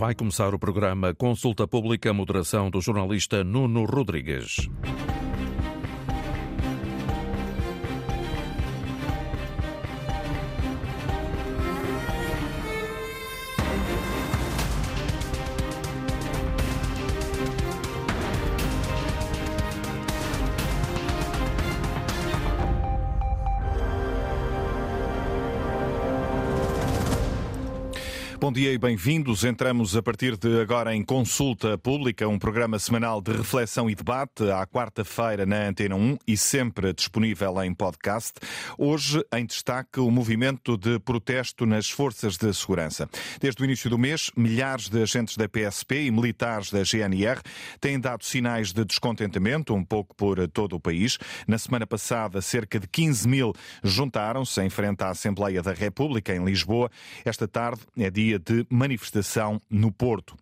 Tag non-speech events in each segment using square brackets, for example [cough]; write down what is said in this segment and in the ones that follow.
Vai começar o programa Consulta Pública, moderação do jornalista Nuno Rodrigues. Dia e bem-vindos. Entramos a partir de agora em Consulta Pública, um programa semanal de reflexão e debate, à quarta-feira na Antena 1 e sempre disponível em podcast. Hoje, em destaque, o movimento de protesto nas forças de segurança. Desde o início do mês, milhares de agentes da PSP e militares da GNR têm dado sinais de descontentamento, um pouco por todo o país. Na semana passada, cerca de 15 mil juntaram-se em frente à Assembleia da República, em Lisboa. Esta tarde é dia dia de manifestação no Porto.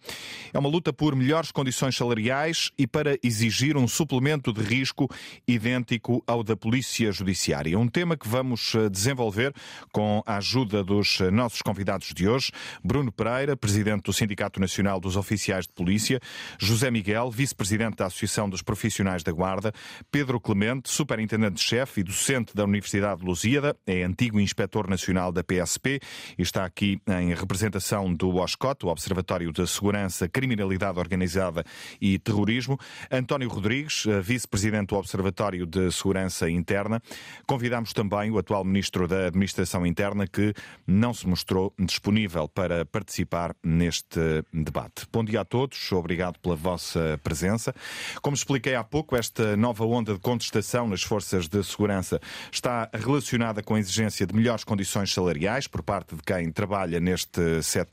É uma luta por melhores condições salariais e para exigir um suplemento de risco idêntico ao da Polícia Judiciária. Um tema que vamos eh, desenvolver com a ajuda dos eh, nossos convidados de hoje: Bruno Pereira, presidente do Sindicato Nacional dos Oficiais de Polícia, José Miguel, vice-presidente da Associação dos Profissionais da Guarda, Pedro Clemente, superintendente-chefe e docente da Universidade de Lusíada, é antigo inspetor nacional da PSP e está aqui em representação do OSCOT, o Observatório de Segurança, Criminalidade Organizada e Terrorismo, António Rodrigues, eh, vice-presidente do Observatório de Segurança Interna. Convidamos também o atual ministro da Administração Interna, que não se mostrou disponível para participar neste debate. Bom dia a todos, obrigado pela vossa presença. Como expliquei há pouco, esta nova onda de contestação nas forças de segurança está relacionada com a exigência de melhores condições salariais por parte de quem trabalha neste setor.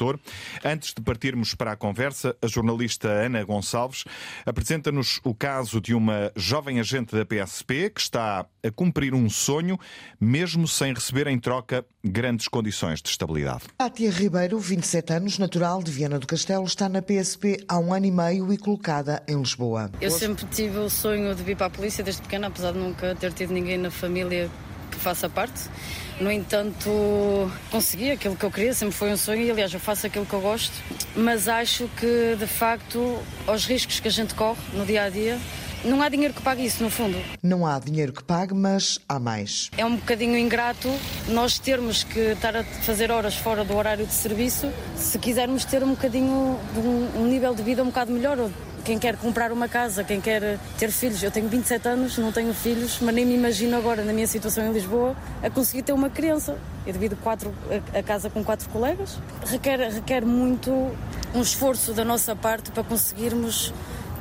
Antes de partirmos para a conversa, a jornalista Ana Gonçalves apresenta-nos o caso de uma jovem agente da PSP que está a cumprir um sonho, mesmo sem receber em troca grandes condições de estabilidade. Tia Ribeiro, 27 anos, natural de Viana do Castelo, está na PSP há um ano e meio e colocada em Lisboa. Eu sempre tive o sonho de vir para a polícia desde pequena, apesar de nunca ter tido ninguém na família que faça parte. No entanto, consegui aquilo que eu queria, sempre foi um sonho e, aliás, eu faço aquilo que eu gosto. Mas acho que, de facto, aos riscos que a gente corre no dia a dia, não há dinheiro que pague isso, no fundo. Não há dinheiro que pague, mas há mais. É um bocadinho ingrato nós termos que estar a fazer horas fora do horário de serviço se quisermos ter um bocadinho de um, um nível de vida um bocado melhor quem quer comprar uma casa, quem quer ter filhos. Eu tenho 27 anos, não tenho filhos, mas nem me imagino agora, na minha situação em Lisboa, a conseguir ter uma criança. Eu divido quatro, a, a casa com quatro colegas. Requer, requer muito um esforço da nossa parte para conseguirmos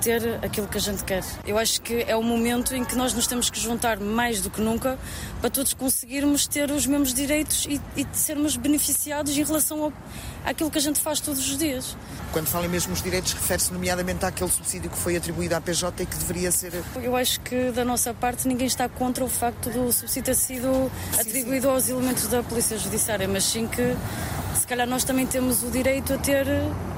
ter aquilo que a gente quer. Eu acho que é o momento em que nós nos temos que juntar mais do que nunca para todos conseguirmos ter os mesmos direitos e, e sermos beneficiados em relação ao, àquilo que a gente faz todos os dias. Quando fala em mesmos direitos, refere-se nomeadamente àquele subsídio que foi atribuído à PJ e que deveria ser. Eu acho que da nossa parte ninguém está contra o facto do subsídio ter sido atribuído aos elementos da Polícia Judiciária, mas sim que se calhar nós também temos o direito a ter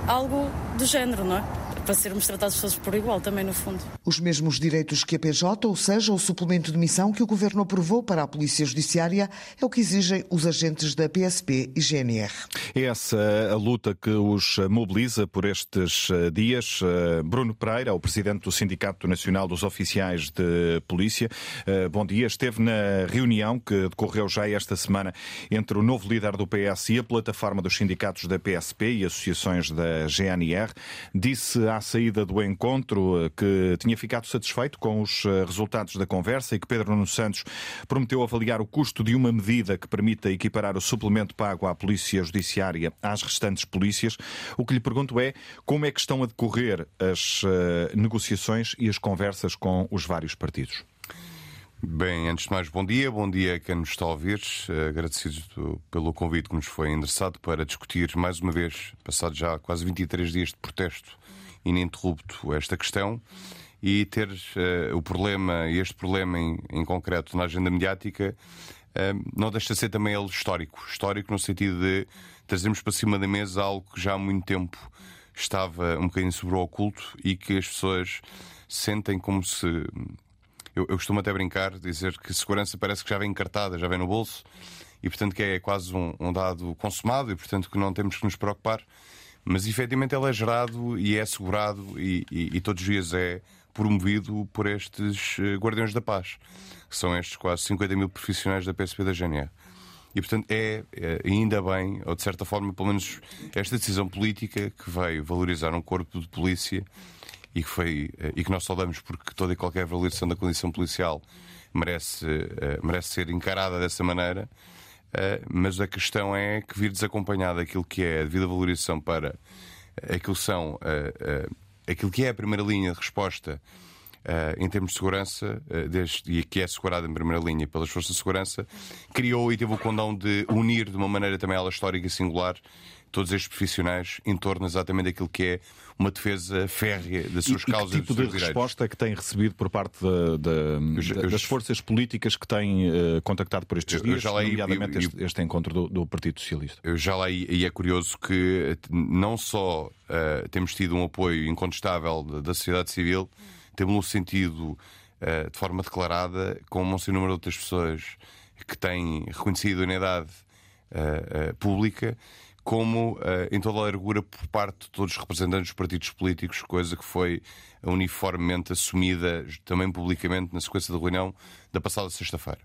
algo do género, não é? Para sermos tratados todos por igual também, no fundo. Os mesmos direitos que a PJ, ou seja, o suplemento de missão que o Governo aprovou para a Polícia Judiciária, é o que exigem os agentes da PSP e GNR. É essa a luta que os mobiliza por estes eh, dias. Eh, Bruno Pereira, o presidente do Sindicato Nacional dos Oficiais de Polícia. Eh, bom dia. Esteve na reunião que decorreu já esta semana entre o novo líder do PS e a plataforma dos sindicatos da PSP e associações da GNR. Disse à saída do encontro que tinha ficado satisfeito com os eh, resultados da conversa e que Pedro Nuno Santos prometeu avaliar o custo de uma medida que permita equiparar o suplemento pago à Polícia Judiciária às restantes polícias. O que lhe pergunto é como é que estão a decorrer as eh, negociações e as conversas com os vários partidos. Bem, antes de mais, bom dia. Bom dia a quem nos está a ouvir. Eh, agradecido pelo convite que nos foi endereçado para discutir mais uma vez, passado já quase 23 dias de protesto ininterrupto esta questão e ter uh, o problema, este problema em, em, concreto na agenda mediática, uh, não deixa de ser também ele histórico. Histórico no sentido de trazermos para cima da mesa algo que já há muito tempo estava um bocadinho sobre o oculto e que as pessoas sentem como se. Eu, eu costumo até brincar, dizer que segurança parece que já vem encartada, já vem no bolso e, portanto, que é quase um, um dado consumado e, portanto, que não temos que nos preocupar mas efetivamente ele é gerado e é assegurado e, e, e todos os dias é promovido por estes eh, Guardiões da Paz, que são estes quase 50 mil profissionais da PSP da GNR. E, portanto, é, é, ainda bem, ou de certa forma, pelo menos, esta decisão política que veio valorizar um corpo de polícia e que, foi, eh, e que nós saudamos porque toda e qualquer valorização da condição policial merece, uh, merece ser encarada dessa maneira. Uh, mas a questão é que vir desacompanhado aquilo que é a devida valorização para aquilo, são, uh, aquilo que é a primeira linha de resposta Uh, em termos de segurança, uh, e que é assegurada em primeira linha pelas forças de segurança, criou e teve o condão de unir de uma maneira também ela histórica e singular todos estes profissionais em torno exatamente daquilo que é uma defesa férrea das suas e, causas e que tipo de direitos. resposta que tem recebido por parte de, de, eu, eu, das forças políticas que têm uh, contactado por estes dias, já leio, nomeadamente este, este, encontro do, do, Partido Socialista? Eu já lá e é curioso que não só uh, temos tido um apoio incontestável da sociedade civil, temos no sentido uh, de forma declarada com um sem número de outras pessoas que têm reconhecido a unidade pública, como em toda a largura por parte de todos os representantes dos partidos políticos, coisa que foi uniformemente assumida também publicamente na sequência da reunião da passada sexta-feira.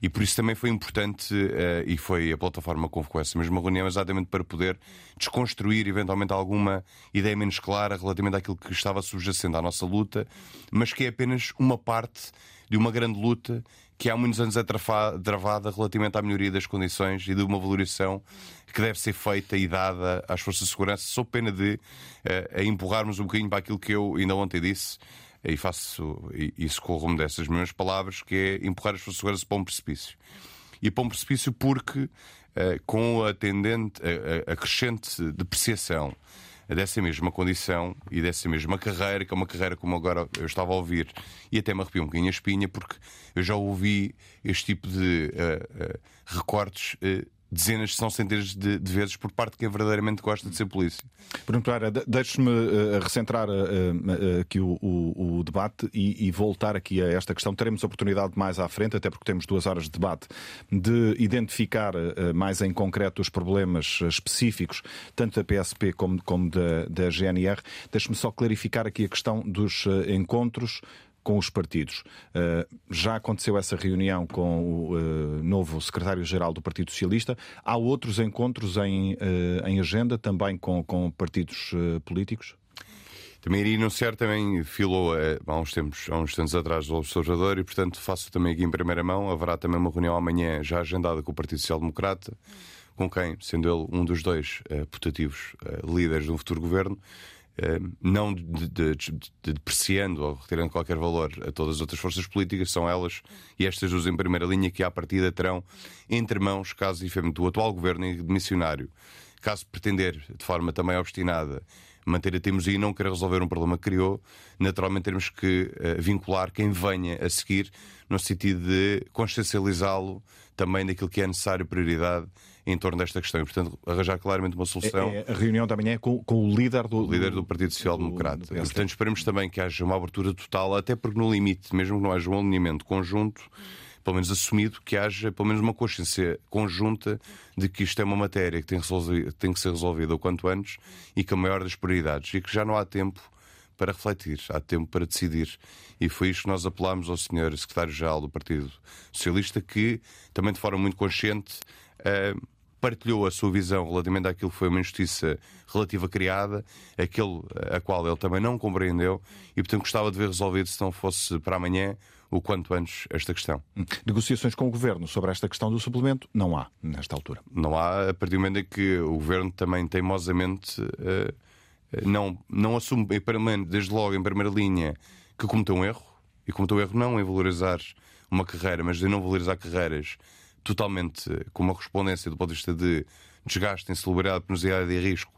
E por isso também foi importante, uh, e foi a plataforma convocou essa mesma reunião, exatamente para poder desconstruir eventualmente alguma ideia menos clara relativamente àquilo que estava subjacendo à nossa luta, mas que é apenas uma parte de uma grande luta que há muitos anos é travada relativamente à melhoria das condições e de uma valorização que deve ser feita e dada às forças de segurança, sob pena de uh, empurrarmos um bocadinho para aquilo que eu ainda ontem disse e faço isso corro-me dessas mesmas palavras, que é empurrar as forças de segurança para um precipício. E para um precipício porque, eh, com a tendente, a, a crescente depreciação dessa mesma condição e dessa mesma carreira, que é uma carreira como agora eu estava a ouvir, e até me arrepiou um bocadinho a espinha, porque eu já ouvi este tipo de uh, uh, recortes uh, dezenas, são centenas de, de, vezes por parte de quem verdadeiramente gosta de ser polícia. Bruno Pereira, deixe-me uh, recentrar uh, uh, aqui o, o, o debate e, e, voltar aqui a esta questão. Teremos oportunidade mais à frente, até porque temos duas horas de debate, de identificar mais em concreto os problemas específicos, tanto da PSP como, como da, da GNR. Deixe-me só clarificar aqui a questão dos encontros com os partidos. Uh, já aconteceu essa reunião com o uh, novo secretário-geral do Partido Socialista. Há outros encontros em, uh, em agenda também com, com partidos políticos? Também iria anunciar, também filou há uns tempos, há uns tempos atrás do Observador e, portanto, faço também aqui em primeira mão. Haverá também uma reunião amanhã já agendada com o Partido Social Democrata, com quem, sendo ele um dos dois uh, putativos líderes de um futuro governo, eh, não de, de, de, depreciando ou retirando qualquer valor a todas as outras forças políticas, são elas e estas duas em primeira linha que à partida terão entre mãos, caso efetivamente o atual governo missionário, caso pretender de forma também obstinada manter a teimosia e não querer resolver um problema que criou, naturalmente temos que uh, vincular quem venha a seguir no sentido de consciencializá-lo também daquilo que é necessário prioridade em torno desta questão e, portanto, arranjar claramente uma solução. É, é a reunião manhã é com, com o líder do, o líder do Partido Social Democrata. E, portanto, esperamos também que haja uma abertura total, até porque no limite, mesmo que não haja um alinhamento conjunto, pelo menos assumido, que haja pelo menos uma consciência conjunta de que isto é uma matéria que tem, tem que ser resolvida o quanto antes e que a maior das prioridades e que já não há tempo para refletir, há tempo para decidir. E foi isto que nós apelámos ao Sr. Secretário-Geral do Partido Socialista, que também de forma muito consciente. Uh, partilhou a sua visão relativamente àquilo que foi uma injustiça relativa criada, aquele a qual ele também não compreendeu e, portanto, gostava de ver resolvido, se não fosse para amanhã, o quanto antes esta questão. Hum. Negociações com o Governo sobre esta questão do suplemento não há, nesta altura. Não há, a partir do momento em que o Governo também teimosamente uh, não, não assume, desde logo em primeira linha, que cometeu um erro, e cometeu um erro não em valorizar uma carreira, mas em não valorizar carreiras totalmente com uma correspondência do ponto de vista de desgaste, insalubridade, penosidade e risco,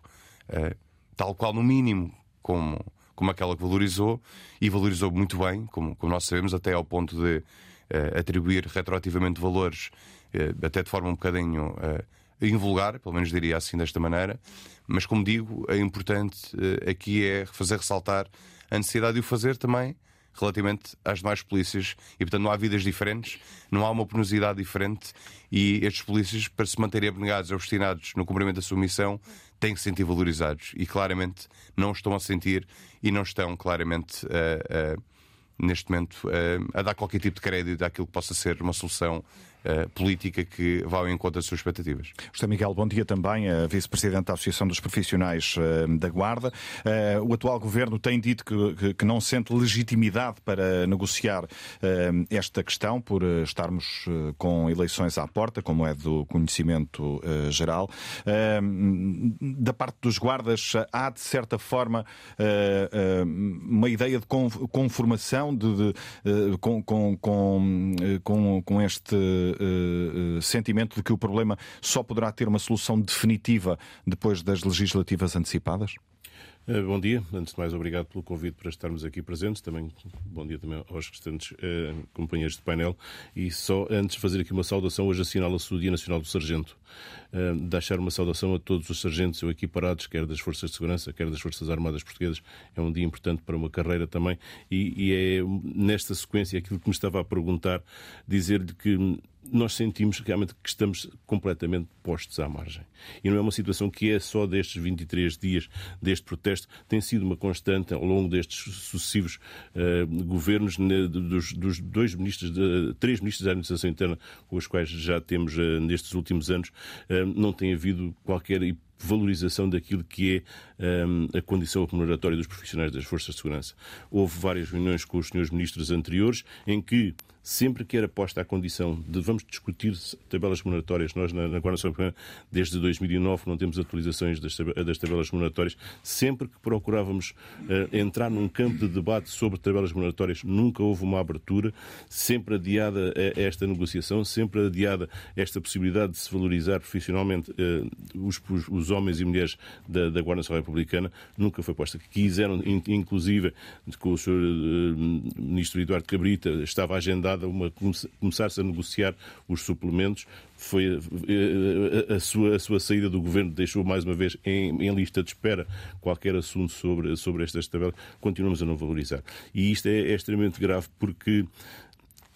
uh, tal qual no mínimo como, como aquela que valorizou, e valorizou muito bem, como, como nós sabemos, até ao ponto de uh, atribuir retroativamente valores, uh, até de forma um bocadinho invulgar, pelo menos diria assim desta maneira, mas como digo, é importante aqui é fazer ressaltar a necessidade de o fazer também relativamente às demais polícias. E, portanto, não há vidas diferentes, não há uma penosidade diferente. E estes polícias, para se manterem abnegados e obstinados no cumprimento da sua missão, têm que se sentir valorizados. E claramente não estão a sentir e não estão claramente neste momento a dar qualquer tipo de crédito àquilo que possa ser uma solução uh, política que vá ao encontro das suas expectativas. José Miguel, bom dia também, vice-presidente da Associação dos Profissionais uh, da Guarda. O atual governo tem dito que, que, não sente legitimidade para negociar esta questão, por estarmos com eleições à porta, como é do conhecimento geral. da parte dos guardas, há de certa forma uma ideia de conformação de, de, com, com, com, com este sentimento de que o problema só poderá ter uma solução definitiva depois das legislativas antecipadas? Eh, bom dia. Antes de mais, obrigado pelo convite para estarmos aqui presentes. Também bom dia também aos restantes eh, companheiros de painel. E só antes de fazer aqui uma saudação, hoje assinala-se o Dia Nacional do Sargento. Eh, deixar uma saudação a todos os sargentos ou equiparados, quer das Forças de Segurança, quer das Forças Armadas Portuguesas. É um dia importante para uma carreira também. E, e é nesta sequência aquilo que me estava a perguntar, dizer-lhe que nós sentimos realmente que estamos completamente postos à margem. E não é uma situação que é só destes 23 dias deste protesto, tem sido uma constante ao longo destes sucessivos uh, governos né, dos, dos, dois ministros, de, três ministros da Administração Interna, com os quais já temos uh, nestes últimos anos, uh, não tem havido qualquer valorização daquilo que é um, a condição remuneratória dos profissionais das forças de segurança. Houve várias reuniões com os senhores ministros anteriores em que sempre que era posta a condição de vamos discutir tabelas remuneratórias, nós na, na Guarda Nacional desde 2009 não temos atualizações das, das tabelas remuneratórias, sempre que procurávamos uh, entrar num campo de debate sobre tabelas remuneratórias, nunca houve uma abertura, sempre adiada esta negociação, sempre adiada esta possibilidade de se valorizar profissionalmente uh, os, os, homens e mulheres da, da Guarda Nacional Republicana, nunca foi posta. Quiseram, inclusive, com o Sr. Uh, Ministro Eduardo Cabrita, estava agendado uma começar-se a negociar os suplementos. Foi a, eh, a, a, sua, a sua saída do governo deixou mais uma vez em, em lista de espera qualquer assunto sobre, sobre estas tabelas. Continuamos a não valorizar. E isto é, é extremamente grave porque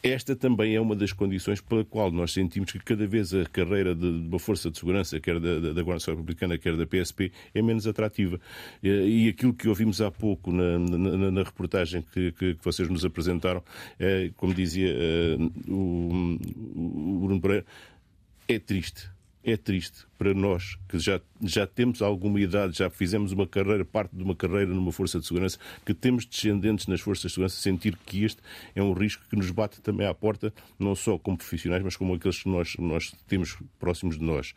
esta também é uma das condições pela qual nós sentimos que cada vez a carreira de uma força de segurança, quer da, da, da Guarda Republicana, quer da PSP, é menos atrativa. E aquilo que ouvimos há pouco na, na, na reportagem que, que, que, vocês nos apresentaram, é, como dizia uh, o, o Bruno Pereira, é triste é triste para nós que já, já temos alguma idade, já fizemos uma carreira, parte de uma carreira numa força de segurança, que temos descendentes nas forças de segurança, sentir que este é um risco que nos bate também à porta, não só como profissionais, mas como aqueles que nós, nós temos próximos de nós.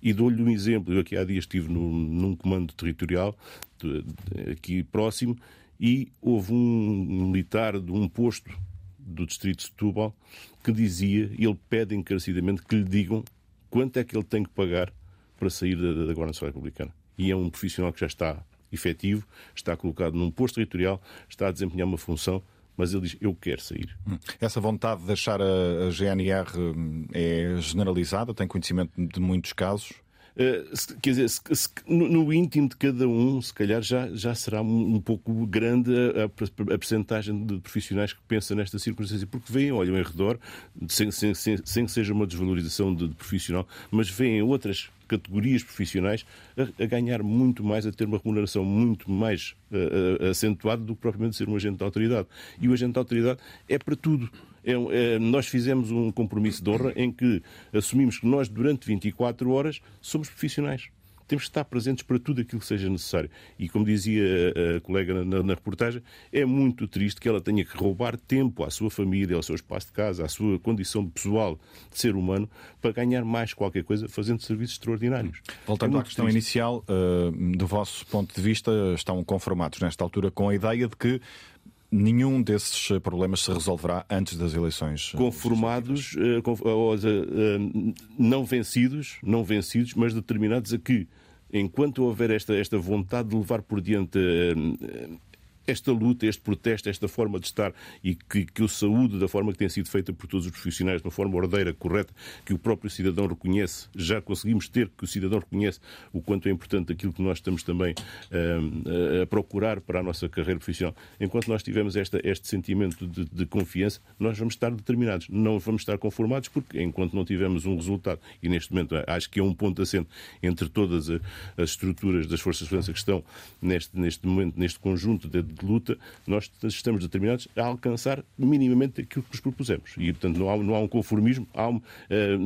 E dou-lhe um exemplo. Eu aqui há dias estive num, num comando territorial, aqui próximo, e houve um militar de um posto do distrito de Setúbal que dizia, ele pede encarecidamente que lhe digam quanto é que ele tem que pagar para sair da, da Guarda Nacional Republicana. E é um profissional que já está efetivo, está colocado num posto territorial, está a desempenhar uma função, mas ele diz: Eu quero sair. Hum. Essa vontade de deixar a GNR hum, é generalizada? Tem conhecimento de muitos casos? Uh, quer dizer, se, se, no, no, íntimo de cada um, se calhar já, já será um, um pouco grande a, a, a percentagem de profissionais que pensam nesta circunstância, porque veem, olham em redor, sem, sem, sem, sem que seja uma desvalorização de, de profissional, mas veem outras categorias profissionais a, a, ganhar muito mais, a ter uma remuneração muito mais uh, acentuada do que propriamente ser um agente de autoridade. E o agente de autoridade é para tudo. É, é, nós fizemos um compromisso de honra em que assumimos que nós, durante 24 horas, somos profissionais temos que estar presentes para tudo aquilo que seja necessário. E como dizia a colega na, na, reportagem, é muito triste que ela tenha que roubar tempo à sua família, ao seu espaço de casa, à sua condição pessoal de ser humano, para ganhar mais qualquer coisa fazendo serviços extraordinários. Voltando é à questão triste. inicial, uh, do vosso ponto de vista, estão conformados nesta altura com a ideia de que nenhum desses problemas se resolverá antes das eleições. Eh, Conformados, uh, não vencidos, não vencidos, mas determinados a que, enquanto houver esta, esta vontade de levar por diante esta luta, este protesto, esta forma de estar e que, que eu saúde da forma que tem sido feita por todos os profissionais, de uma forma ordeira, correta, que o próprio cidadão reconhece, já conseguimos ter que o cidadão reconhece o quanto é importante aquilo que nós estamos também uh, a procurar para a nossa carreira profissional. Enquanto nós tivermos esta, este sentimento de, de confiança, nós vamos estar determinados. Não vamos estar conformados porque, enquanto não tivermos um resultado, e neste momento acho que é um ponto assente entre todas as estruturas das forças de segurança que estão neste, neste momento, neste conjunto de, de luta, nós estamos determinados a alcançar minimamente aquilo que nos propusemos. E, portanto, não há, não há um conformismo, há um, uh,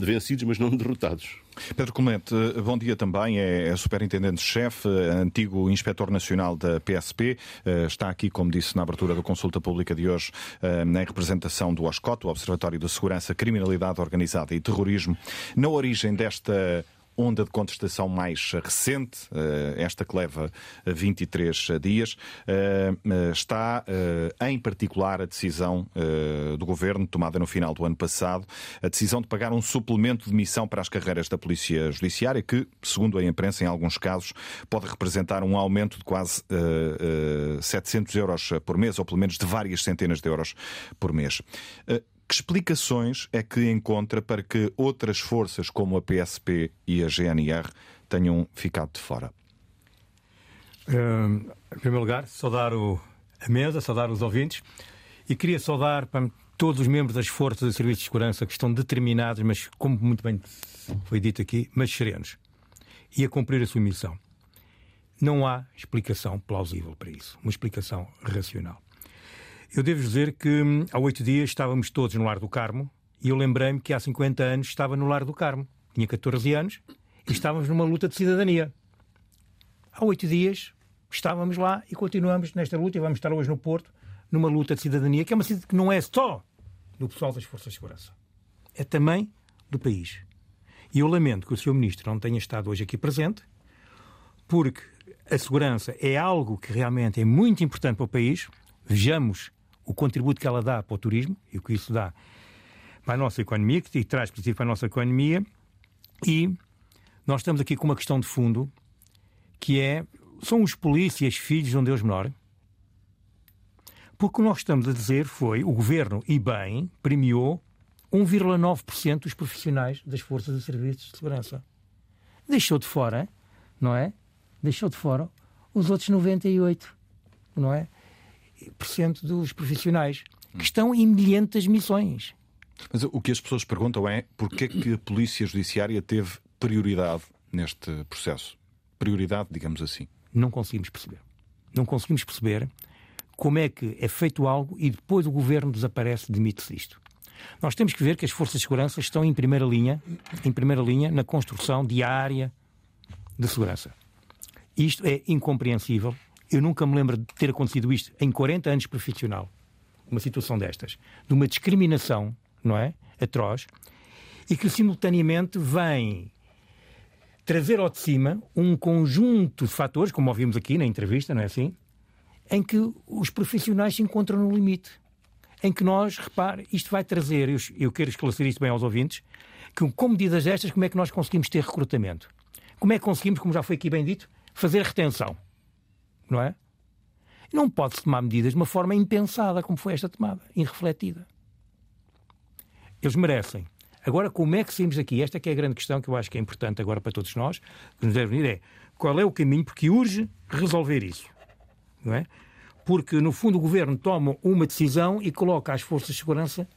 vencidos, mas não derrotados. Pedro Clemente, bom dia também. É, é superintendente-chefe, antigo inspetor nacional da PSP. Eh, está aqui, como disse na abertura da consulta pública de hoje, eh, em representação do OSCOT, o Observatório de Segurança, Criminalidade Organizada e Terrorismo. Na origem desta onda de contestação mais recente, eh, esta que leva 23 dias, eh, eh, está em particular a decisão do governo, tomada no final do ano passado, a decisão de pagar um suplemento de missão para as carreiras da Polícia Judiciária, que, segundo a imprensa, em alguns casos, pode representar um aumento de quase 700 euros por mês, ou pelo menos de várias centenas de euros por mês. Que explicações é que encontra para que outras forças, como a PSP e a GNR, tenham ficado de fora? Um, em primeiro lugar, saudar o, a mesa, saudar os ouvintes e queria saudar para todos os membros das forças de serviço de segurança que estão determinados, mas como muito bem foi dito aqui, mas serenos e a cumprir a sua missão. Não há explicação plausível para isso, uma explicação racional. Eu devo dizer que hum, há oito dias estávamos todos no Lar do Carmo e eu lembrei-me que há 50 anos estava no Lar do Carmo. Tinha 14 anos e estávamos numa luta de cidadania. Há oito dias estávamos lá e continuamos nesta luta e vamos estar hoje no Porto numa luta de cidadania que é uma cidade que não é só do pessoal das Forças de Segurança, é também do país. E eu lamento que o Sr. Ministro não tenha estado hoje aqui presente, porque a segurança é algo que realmente é muito importante para o país. Vejamos o contributo que ela dá para o turismo e o que isso dá para a nossa economia, que traz positivo para a nossa economia. E nós estamos aqui com uma questão de fundo que é: são os polícias filhos de um Deus menor? Porque o que nós estamos a dizer foi: o governo, e bem, premiou 1,9% dos profissionais das forças e serviços de segurança. Deixou de fora, não é? Deixou de fora os outros 98, não é? Dos profissionais que estão em milhentas missões. Mas o que as pessoas perguntam é porquê que a Polícia Judiciária teve prioridade neste processo? Prioridade, digamos assim. Não conseguimos perceber. Não conseguimos perceber como é que é feito algo e depois o governo desaparece, demite-se isto. Nós temos que ver que as forças de segurança estão em primeira linha, em primeira linha na construção diária de segurança. Isto é incompreensível eu nunca me lembro de ter acontecido isto em 40 anos profissional, uma situação destas, de uma discriminação, não é? Atroz, e que simultaneamente vem trazer ao de cima um conjunto de fatores, como ouvimos aqui na entrevista, não é assim? Em que os profissionais se encontram no limite. Em que nós, repare, isto vai trazer, eu, quero esclarecer isto bem aos ouvintes, que com medidas destas, como é que nós conseguimos ter recrutamento? Como é que conseguimos, como já foi aqui bem dito, fazer retenção? Não é? Não pode-se tomar medidas de uma forma impensada, como foi esta tomada, irrefletida. Eles merecem. Agora, como é que saímos daqui? Esta é, é a grande questão que eu acho que é importante agora para todos nós, que nos deve unir, é qual é o caminho, porque urge resolver isso. Não é? Porque, no fundo, o governo toma uma decisão e coloca as forças de segurança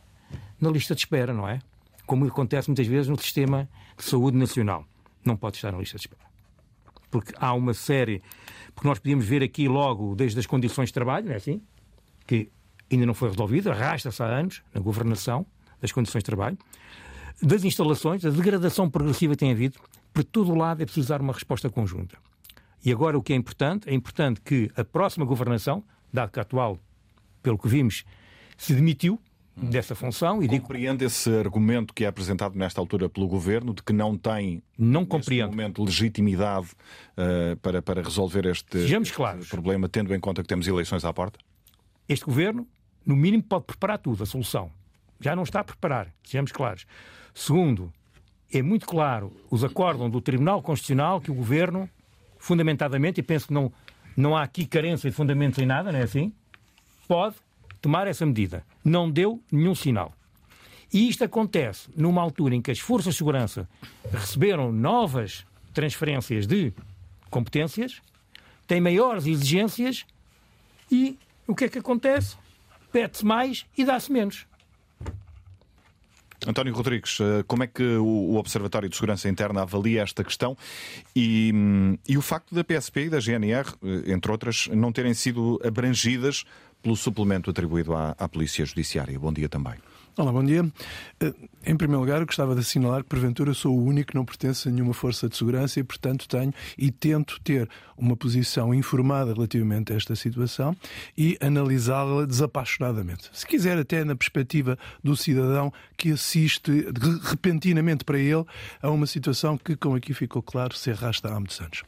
na lista de espera, não é? Como acontece muitas vezes no sistema de saúde nacional. Não pode estar na lista de espera. Porque há uma série porque nós podíamos ver aqui logo desde as condições de trabalho, não é assim? Que ainda não foi resolvido, arrasta-se há anos na governação das condições de trabalho, das instalações, a degradação progressiva tem havido, por todo o lado é preciso dar uma resposta conjunta. E agora o que é importante? É importante que a próxima governação, dado que a atual, pelo que vimos, se demitiu, dessa função. E compreende digo... esse argumento que é apresentado nesta altura pelo Governo de que não tem, não compreendo. momento, legitimidade uh, para, para resolver este, este problema, tendo em conta que temos eleições à porta? Este Governo, no mínimo, pode preparar tudo, a solução. Já não está a preparar, sejamos claros. Segundo, é muito claro, os acórdão do Tribunal Constitucional que o Governo, fundamentadamente, e penso que não, não há aqui carência de fundamentos em nada, não é assim? Pode tomar essa medida. Não deu nenhum sinal. E isto acontece numa altura em que as forças de segurança receberam novas transferências de competências, têm maiores exigências e o que é que acontece? Pede-se mais e dá-se menos. António Rodrigues, eh, como é que o Observatório de Segurança Interna avalia esta questão e, hum, e o facto da PSP e da GNR, eh, entre outras, não terem sido abrangidas pelo suplemento atribuído à, à Polícia Judiciária? Bom dia também. Olá, bom dia. Eh, em primeiro lugar, gostava de assinalar que, porventura, sou o único que não pertence a nenhuma força de segurança e, portanto, tenho e tento ter uma posição informada relativamente a esta situação e analisá-la desapaixonadamente. Se quiser, até na perspectiva do cidadão que assiste repentinamente para ele a uma situação que, como aqui ficou claro, se arrasta há muitos anos.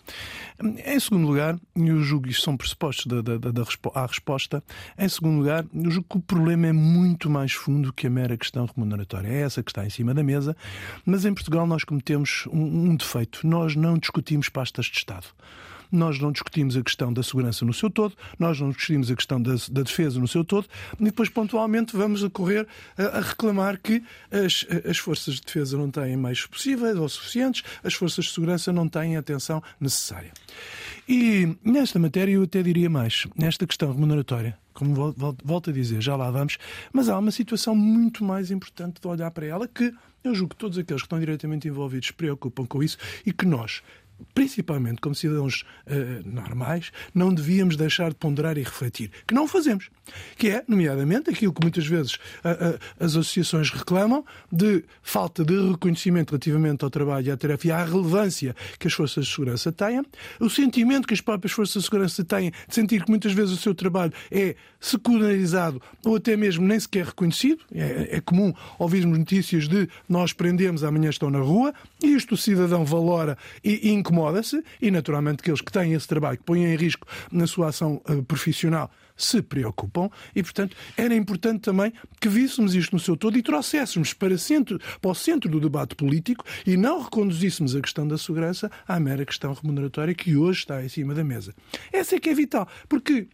Em segundo lugar, eu julgo isto são pressupostos da, da, da, da, à resposta. Em segundo lugar, eu julgo que o problema é muito mais fundo que a mera questão remuneratória. É essa que está em cima da mesa, mas em Portugal nós cometemos um, um defeito. Nós não discutimos pastas de Estado nós não discutimos a questão da segurança no seu todo, nós não discutimos a questão da, da defesa no seu todo, e depois, pontualmente, vamos correr a, a, reclamar que as, as forças de defesa não têm mais possíveis ou suficientes, as forças de segurança não têm a atenção necessária. E nesta matéria eu até diria mais, nesta questão remuneratória, como volto a dizer, já lá vamos, mas há uma situação muito mais importante de olhar para ela que eu julgo que todos aqueles que estão diretamente envolvidos se preocupam com isso e que nós, principalmente como cidadãos uh, normais, não devíamos deixar de ponderar e refletir, que não fazemos. Que é, nomeadamente, aquilo que muitas vezes uh, uh, as associações reclamam de falta de reconhecimento relativamente ao trabalho e à tarefa e à relevância que as forças de segurança têm, o sentimento que as próprias forças de segurança têm de sentir que muitas vezes o seu trabalho é secundarizado ou até mesmo nem sequer reconhecido. É, é comum ouvirmos notícias de nós prendemos, amanhã estão na rua, e isto o cidadão valora e, e incomoda-se, e naturalmente aqueles que têm esse trabalho, que põem em risco na sua ação uh, profissional, se preocupam e, portanto, era importante também que víssemos isto no seu todo e trouxéssemos para, centro, para o centro do debate político e não reconduzíssemos a questão da segurança à mera questão remuneratória que hoje está em cima da mesa. Essa é que é vital, porque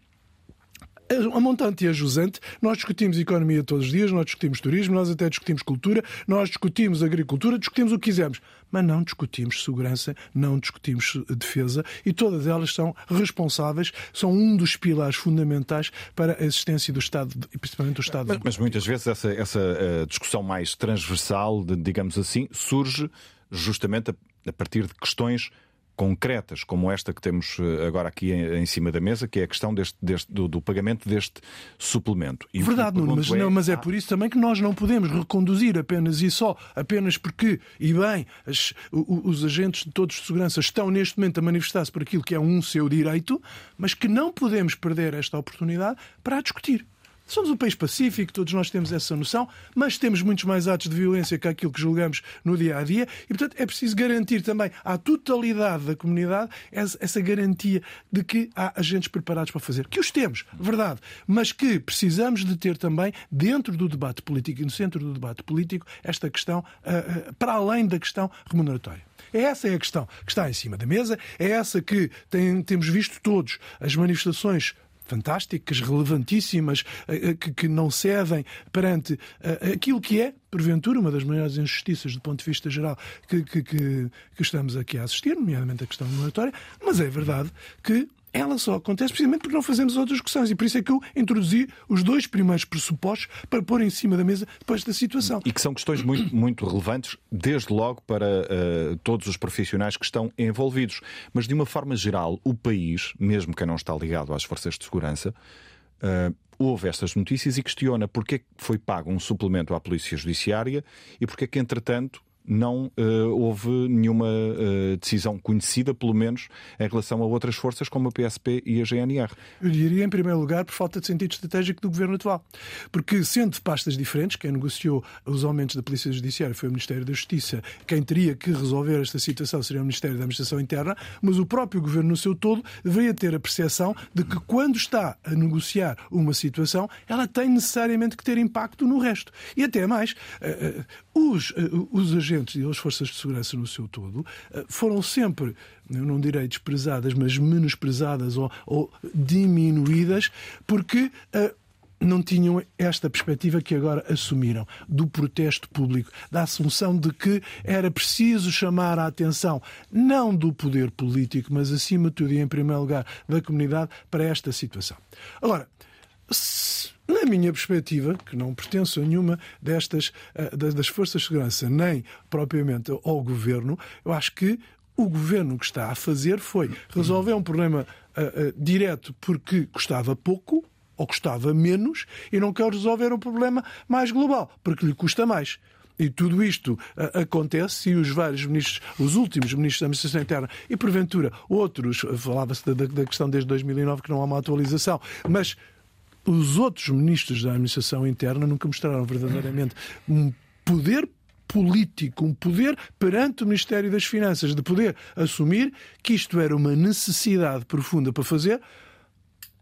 a montante e a jusante, nós discutimos economia todos os dias, nós discutimos turismo, nós até discutimos cultura, nós discutimos agricultura, discutimos o que quisermos, mas não discutimos segurança, não discutimos defesa e todas elas são responsáveis, são um dos pilares fundamentais para a existência do Estado e principalmente do Estado. Mas, mas muitas vezes essa, essa uh, discussão mais transversal, digamos assim, surge justamente a, a partir de questões concretas, como esta que temos eh, agora aqui em, cima da mesa, que é a questão deste, deste do, do, pagamento deste suplemento. E Verdade, Nuno, mas, é... Não, mas é por isso também que nós não podemos reconduzir apenas e só, apenas porque, e bem, as, os, os agentes de todos de segurança estão neste momento a manifestar-se por aquilo que é um seu direito, mas que não podemos perder esta oportunidade para a discutir. Somos um país pacífico, todos nós temos essa noção, mas temos muitos mais atos de violência que aquilo que julgamos no dia a dia e, portanto, é preciso garantir também à totalidade da comunidade essa garantia de que há agentes preparados para fazer. Que os temos, verdade, mas que precisamos de ter também, dentro do debate político e no centro do debate político, esta questão uh, uh, para além da questão remuneratória. Essa é a questão que está em cima da mesa, é essa que tem, temos visto todos as manifestações fantásticas, relevantíssimas, eh, eh, que, não cedem perante eh, aquilo que é, porventura, uma das maiores injustiças do ponto de vista geral que, que, que, que estamos aqui a assistir, nomeadamente a questão moratória, mas é verdade que ela só acontece precisamente porque não fazemos outras discussões. E por isso é que eu introduzi os dois primeiros pressupostos para pôr em cima da mesa depois da situação. E que são questões muito, muito relevantes, desde logo para uh, todos os profissionais que estão envolvidos. Mas, de uma forma geral, o país, mesmo quem não está ligado às forças de segurança, uh, ouve estas notícias e questiona porque é que foi pago um suplemento à Polícia Judiciária e porque é que, entretanto, não uh, houve nenhuma uh, decisão conhecida, pelo menos, em relação a outras forças como a PSP e a GNR. Eu diria, em primeiro lugar, por falta de sentido estratégico do governo atual. Porque, sendo pastas diferentes, quem negociou os aumentos da Polícia Judiciária foi o Ministério da Justiça, quem teria que resolver esta situação seria o Ministério da Administração Interna, mas o próprio governo, no seu todo, deveria ter a percepção de que, quando está a negociar uma situação, ela tem necessariamente que ter impacto no resto. E até mais, uh, os, os agentes agentes e as forças de segurança no seu todo eh, foram sempre, eu não direi desprezadas, mas menosprezadas ou, ou diminuídas, porque uh, não tinham esta perspectiva que agora assumiram, do protesto público, da assunção de que era preciso chamar a atenção, não do poder político, mas acima de tudo e em primeiro lugar da comunidade, para esta situação. Agora, na minha perspectiva, que não pertenço a nenhuma destas eh, das forças de segurança, nem propriamente ao governo, eu acho que o governo que está a fazer foi resolver um problema uh, uh, direto porque custava pouco, ou custava menos e não quer resolver um problema mais global, porque lhe custa mais. E tudo isto uh, acontece e os vários ministros, os últimos ministros da Administração Interna e, porventura, outros, falava-se da, da, questão desde 2009 que não há uma atualização, mas os outros ministros da Administração Interna nunca mostraram verdadeiramente um poder político, um poder perante o Ministério das Finanças, de poder assumir que isto era uma necessidade profunda para fazer,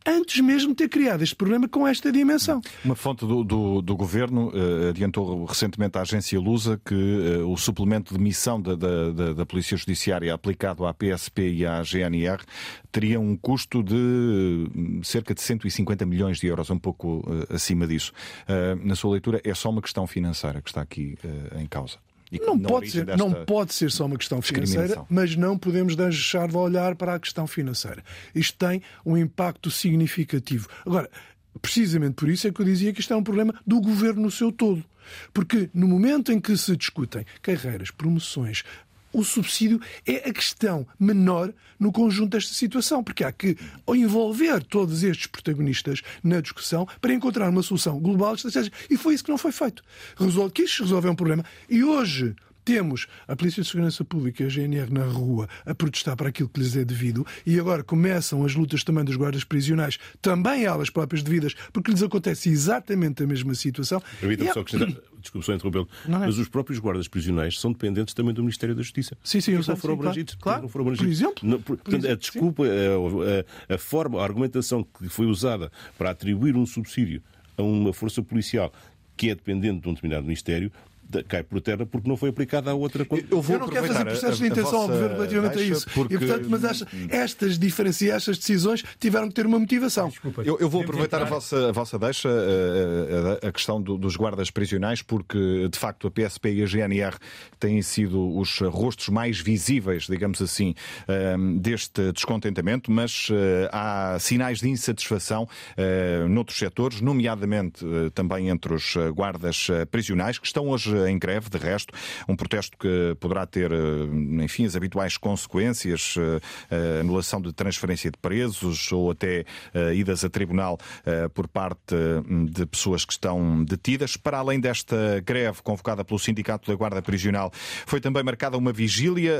antes mesmo de ter criado este problema com esta dimensão. Uma fonte do, do, do governo uh, adiantou recentemente à agência Lusa que uh, o suplemento de missão da, da, da, Polícia Judiciária aplicado à PSP e à GNR teria um custo de uh, cerca de 150 milhões de euros, um pouco acima disso. na sua leitura, é só uma questão financeira que está aqui em causa não, pode ser, não pode ser só uma questão financeira, mas não podemos deixar de olhar para a questão financeira. Isto tem um impacto significativo. Agora, precisamente por isso é que eu dizia que isto é um problema do governo no seu todo. Porque no momento em que se discutem carreiras, promoções, o subsídio é a questão menor no conjunto desta situação, porque há que envolver todos estes protagonistas na discussão para encontrar uma solução global estratégica. E foi isso que não foi feito. Resolve, quis resolver um problema e hoje temos a Polícia de Segurança Pública e a GNR na rua a protestar para aquilo que lhes é devido e agora começam as lutas também dos guardas prisionais, também elas próprias devidas, porque lhes acontece exatamente a mesma situação. Permita-me só acrescentar, desculpe só interrompê-lo, é? mas os próprios guardas prisionais são dependentes também do Ministério da Justiça. Sim, sim, eu sei. Foram abrangidos, claro, claro. Por exemplo. Não, por, portanto, a desculpa, a, a, a forma, a argumentação que foi usada para atribuir um subsídio a uma força policial que é dependente de um determinado Ministério cai por terra porque não foi aplicada a outra coisa. Eu, vou eu não quero fazer processos de intenção ao governo relativamente a isso. Porque... E, portanto, mas esta, estas diferenças e estas decisões tiveram que ter uma motivação. Desculpa, eu, eu, vou aproveitar a vossa, a vossa deixa, a, a, a questão do, dos guardas prisionais, porque de facto a PSP e a GNR têm sido os rostos mais visíveis, digamos assim, ehm, deste descontentamento, mas eh, há sinais de insatisfação eh, noutros setores, nomeadamente eh, também entre os guardas prisionais, que estão hoje em greve, de resto, um protesto que poderá ter, eh, enfim, as habituais consequências, eh, anulação de transferência de presos ou até eh, idas a tribunal por parte de pessoas que estão detidas. Para além desta greve convocada pelo Sindicato da Guarda Prisional, foi também marcada uma vigília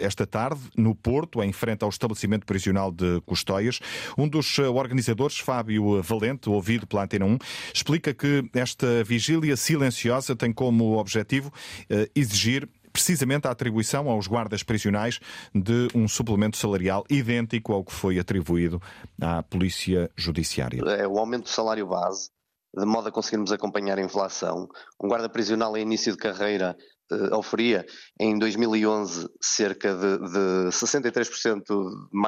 esta tarde no Porto, em frente ao estabelecimento prisional de Custóias. Um dos organizadores, Fábio Valente, ouvido pela Antena 1, explica que esta vigília silenciosa tem como objetivo eh, exigir precisamente a atribuição aos guardas prisionais de um suplemento salarial idêntico ao que foi atribuído à Polícia Judiciária. É o aumento do salário base, de modo a conseguirmos acompanhar a inflação. Um guarda prisional em início de carreira uh, oferia em 2011 cerca de, de 63%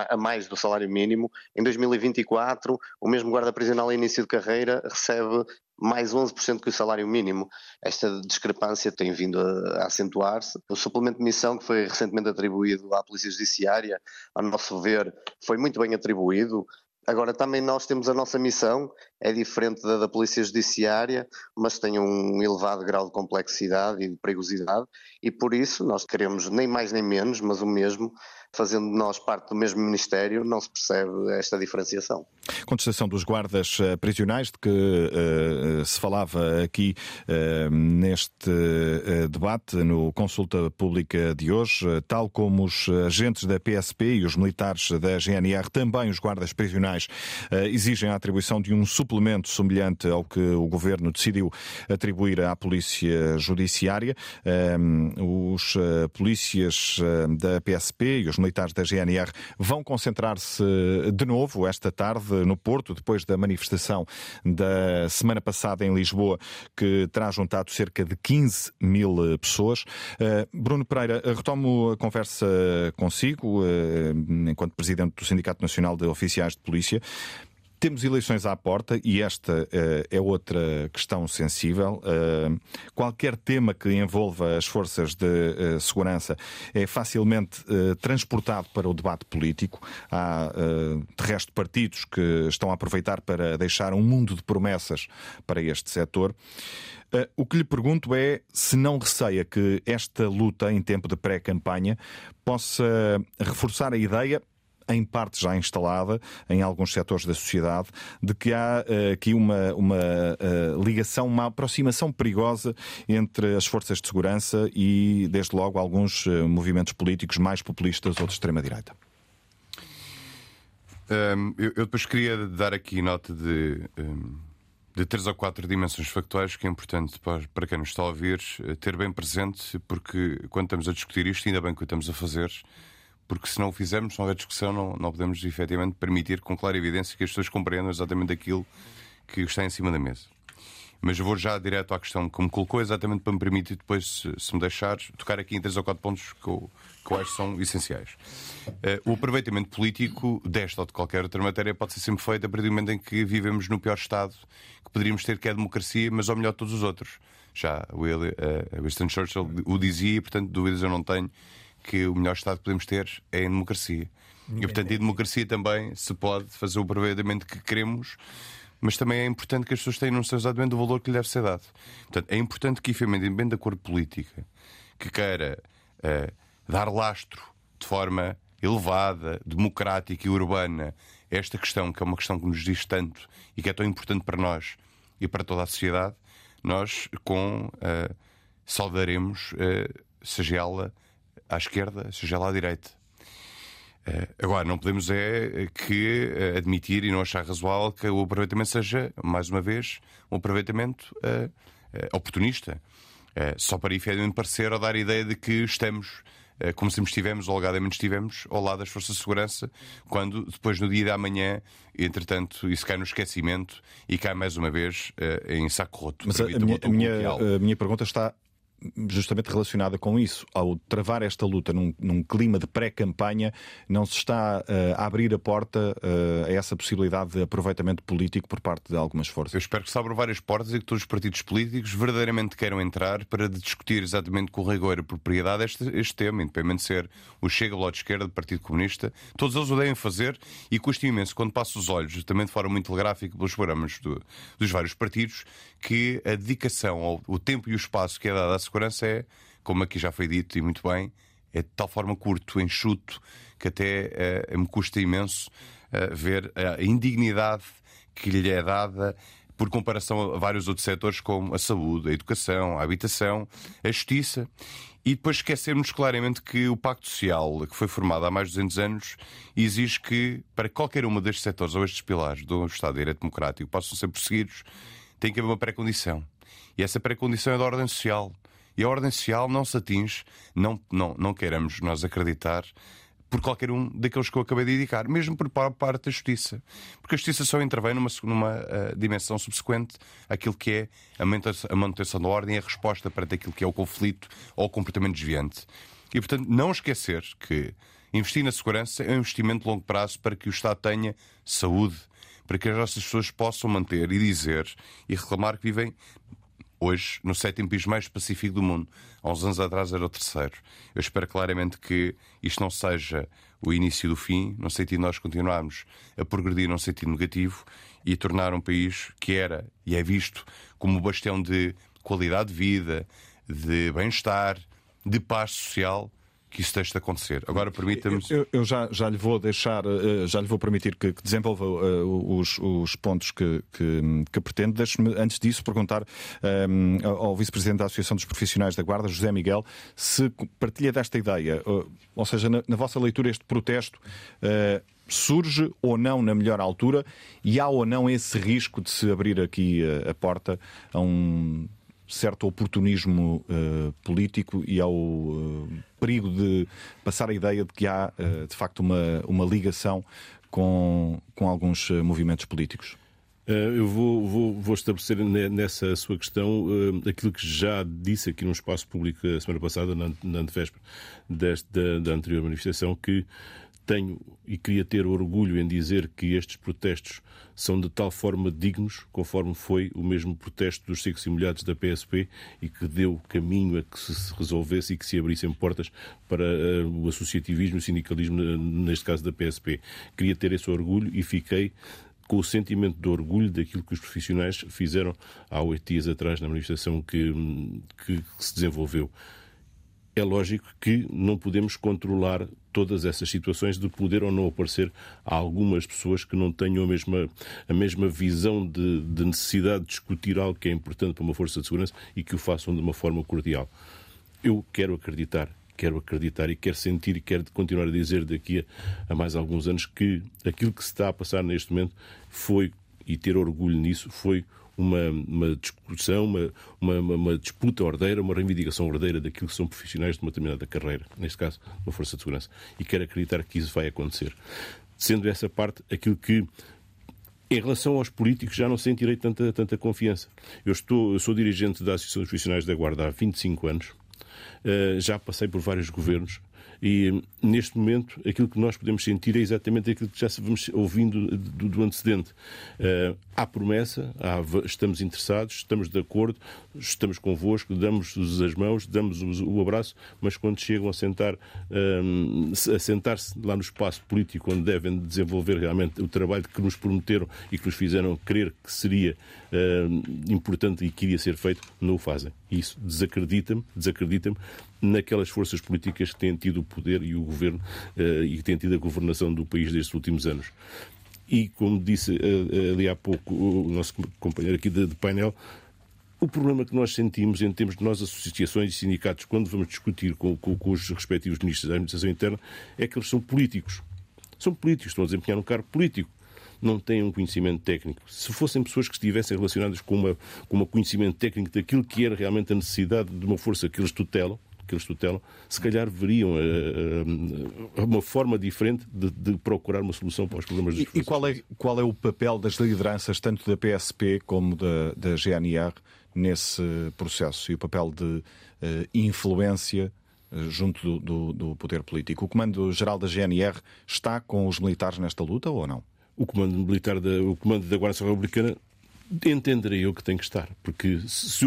a mais do salário mínimo. Em 2024, o mesmo guarda prisional em início de carreira recebe mais 11% que o salário mínimo. Esta discrepância tem vindo a, acentuar-se. O suplemento de missão que foi recentemente atribuído à Polícia Judiciária, a nosso ver, foi muito bem atribuído. Agora, também nós temos a nossa missão, é diferente da da Polícia Judiciária, mas tem um elevado grau de complexidade e de perigosidade, e por isso nós queremos nem mais nem menos, mas o mesmo, fazendo nós parte do mesmo Ministério, não se percebe esta diferenciação. Contestação dos guardas eh, prisionais, de que uh, se falava aqui uh, neste uh, debate, no consulta pública de hoje, tal como os agentes da PSP e os militares da GNR, também os guardas prisionais exigem a atribuição de um suplemento semelhante ao que o governo decidiu atribuir à Polícia Judiciária. os polícias da PSP e os militares da GNR vão concentrar-se de novo esta tarde no Porto, depois da manifestação da semana passada em Lisboa, que terá juntado cerca de 15 mil pessoas. Bruno Pereira, retomo a conversa consigo, enquanto Presidente do Sindicato Nacional de Oficiais de Polícia. Temos eleições à porta e esta uh, é outra questão sensível. Uh, qualquer tema que envolva as forças de uh, segurança é facilmente transportado para o debate político. Há, de resto, partidos que estão a aproveitar para deixar um mundo de promessas para este setor. o que lhe pergunto é se não receia que esta luta em tempo de pré-campanha possa reforçar a ideia em parte já instalada em alguns setores da sociedade, de que há uh, aqui uma, uma uh, ligação, uma aproximação perigosa entre as forças de segurança e, desde logo, alguns uh, movimentos políticos mais populistas ou de extrema-direita. Um, eu, eu, depois queria dar aqui nota de. Um de três ou quatro dimensões factuais que é importante para, quem nos está a ouvir ter bem presente, porque quando estamos a discutir isto, ainda bem que o estamos a fazer, porque se não o fizermos, se não houver discussão, não, não podemos efetivamente permitir com clara evidência que as pessoas compreendam exatamente aquilo que está em cima da mesa. Mas vou já direto à questão que me colocou, exatamente para me permitir depois, se, se me deixares, tocar aqui em três ou quatro pontos que eu, que eu acho que são essenciais. Uh, o aproveitamento político desta ou de qualquer outra matéria pode ser sempre feito a partir do momento em que vivemos no pior Estado que poderíamos ter, que é a democracia, mas ao melhor todos os outros. Já Will, uh, Winston Churchill o dizia portanto, dúvidas eu não tenho que o melhor Estado que podemos ter é em democracia. E, portanto, em democracia também se pode fazer o aproveitamento que queremos, mas também é importante que as pessoas tenham noção exatamente do valor que lhe deve ser dado. Portanto, é importante que, efetivamente, bem da cor política, que queira uh, dar lastro de forma elevada, democrática e urbana esta questão, que é uma questão que nos diz tanto e que é tão importante para nós e para toda a sociedade, nós com uh, saudaremos, uh, seja ela à esquerda, seja lá à direita. Uh, agora, não podemos é que uh, admitir e não achar razoável que o aproveitamento seja, mais uma vez, um aproveitamento uh, oportunista. só para efetivamente parecer ou dar a ideia de que estamos, como sempre estivemos, ou alegadamente estivemos, ao lado das forças de segurança, quando depois no dia da manhã, entretanto, isso cai no esquecimento e cai mais uma vez em saco roto. Mas a, a, minha, a, minha, a minha pergunta está justamente relacionada com isso. Ao travar esta luta num, num clima de pré-campanha, não se está uh, a abrir a porta uh, a essa possibilidade de aproveitamento político por parte de algumas forças? Eu espero que se abram várias portas e que todos os partidos políticos verdadeiramente queiram entrar para discutir exatamente com rigor e propriedade este, este tema, independente de ser o Chega, Bloco de Esquerda, Partido Comunista. Todos eles o devem fazer e custa imenso quando passo os olhos, também de forma muito telegráfica, pelos programas do, dos vários partidos, que a dedicação, ao, o tempo e o espaço que é dado à segurança é, como aqui já foi dito e muito bem, é de tal forma curto, enxuto, que até é, me custa imenso é, ver a indignidade que lhe é dada por comparação a vários outros setores, como a saúde, a educação, a habitação, a justiça. E depois esquecermos claramente que o Pacto Social, que foi formado há mais de 200 anos, exige que, para qualquer um destes setores ou estes pilares do Estado de Direito Democrático possam ser perseguidos, tem que haver uma pré-condição. E essa pré-condição é da ordem social. E a ordem social não se atinge, não, não, não queiramos nós acreditar, por qualquer um daqueles que eu acabei de indicar, mesmo por parte da justiça. Porque a justiça só intervém numa, numa uh, dimensão subsequente àquilo que é a manutenção, a manutenção da ordem e a resposta para aquilo que é o conflito ou o comportamento desviante. E, portanto, não esquecer que investir na segurança é um investimento de longo prazo para que o Estado tenha saúde, para que as nossas pessoas possam manter e dizer e reclamar que vivem hoje no sétimo país mais pacífico do mundo. Há uns anos atrás era o terceiro. Eu espero claramente que isto não seja o início do fim, no sentido de nós continuarmos a progredir num sentido negativo e tornar um país que era e é visto como bastião de qualidade de vida, de bem-estar, de paz social que isso deixe de acontecer. Agora permita-me. Eu, eu, já, já lhe vou deixar, eh, já lhe vou permitir que, que desenvolva uh, os, os pontos que, que, que pretende. Deixe-me, antes disso, perguntar um, ehm, ao Vice-Presidente da Associação dos Profissionais da Guarda, José Miguel, se partilha desta ideia. Ou seja, na, na, vossa leitura, este protesto. Uh, surge ou não na melhor altura e há ou não esse risco de se abrir aqui a, a porta a um certo oportunismo uh, político e ao uh, perigo de passar a ideia de que há, uh, de facto, uma, uma ligação com, com alguns movimentos políticos? Eu vou, vou, vou, estabelecer nessa sua questão aquilo que já disse aqui no espaço público a semana passada, na, antevéspera da anterior manifestação, que tenho e queria ter orgulho em dizer que estes protestos são de tal forma dignos, conforme foi o mesmo protesto dos secos e molhados da PSP e que deu caminho a que se resolvesse e que se abrissem portas para uh, o associativismo e o sindicalismo, neste caso da PSP. Queria ter esse orgulho e fiquei com o sentimento de orgulho daquilo que os profissionais fizeram há oito dias atrás na manifestação que, que, que se desenvolveu é lógico que não podemos controlar todas essas situações de poder ou não aparecer a algumas pessoas que não tenham a mesma, a mesma visão de, de necessidade de discutir algo que é importante para uma força de segurança e que o façam de uma forma cordial. Eu quero acreditar quero acreditar e quero sentir e quero continuar a dizer daqui a, a, mais alguns anos que aquilo que se está a passar neste momento foi, e ter orgulho nisso, foi uma, uma discussão, uma, uma, uma, disputa ordeira, uma reivindicação ordeira daquilo que são profissionais de uma determinada carreira, neste caso, uma força de segurança. E quero acreditar que isso vai acontecer. Sendo essa parte aquilo que em relação aos políticos, já não sentirei tanta, tanta confiança. Eu, estou, eu sou dirigente da Associação dos Profissionais da Guarda há 25 anos, uh, já passei por vários governos, e neste momento, aquilo que nós podemos sentir é exatamente aquilo que já vamos ouvindo do, do antecedente. Uh, há promessa, há, estamos interessados, estamos de acordo, estamos convosco, damos-vos as mãos, damos-vos o abraço, mas quando chegam a sentar uh, a sentar-se lá no espaço político onde devem desenvolver realmente o trabalho que nos prometeram e que nos fizeram crer que seria uh, importante e que iria ser feito, não o fazem. Isso desacredita-me, desacredita-me naquelas forças políticas que têm tido o poder e o governo uh, e que têm tido a governação do país destes últimos anos. E, como disse uh, ali há pouco o nosso companheiro aqui de, painel, o problema que nós sentimos em termos de nós, associações e sindicatos, quando vamos discutir com, com, com, os respectivos ministros da Administração Interna, é que eles são políticos. São políticos, estão a desempenhar um cargo político não têm um conhecimento técnico. Se fossem pessoas que estivessem relacionadas com, uma, com um conhecimento técnico daquilo que era realmente a necessidade de uma força que eles tutelam, que eles tutelam, se calhar veriam uh, uma forma diferente de, de, procurar uma solução para os problemas dos E, e qual, é, qual é o papel das lideranças, tanto da PSP como da, da GNR, nesse processo e o papel de uh, influência junto do, do, do, poder político. O Comando-Geral da GNR está com os militares nesta luta ou não? o comando militar da, o comando da Guarda Republicana entenderei eu que tem que estar, porque se,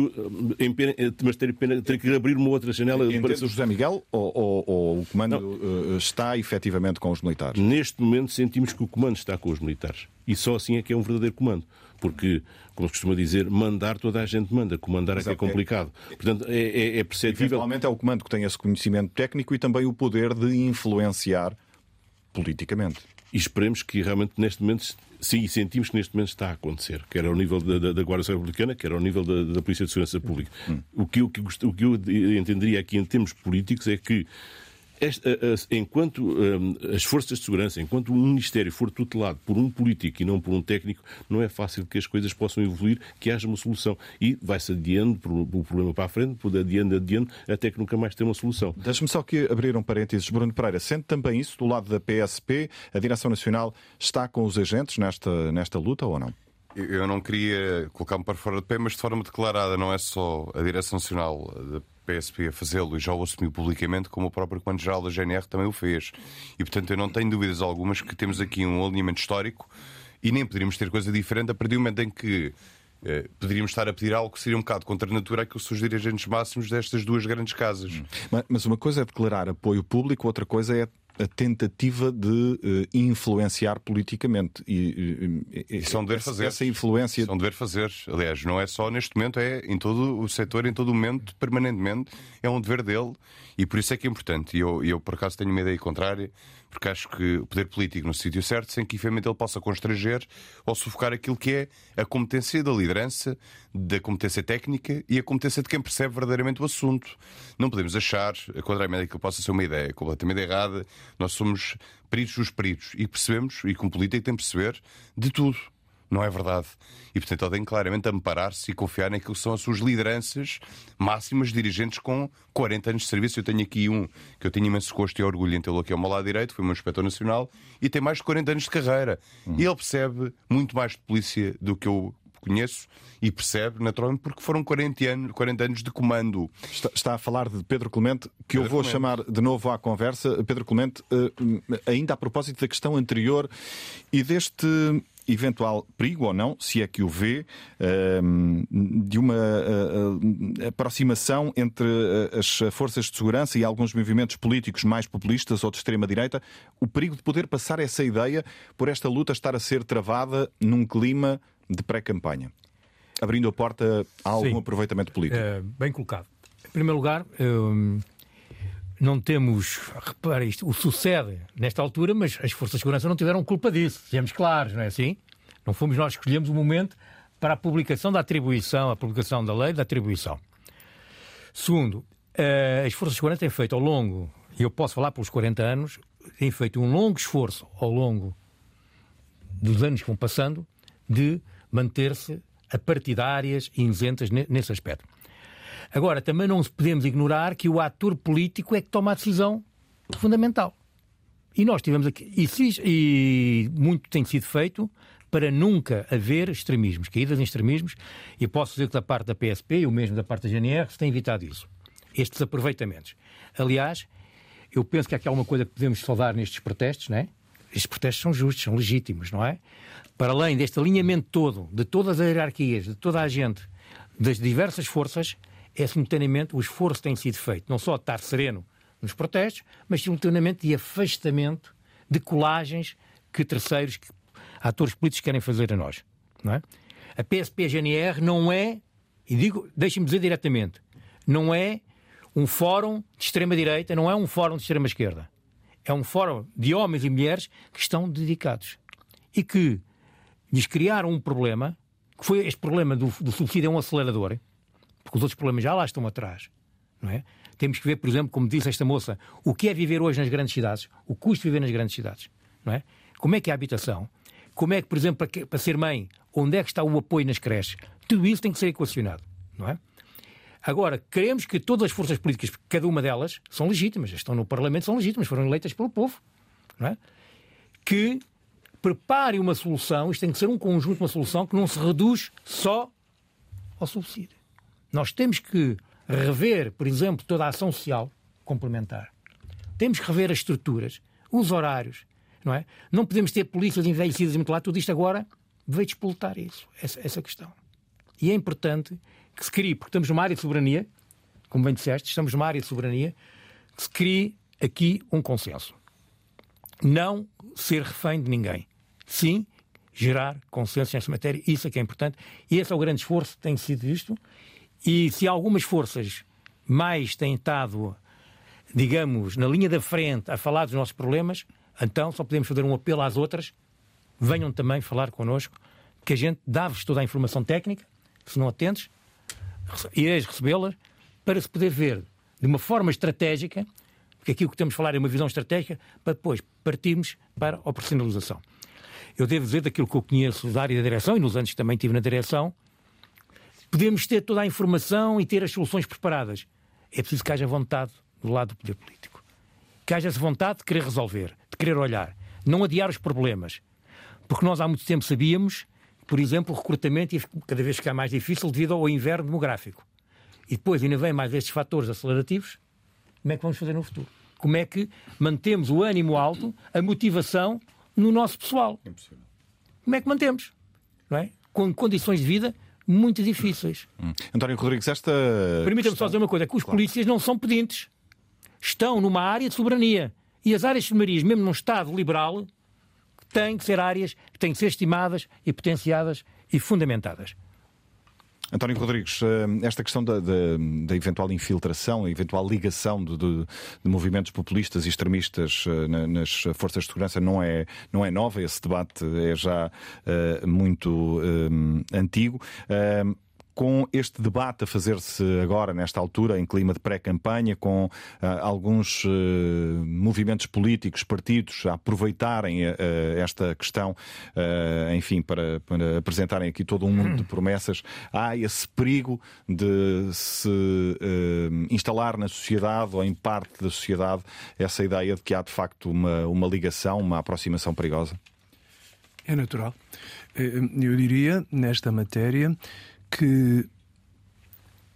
em pena, mas ter, pena, ter que abrir uma outra janela. Entende para... José Miguel ou, ou, ou o comando uh, está efetivamente com os militares? Neste momento sentimos que o comando está com os militares e só assim é que é um verdadeiro comando, porque como se costuma dizer, mandar toda a gente manda, comandar é que é complicado. Portanto, é, é, é perceptível. Eventualmente é o comando que tem esse conhecimento técnico e também o poder de influenciar politicamente. E esperemos que realmente neste momento, sim, sentimos que neste momento está a acontecer, quer ao nível da, da, da Guarda Republicana, quer ao nível da, da Polícia de Segurança Pública. Hum. O, que, o, que, o que eu entenderia aqui em termos políticos é que esta, enquanto um, as forças de segurança, enquanto um Ministério for tutelado por um político e não por um técnico, não é fácil que as coisas possam evoluir, que haja uma solução. E vai-se adiando o problema para a frente, por adiando, adiando, até que nunca mais tem uma solução. Deixe-me só aqui abrir um parênteses. Bruno Pereira, sente também isso do lado da PSP? A Direção Nacional está com os agentes nesta, nesta luta ou não? Eu não queria colocar-me para fora de pé, mas de forma declarada, não é só a Direção Nacional da PSP a fazê-lo e já o assumiu publicamente, como o próprio Comando-Geral da GNR também o fez. E, portanto, eu não tenho dúvidas algumas que temos aqui um alinhamento histórico e nem poderíamos ter coisa diferente a partir do momento em que eh, poderíamos estar a pedir algo que seria um bocado contra a natura que são os dirigentes máximos destas duas grandes casas. Mas uma coisa é declarar apoio público, outra coisa é a tentativa de uh, influenciar politicamente. E, e, Isso é um dever fazer. Essa influência. Isso é um dever fazer. Aliás, não é só neste momento, é em todo o setor, em todo o momento, permanentemente. É um dever dele e por isso é que é importante. E eu, eu, por acaso, tenho uma ideia contrária porque acho que o poder político no sítio certo, sem que efetivamente ele possa constranger ou sufocar aquilo que é a competência da liderança, da competência técnica e a competência de quem percebe verdadeiramente o assunto. Não podemos achar, contrariamente que possa ser uma ideia completamente errada, nós somos peritos dos peritos e percebemos, e como político tem que perceber, de tudo Não é verdade. E, portanto, ele tem claramente amparar-se e confiar naquilo que são as suas lideranças máximas, dirigentes com 40 anos de serviço. Eu tenho aqui um que eu tenho imenso gosto e orgulho em tê-lo aqui ao meu lado direito, foi meu inspetor nacional, e tem mais de 40 anos de carreira. Hum. E ele percebe muito mais de polícia do que eu conheço e percebe, naturalmente, porque foram 40 anos, 40 anos de comando. Está, está a falar de Pedro Clemente, que Pedro eu vou Clemente. chamar de novo à conversa. Pedro Clemente, eh, ainda a propósito da questão anterior e deste eventual perigo ou não, se é que o vê, ehm, de uma eh, aproximação entre as forças de segurança e alguns movimentos políticos mais populistas ou de extrema-direita, o perigo de poder passar essa ideia por esta luta estar a ser travada num clima de pré-campanha, abrindo a porta a algum Sim. aproveitamento político. É, bem colocado. Em primeiro lugar, hum, não temos, repare isto, o sucede nesta altura, mas as forças de segurança não tiveram culpa disso, sejamos claros, não é assim? Não fomos nós que escolhemos o momento para a publicação da atribuição, a publicação da lei da atribuição. Segundo, eh, as forças de segurança têm feito ao longo, e eu posso falar pelos 40 anos, têm feito um longo esforço ao longo dos anos que vão passando de manter-se apartidárias e isentas nesse aspecto. Agora, também não podemos ignorar que o ator político é que toma a decisão fundamental. E nós tivemos aqui, e, e muito tem sido feito para nunca haver extremismos, caídas em extremismos, e posso dizer que da parte da PSP e o mesmo da parte da GNR se tem evitado isso. Estes aproveitamentos. Aliás, eu penso que há aqui alguma coisa que podemos saudar nestes protestos, não é? Estes protestos são justos, são legítimos, não é? para além deste alinhamento todo, de todas as hierarquias, de toda a gente, das diversas forças, é simultaneamente o esforço tem sido feito, não só de estar sereno nos protestos, mas simultaneamente de afastamento de colagens que terceiros, que atores políticos querem fazer a nós. Não é? A PSP-GNR não é, e digo, deixem-me dizer diretamente, não é um fórum de extrema-direita, não é um fórum de extrema-esquerda. É um fórum de homens e mulheres que estão dedicados e que lhes criaram um problema, que foi este problema do, do subsídio um acelerador, porque os outros problemas já lá estão atrás. Não é? Temos que ver, por exemplo, como disse esta moça, o que é viver hoje nas grandes cidades, o custo de viver nas grandes cidades. Não é? Como é que é a habitação? Como é que, por exemplo, para, para ser mãe, onde é que está o apoio nas creches? Tudo isso tem que ser equacionado. Não é? Agora, queremos que todas as forças políticas, cada uma delas, são legítimas, estão no Parlamento, são legítimas, foram eleitas pelo povo, não é? que prepare uma solução, isto tem que ser um conjunto, uma solução que não se reduz só ao subsídio. Nós temos que rever, por exemplo, toda a ação social complementar. Temos que rever as estruturas, os horários, não é? Não podemos ter polícias envelhecidas e muito lá, tudo isto agora veio despoltar isso, essa, essa questão. E é importante que se crie, porque estamos numa área de soberania, como bem disseste, estamos numa área de soberania, que se crie aqui um consenso. Não ser refém de ninguém sim, gerar consenso nesta matéria. Isso é que é importante. E esse é o grande esforço que tem sido visto. E se algumas forças mais têm estado, digamos, na linha da frente a falar dos nossos problemas, então só podemos fazer um apelo às outras. Venham também falar connosco, que a gente dá-vos toda a informação técnica, se não atentos, ireis recebê-la, para se poder ver de uma forma estratégica, porque aqui o que temos a falar é uma visão estratégica, para depois partirmos para a operacionalização. Eu devo dizer, daquilo que eu conheço da área da direção, e nos anos que também estive na direção, podemos ter toda a informação e ter as soluções preparadas. É preciso que haja vontade do lado do poder político. Que haja vontade de querer resolver, de querer olhar, não adiar os problemas. Porque nós há muito tempo sabíamos, por exemplo, o recrutamento ia cada vez ficar mais difícil devido ao inverno demográfico. E depois ainda vem mais estes fatores acelerativos. Como é que vamos fazer no futuro? Como é que mantemos o ânimo alto, a motivação no nosso pessoal. Como é que mantemos? Não é? Com condições de vida muito difíceis. Hum. António Rodrigues, esta. Permita-me só dizer uma coisa: que os claro. polícias não são pedintes. Estão numa área de soberania. E as áreas de soberania, mesmo num Estado liberal, têm que ser áreas que têm que ser estimadas e potenciadas e fundamentadas. António Rodrigues, eh, esta questão da, da, da eventual infiltração, a eventual ligação de, de, de movimentos populistas e extremistas eh, nas forças de segurança não é, não é nova, esse debate é já uh, muito antigo. Com este debate a fazer-se agora, nesta altura, em clima de pré-campanha, com uh, alguns uh, movimentos políticos, partidos, a aproveitarem uh, esta questão, enfim, para, para, apresentarem aqui todo um mundo de promessas, há esse perigo de se instalar na sociedade ou em parte da sociedade essa ideia de que há de facto uma, uma ligação, uma aproximação perigosa? É natural. Eu diria, nesta matéria, que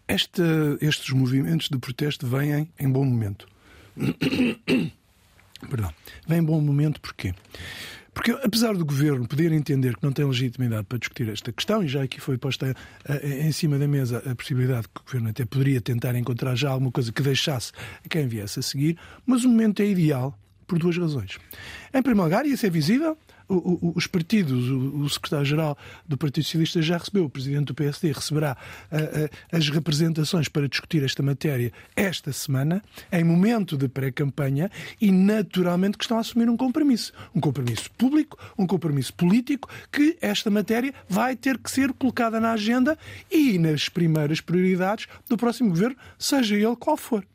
esta, estes movimentos de protesto vêm em bom momento. [coughs] Perdão. Vêm em bom momento porquê? Porque, apesar do governo poder entender que não tem legitimidade para discutir esta questão, e já aqui foi posta em cima da mesa a possibilidade que o governo até poderia tentar encontrar já alguma coisa que deixasse a quem viesse a seguir, mas o momento é ideal por duas razões. Em primeiro lugar, isso é visível, os partidos, o, secretário-geral do Partido Socialista já recebeu, o presidente do PSD receberá as representações para discutir esta matéria esta semana, em momento de pré-campanha, e naturalmente que estão a assumir um compromisso. Um compromisso público, um compromisso político, que esta matéria vai ter que ser colocada na agenda e nas primeiras prioridades do próximo governo, seja ele qual for.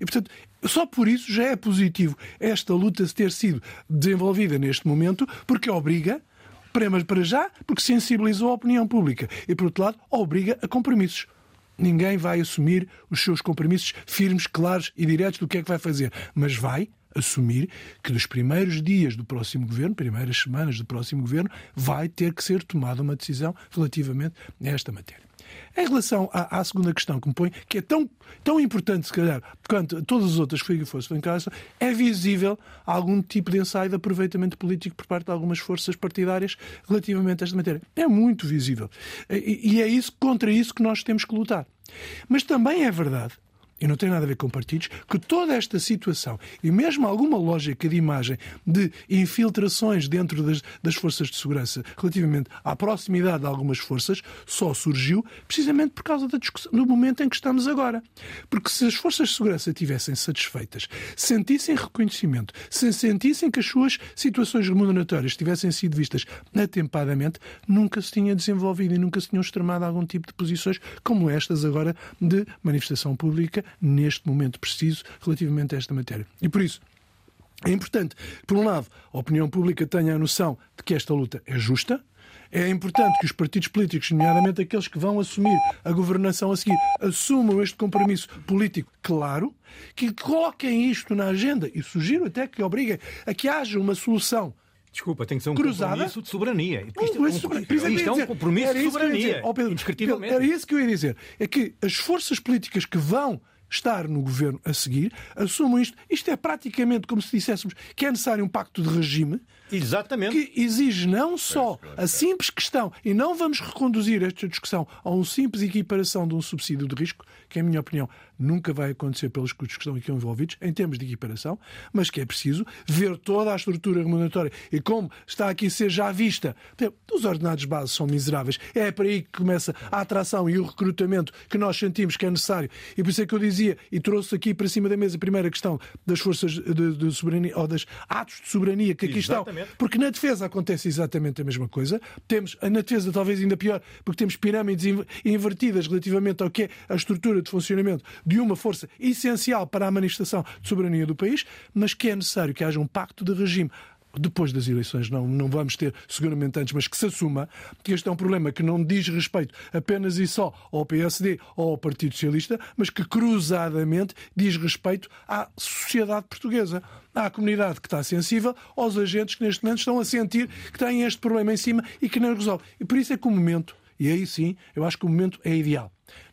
E, portanto, só por isso já é positivo esta luta ter sido desenvolvida neste momento, porque obriga, para, para já, porque sensibilizou a opinião pública e, por outro lado, obriga a compromissos. Ninguém vai assumir os seus compromissos firmes, claros e diretos do que é que vai fazer, mas vai assumir que dos primeiros dias do próximo governo, primeiras semanas do próximo governo, vai ter que ser tomada uma decisão relativamente a esta matéria. Em relação à, à, segunda questão que me põe, que é tão, tão importante, se calhar, quanto todas as outras que fosse em casa, é visível algum tipo de ensaio de aproveitamento político por parte de algumas forças partidárias relativamente a esta matéria. É muito visível. E, e é isso, contra isso que nós temos que lutar. Mas também é verdade e não tem nada a ver com partidos, que toda esta situação e mesmo alguma lógica de imagem de infiltrações dentro das, das forças de segurança relativamente à proximidade de algumas forças só surgiu precisamente por causa da discussão, do momento em que estamos agora. Porque se as forças de segurança estivessem satisfeitas, sentissem reconhecimento, se sentissem que as suas situações remuneratórias tivessem sido vistas atempadamente, nunca se tinha desenvolvido e nunca se tinham extremado algum tipo de posições como estas agora de manifestação pública neste momento preciso relativamente a esta matéria. E por isso, é importante, por um lado, a opinião pública tenha a noção de que esta luta é justa, é importante que os partidos políticos, nomeadamente aqueles que vão assumir a governação a seguir, assumam este compromisso político claro, que coloquem isto na agenda e sugiro até que obriguem a que haja uma solução Desculpa, tem que ser um cruzada. compromisso de soberania. Isto, um, um, isto é um compromisso de soberania. Oh, Pedro, Pedro, era isso que eu ia dizer. É que as forças políticas que vão estar no governo a seguir, assumam isto. Isto é praticamente como se disséssemos que é necessário um pacto de regime. Exatamente. Que exige não só a simples questão, e não vamos reconduzir esta discussão a um simples equiparação de um subsídio de risco, que, em minha opinião, nunca vai acontecer pelos custos que estão aqui envolvidos, em termos de equiparação, mas que é preciso ver toda a estrutura remuneratória e como está aqui a ser já vista. Os ordenados base são miseráveis. É para aí que começa a atração e o recrutamento que nós sentimos que é necessário. E por isso é que eu dizia, e trouxe aqui para cima da mesa a primeira questão das forças de, de soberania, ou das atos de soberania que aqui exatamente. estão. Porque na defesa acontece exatamente a mesma coisa. Temos, na defesa talvez ainda pior, porque temos pirâmides invertidas relativamente ao que é a estrutura de funcionamento de uma força essencial para a manifestação de soberania do país, mas que é necessário que haja um pacto de regime depois das eleições não, não vamos ter seguramente antes, mas que se assuma que este é um problema que não diz respeito apenas e só ao PSD ou ao Partido Socialista, mas que cruzadamente diz respeito à sociedade portuguesa, à comunidade que está sensível, aos agentes que neste momento estão a sentir que têm este problema em cima e que não resolve. E por isso é que o momento, e aí sim, eu acho que o momento é ideal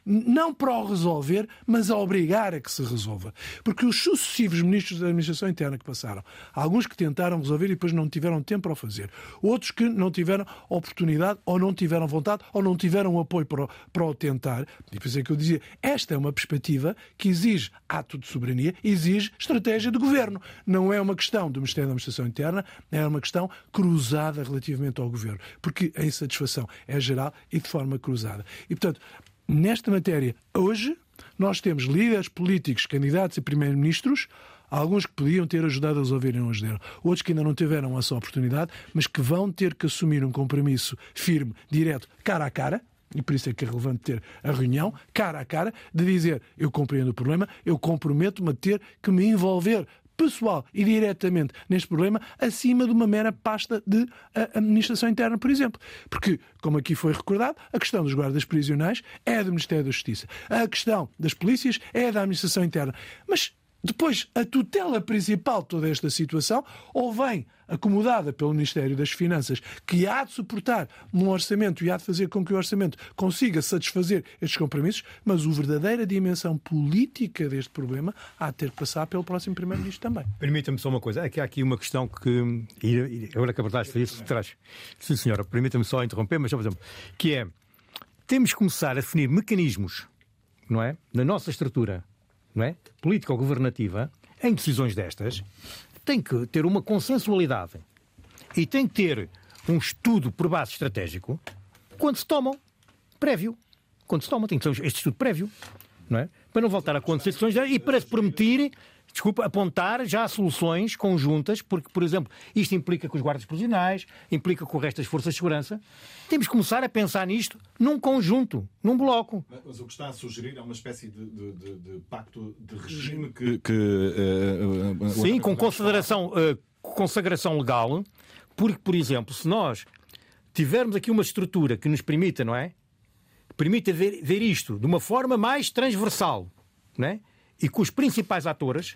não para o resolver, mas a obrigar a que se resolva. Porque os sucessivos ministros da Administração Interna que passaram, alguns que tentaram resolver e depois não tiveram tempo para o fazer, outros que não tiveram oportunidade ou não tiveram vontade ou não tiveram apoio para o, para o tentar, e por isso é que eu dizia, esta é uma perspectiva que exige ato de soberania, exige estratégia de governo. Não é uma questão do Ministério da Administração Interna, é uma questão cruzada relativamente ao governo, porque a insatisfação é geral e de forma cruzada. E, portanto, Nesta matéria, hoje, nós temos líderes políticos, candidatos e primeiros-ministros, alguns que podiam ter ajudado a resolver e não ajudaram, outros que ainda não tiveram essa oportunidade, mas que vão ter que assumir um compromisso firme, direto, cara a cara, e por isso é que é relevante ter a reunião, cara a cara, de dizer eu compreendo o problema, eu comprometo-me a ter que me envolver pessoal e diretamente neste problema acima de uma mera pasta de administração interna, por exemplo. Porque, como aqui foi recordado, a questão dos guardas prisionais é do Ministério da Justiça. A questão das polícias é da administração interna. Mas depois, a tutela principal de toda esta situação ou vem acomodada pelo Ministério das Finanças, que há de suportar um orçamento e há de fazer com que o orçamento consiga satisfazer estes compromissos, mas a verdadeira dimensão política deste problema há de ter que passar pelo próximo Primeiro-Ministro também. Permita-me só uma coisa, é que há aqui uma questão que, agora que a verdade isso, traz. Sim, senhora, permita-me só interromper, mas, por exemplo, que é, temos que começar a definir mecanismos, não é, na nossa estrutura não é? política ou governativa, em decisões destas, tem que ter uma consensualidade e tem que ter um estudo por base estratégico quando se tomam, prévio. Quando se tomam, tem que ter este estudo prévio, não é? Para não voltar a acontecer decisões e para se permitir desculpa, apontar já soluções conjuntas, porque, por exemplo, isto implica com os guardas prisionais, implica com o resto das forças de segurança. Temos que começar a pensar nisto num conjunto, num bloco. Mas o que está a sugerir é uma espécie de, de, de, de pacto de regime que. que uh, uh, Sim, com consideração, uh, consagração legal, porque, por exemplo, se nós tivermos aqui uma estrutura que nos permita, não é? Permita ver, ver isto de uma forma mais transversal, não é? E com os principais atores,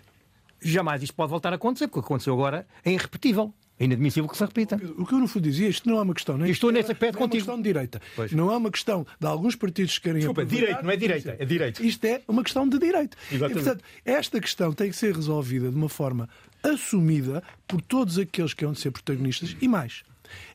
jamais isto pode voltar a acontecer, porque o que aconteceu agora é irrepetível. É inadmissível que se repita. O que eu no fundo dizia, isto não é uma questão. Nem Estou nesse aspecto não contigo. é uma questão de direita. Pois. Não é uma questão de alguns partidos que querem. Desculpa, direito, não é direita, é direito. Isto é uma questão de direito. Exatamente. E, portanto, esta questão tem que ser resolvida de uma forma assumida por todos aqueles que hão de ser protagonistas e mais.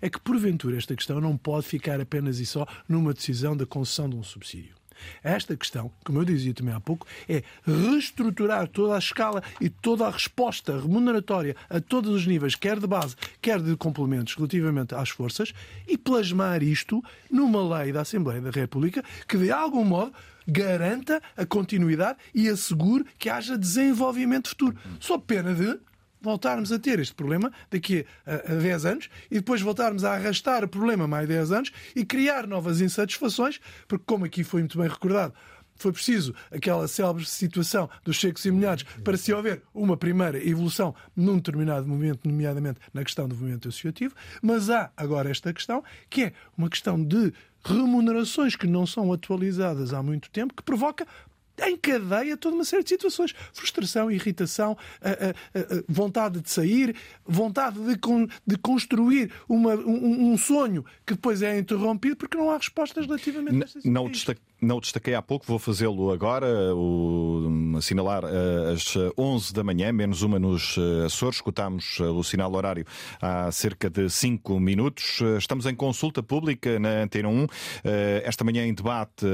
É que, porventura, esta questão não pode ficar apenas e só numa decisão da concessão de um subsídio. Esta questão, como eu dizia também há pouco, é reestruturar toda a escala e toda a resposta remuneratória a todos os níveis, quer de base, quer de complementos relativamente às forças, e plasmar isto numa lei da Assembleia da República que, de algum modo, garanta a continuidade e assegure que haja desenvolvimento futuro. Só pena de voltarmos a ter este problema daqui a, a 10 anos e depois voltarmos a arrastar o problema mais 10 anos e criar novas insatisfações, porque, como aqui foi muito bem recordado, foi preciso aquela célebre situação dos checos e milhares para se houver uma primeira evolução num determinado momento, nomeadamente na questão do movimento associativo, mas há agora esta questão, que é uma questão de remunerações que não são atualizadas há muito tempo, que provoca encadeia toda uma série de situações. Frustração, irritação, vontade de sair, vontade de, de construir uma, um, um, sonho que depois é interrompido porque não há respostas relativamente a não, destaque, não o destaquei há pouco, vou fazê-lo agora, o, assinalar uh, às 11 da manhã, menos uma nos uh, Açores. Escutámos uh, o sinal horário há cerca de 5 minutos. estamos em consulta pública na Antena 1. esta manhã em debate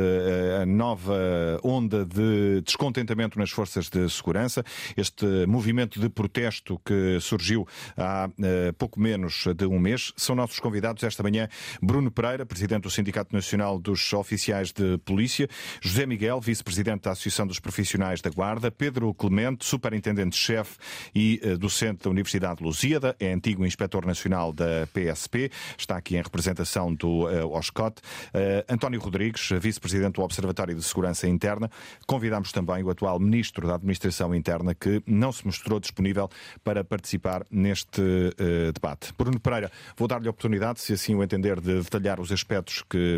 a nova onda de descontentamento nas forças de segurança. Este movimento de protesto que surgiu há pouco menos de um mês. São nossos convidados esta manhã Bruno Pereira, presidente do Sindicato Nacional dos Oficiais de Polícia Polícia, José Miguel, vice-presidente da Associação dos Profissionais da Guarda, Pedro Clemente, superintendente-chefe e uh, docente da Universidade de Lusíada, é antigo inspetor nacional da PSP, está aqui em representação do uh, OSCOT, uh, António Rodrigues, vice-presidente do Observatório de Segurança Interna. Convidamos também o atual ministro da Administração Interna, que não se mostrou disponível para participar neste uh, debate. Bruno Pereira, vou dar-lhe a oportunidade, se assim o entender, de detalhar os aspectos que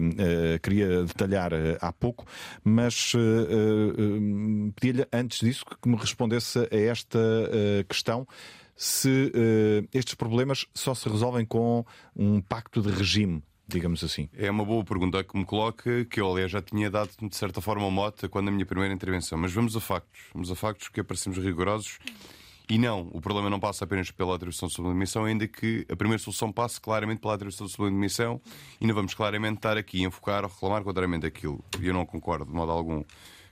queria detalhar há pouco, mas uh, uh, pedia-lhe antes disso que me respondesse a esta uh, questão se estes problemas só se resolvem com um pacto de regime digamos assim? É uma boa pergunta que me coloca, que eu aliás já tinha dado de certa forma moto quando a minha primeira intervenção. Mas vamos a factos. Vamos a factos que aparecemos rigorosos e não, o problema não passa apenas pela atribuição de sublimissão, ainda que a primeira solução passe claramente pela atribuição de sublimissão e não vamos claramente estar aqui a enfocar ou reclamar contrariamente aquilo. E eu não concordo de modo algum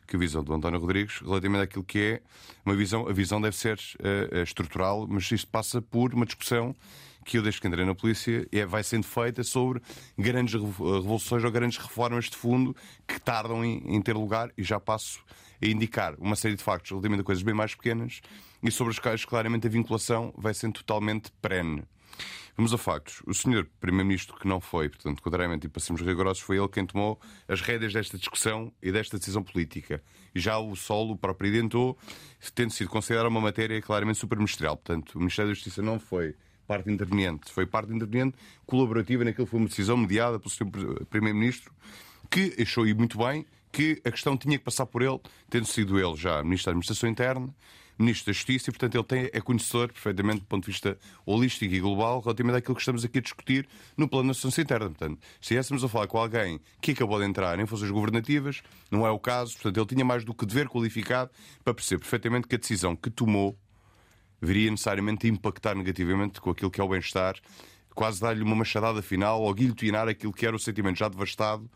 com a visão do António Rodrigues relativamente àquilo que é uma visão. A visão deve ser uh, estrutural, mas isto passa por uma discussão que eu, desde que entrei na polícia, é, vai sendo feita sobre grandes revoluções ou grandes reformas de fundo que tardam em, em ter lugar e já passo a indicar uma série de factos relativamente a coisas bem mais pequenas e sobre as quais claramente a vinculação vai sendo totalmente perene. Vamos a factos. O senhor Primeiro-Ministro, que não foi, portanto, contrariamente, e para sermos rigorosos, foi ele quem tomou as rédeas desta discussão e desta decisão política. E já o solo, próprio identou, tendo sido considerada uma matéria claramente superministerial. Portanto, o Ministério da Justiça não foi parte interveniente, foi parte interveniente colaborativa naquilo que foi uma decisão mediada pelo Sr. Primeiro-Ministro, que achou, e muito bem, que a questão tinha que passar por ele, tendo sido ele já Ministro da Administração Interna, Ministro da Justiça, e portanto ele tem, é conhecedor perfeitamente do ponto de vista holístico e global relativamente àquilo que estamos aqui a discutir no plano da Associação Interna. Portanto, se estivéssemos a falar com alguém que acabou de entrar em funções governativas, não é o caso, portanto ele tinha mais do que dever qualificado para perceber perfeitamente que a decisão que tomou viria necessariamente a impactar negativamente com aquilo que é o bem-estar, quase dar-lhe uma machadada final ou guilhotinar aquilo que era o sentimento já devastado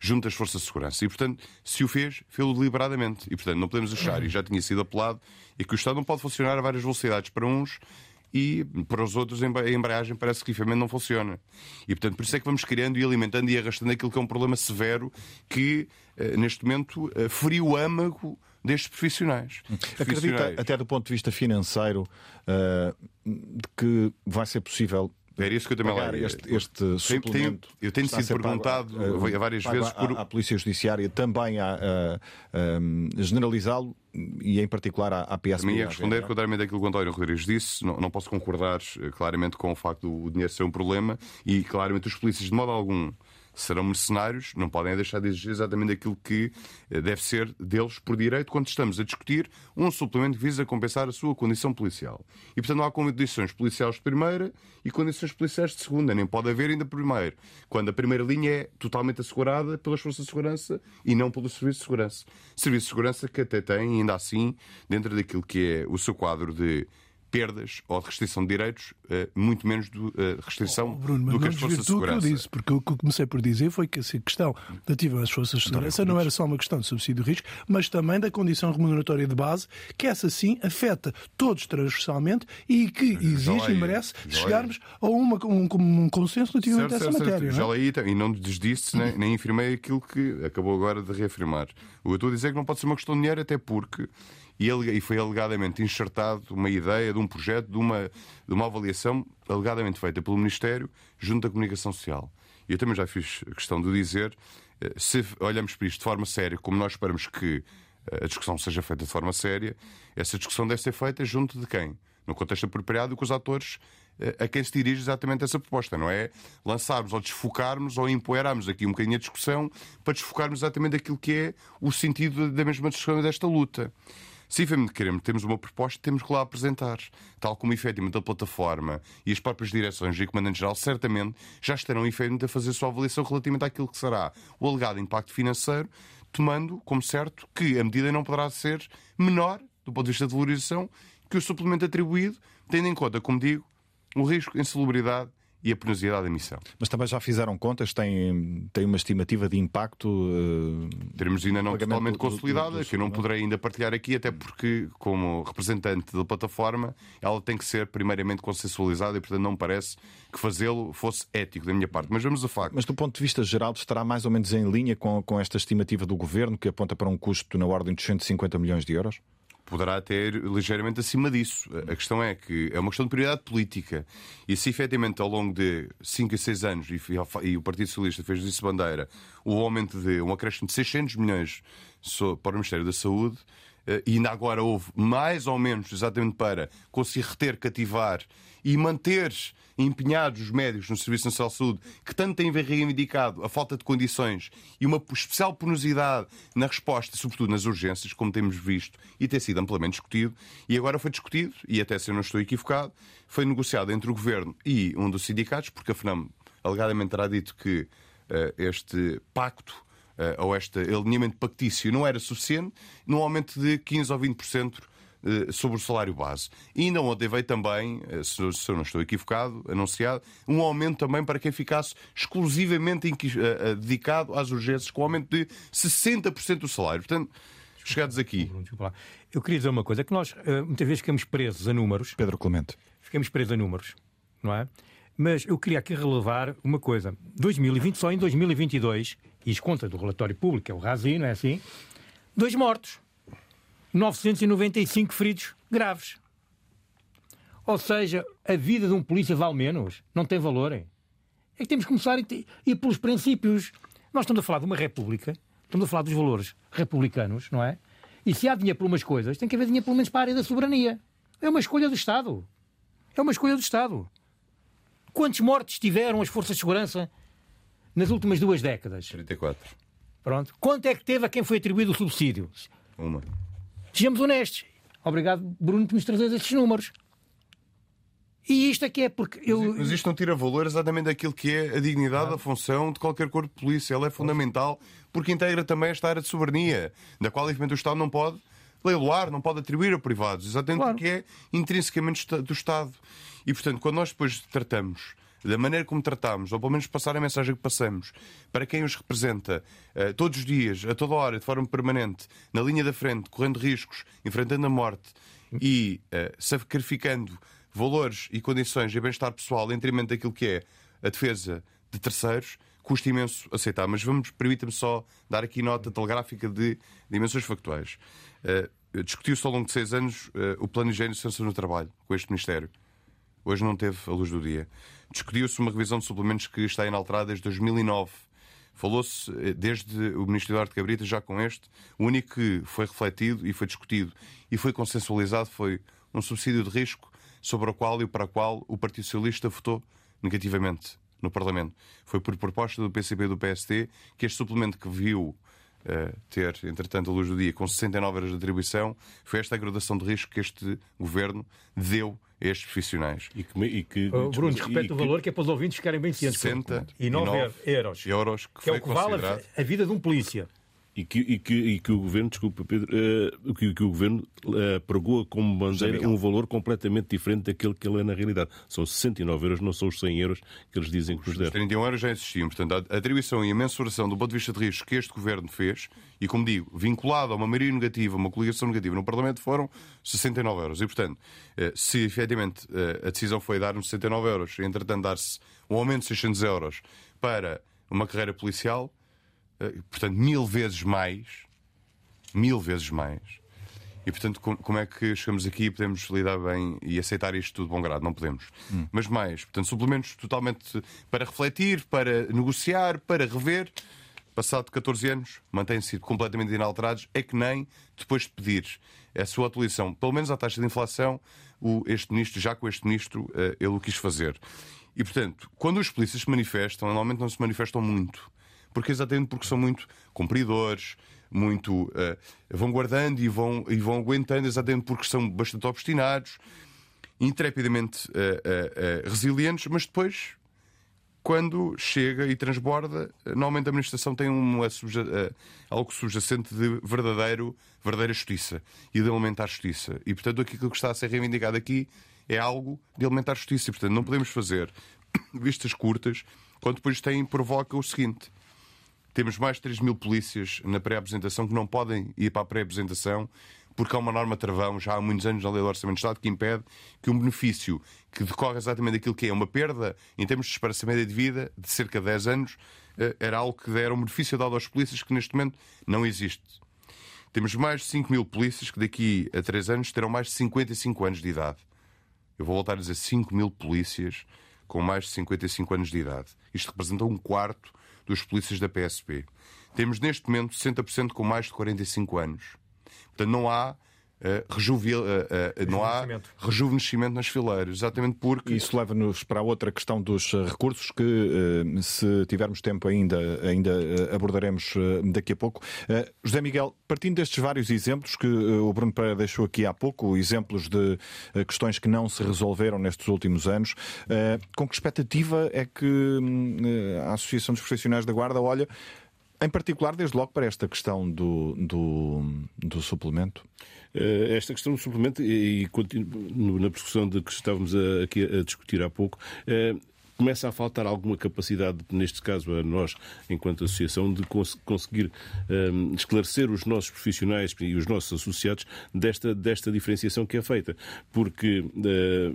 junto às forças de segurança. E, portanto, se o fez, fez-o deliberadamente. E, portanto, não podemos achar, e já tinha sido apelado, e que o Estado não pode funcionar a várias velocidades para uns e para os outros a embreagem parece que efetivamente não funciona. E portanto, por isso é que vamos criando e alimentando e arrastando aquilo que é um problema severo que, eh, neste momento, eh, feriu o âmago destes profissionais. Acredita, até do ponto de vista financeiro, uh, que vai ser possível era isso que eu também lá este, este suplemento. eu tenho sido perguntado pago, uh, várias vezes por. À Polícia Judiciária também a, a, a generalizá-lo e em particular à, à PSP. Também ia responder, contrariamente àquilo que o António Rodrigues disse, não, não posso concordar eh, claramente com o facto do dinheiro ser um problema e claramente os polícias, de modo algum, serão mercenários, não podem deixar de exigir exatamente aquilo que eh, deve ser deles por direito quando estamos a discutir um suplemento que visa compensar a sua condição policial. E, portanto, não há condições policiais de primeira e condições policiais de segunda, nem pode haver ainda primeiro, quando a primeira linha é totalmente assegurada pelas forças de segurança e não pelo Serviço de Segurança. Serviço de Segurança que até tem, ainda assim, dentro daquilo que é o seu quadro de perdas ou de restrição de direitos, uh, muito menos de uh, restrição oh, Bruno, do que as forças de segurança. O que eu disse, porque o que eu comecei por dizer foi que a questão relativa às forças de segurança não era só uma questão de subsídio de risco, mas também da condição remuneratória de base, que essa sim afeta todos transversalmente e que exige e merece chegarmos a uma, um, um consenso relativamente certo, a essa certo, matéria. Certo. Já leí e não desdisse nem, nem afirmei aquilo que acabou agora de reafirmar. O que eu estou a dizer é que não pode ser uma questão de dinheiro, até porque e, e foi alegadamente enxertado uma ideia de um projeto, de uma, de uma avaliação alegadamente feita pelo Ministério junto à Comunicação Social. Eu também já fiz questão de dizer, eh, se olhamos para isto de forma séria, como nós esperamos que eh, a discussão seja feita de forma séria, essa discussão deve ser feita junto de quem? No contexto apropriado com os atores eh, a quem se dirige exatamente essa proposta, não é? Lançarmos ou desfocarmos ou empoeirarmos aqui um bocadinho a discussão para desfocarmos exatamente aquilo que é o sentido da mesma discussão desta luta. Se efetivamente queremos, temos uma proposta, temos que lá apresentar. Tal como efetivamente a plataforma e as próprias direções e Comandante-Geral certamente já estarão efetivamente a fazer a sua avaliação relativamente àquilo que será o alegado impacto financeiro, tomando como certo que a medida não poderá ser menor, do ponto de vista de valorização, que o suplemento atribuído, tendo em conta, como digo, o risco, insalubridade e a penosidade da missão. Mas também já fizeram contas? Tem, tem uma estimativa de impacto? Uh, Teremos ainda não totalmente do, consolidada, do, do, que eu não poderei ainda partilhar aqui, até porque, como representante da plataforma, ela tem que ser primeiramente consensualizada e, portanto, não me parece que fazê-lo fosse ético da minha parte. Mas vamos a facto. Mas do ponto de vista geral, estará mais ou menos em linha com, com esta estimativa do governo, que aponta para um custo na ordem de 150 milhões de euros? Poderá ter ligeiramente acima disso. A questão é que é uma questão de prioridade política. E se efetivamente ao longo de 5 a 6 anos, e, o Partido Socialista fez disso bandeira, o aumento de um acréscimo de 600 milhões para o Ministério da Saúde, eh, e ainda agora houve mais ou menos exatamente para conseguir reter, cativar e manter empenhados os médicos no Serviço Nacional de Saúde, que tanto têm reivindicado a falta de condições e uma especial penosidade na resposta, sobretudo nas urgências, como temos visto e tem sido amplamente discutido, e agora foi discutido, e até se eu não estou equivocado, foi negociado entre o Governo e um dos sindicatos, porque a FNAM alegadamente terá dito que uh, este pacto uh, ou este alinhamento pactício não era suficiente, num aumento de 15 ou 20% eh, sobre o salário base. E ainda ontem veio também, eh, se eu não estou equivocado, anunciado, um aumento também para quem ficasse exclusivamente eh, dedicado às urgências, com um aumento de 60% do salário. Portanto, chegados aqui. Eu queria dizer uma coisa, que nós muitas vezes ficamos presos a números. Pedro Clemente. Ficamos presos a números, não é? Mas eu queria aqui relevar uma coisa. 2020, só em 2022, e isso conta do relatório público, é o RASI, não é assim? Dois mortos. 995 feridos graves. Ou seja, a vida de um polícia vale menos? Não tem valor? É que temos que começar a ir pelos princípios. Nós estamos a falar de uma república, estamos a falar dos valores republicanos, não é? E se há dinheiro para umas coisas, tem que haver dinheiro pelo menos para a área da soberania. É uma escolha do Estado. É uma escolha do Estado. Quantos mortos tiveram as forças de segurança nas últimas duas décadas? 34. Pronto. Quanto é que teve a quem foi atribuído o subsídio? Uma. Sejamos honestos. Obrigado, Bruno, por nos trazer estes números. E isto é que é porque eu. Mas isto não tira valor exatamente daquilo que é a dignidade, a função de qualquer corpo de polícia. Ela é fundamental porque integra também esta área de soberania, da qual, infelizmente, o Estado não pode leiloar, não pode atribuir a privados, exatamente Claro. porque é intrinsecamente do Estado. E, portanto, quando nós depois tratamos da maneira como tratamos, ou pelo menos passar a mensagem que passamos para quem os representa eh, todos os dias, a toda hora, de forma permanente, na linha da frente, correndo riscos, enfrentando a morte e eh, sacrificando valores e condições e bem-estar pessoal em detrimento daquilo que é a defesa de terceiros, custa imenso aceitar. Mas vamos, permita-me só dar aqui nota telegráfica de dimensões factuais. Eh, Discutiu-se ao longo de seis anos eh, o plano de higiene e segurança no trabalho com este Ministério. Hoje não teve a luz do dia. Discutiu-se uma revisão de suplementos que está inalterada desde 2009. Falou-se eh, desde o Ministro Eduardo Cabrita, já com este. O único que foi refletido e foi discutido e foi consensualizado foi um subsídio de risco sobre o qual e para o qual o Partido Socialista votou negativamente no Parlamento. Foi por proposta do PCP e do PST que este suplemento que viu eh, ter, entretanto, a luz do dia com 69 horas de atribuição, foi esta a graduação de risco que este governo deu estes profissionais. E que, e que, Oh, Bruno, repete e o que- valor que é para os ouvintes ficarem bem cientes. 69 euros. euros que, Que é foi o que vale a vida de um polícia. E que, e, que, e que o governo, desculpa Pedro, eh, que, que o governo eh, pregou como bandeira um valor completamente diferente daquele que ele é na realidade. São 69 euros, não são os 100 euros que eles dizem que nos Os deram. 31 euros já existiam. Portanto, a atribuição e a mensuração do ponto de vista de risco que este governo fez, e como digo, vinculado a uma maioria negativa, uma coligação negativa no Parlamento, foram 69 euros. E, portanto, eh, se efetivamente a decisão foi dar-nos 69 euros, entretanto, dar-se um aumento de 600 euros para uma carreira policial, portanto, mil vezes mais, mil vezes mais. E, portanto, com- como é que chegamos aqui e podemos lidar bem e aceitar isto tudo de bom grado? Não podemos. Mas mais, portanto, suplementos totalmente para refletir, para negociar, para rever. Passado 14 anos, mantêm-se completamente inalterados. É que nem depois de pedir a sua atualização, pelo menos à taxa de inflação, o, este ministro, já com este ministro, eh, ele o quis fazer. E, portanto, quando os polícias se manifestam, normalmente não se manifestam muito. Porque exatamente porque são muito cumpridores, muito eh, vão guardando e vão, e vão aguentando, exatamente porque são bastante obstinados, intrepidamente eh, eh, resilientes, mas depois, quando chega e transborda, normalmente a administração tem uma algo subjacente de verdadeiro, verdadeira justiça e de elementar justiça. E, portanto, aquilo que está a ser reivindicado aqui é algo de elementar justiça. E, portanto, não podemos fazer [coughs] vistas curtas quando depois tem, provoca o seguinte. Temos mais de 3 mil polícias na pré-apresentação que não podem ir para a pré-apresentação porque há uma norma travão já há muitos anos na Lei do Orçamento de Estado que impede que um benefício que decorre exatamente daquilo que é uma perda em termos de esperança média de vida de cerca de 10 anos eh, era algo que era um benefício dado aos polícias que neste momento não existe. Temos mais de 5 mil polícias que daqui a 3 anos terão mais de 55 anos de idade. Eu vou voltar a dizer 5 mil polícias com mais de 55 anos de idade. Isto representa um quarto dos polícias da PSP. Temos neste momento 60% com mais de 45 anos. Portanto, não há, rejuve- eh, eh, não há Rejuvenescimento. nas fileiras. Exatamente porque. Isso leva-nos para a outra questão dos eh, recursos que, eh, se tivermos tempo ainda, ainda eh, abordaremos daqui a pouco. José Miguel, partindo destes vários exemplos que o Bruno Pereira deixou aqui há pouco, exemplos de questões que não se resolveram nestes últimos anos, com que expectativa é que hum, a Associação dos Profissionais da Guarda olha, em particular, desde logo, para esta questão do, do, do suplemento? Eh, Esta questão suplemento, e, na discussão de que estávamos a- aqui a discutir há pouco, eh, começa a faltar alguma capacidade, neste caso a nós, enquanto associação, de cons- conseguir eh, esclarecer os nossos profissionais e os nossos associados desta, desta diferenciação que é feita. Porque eh,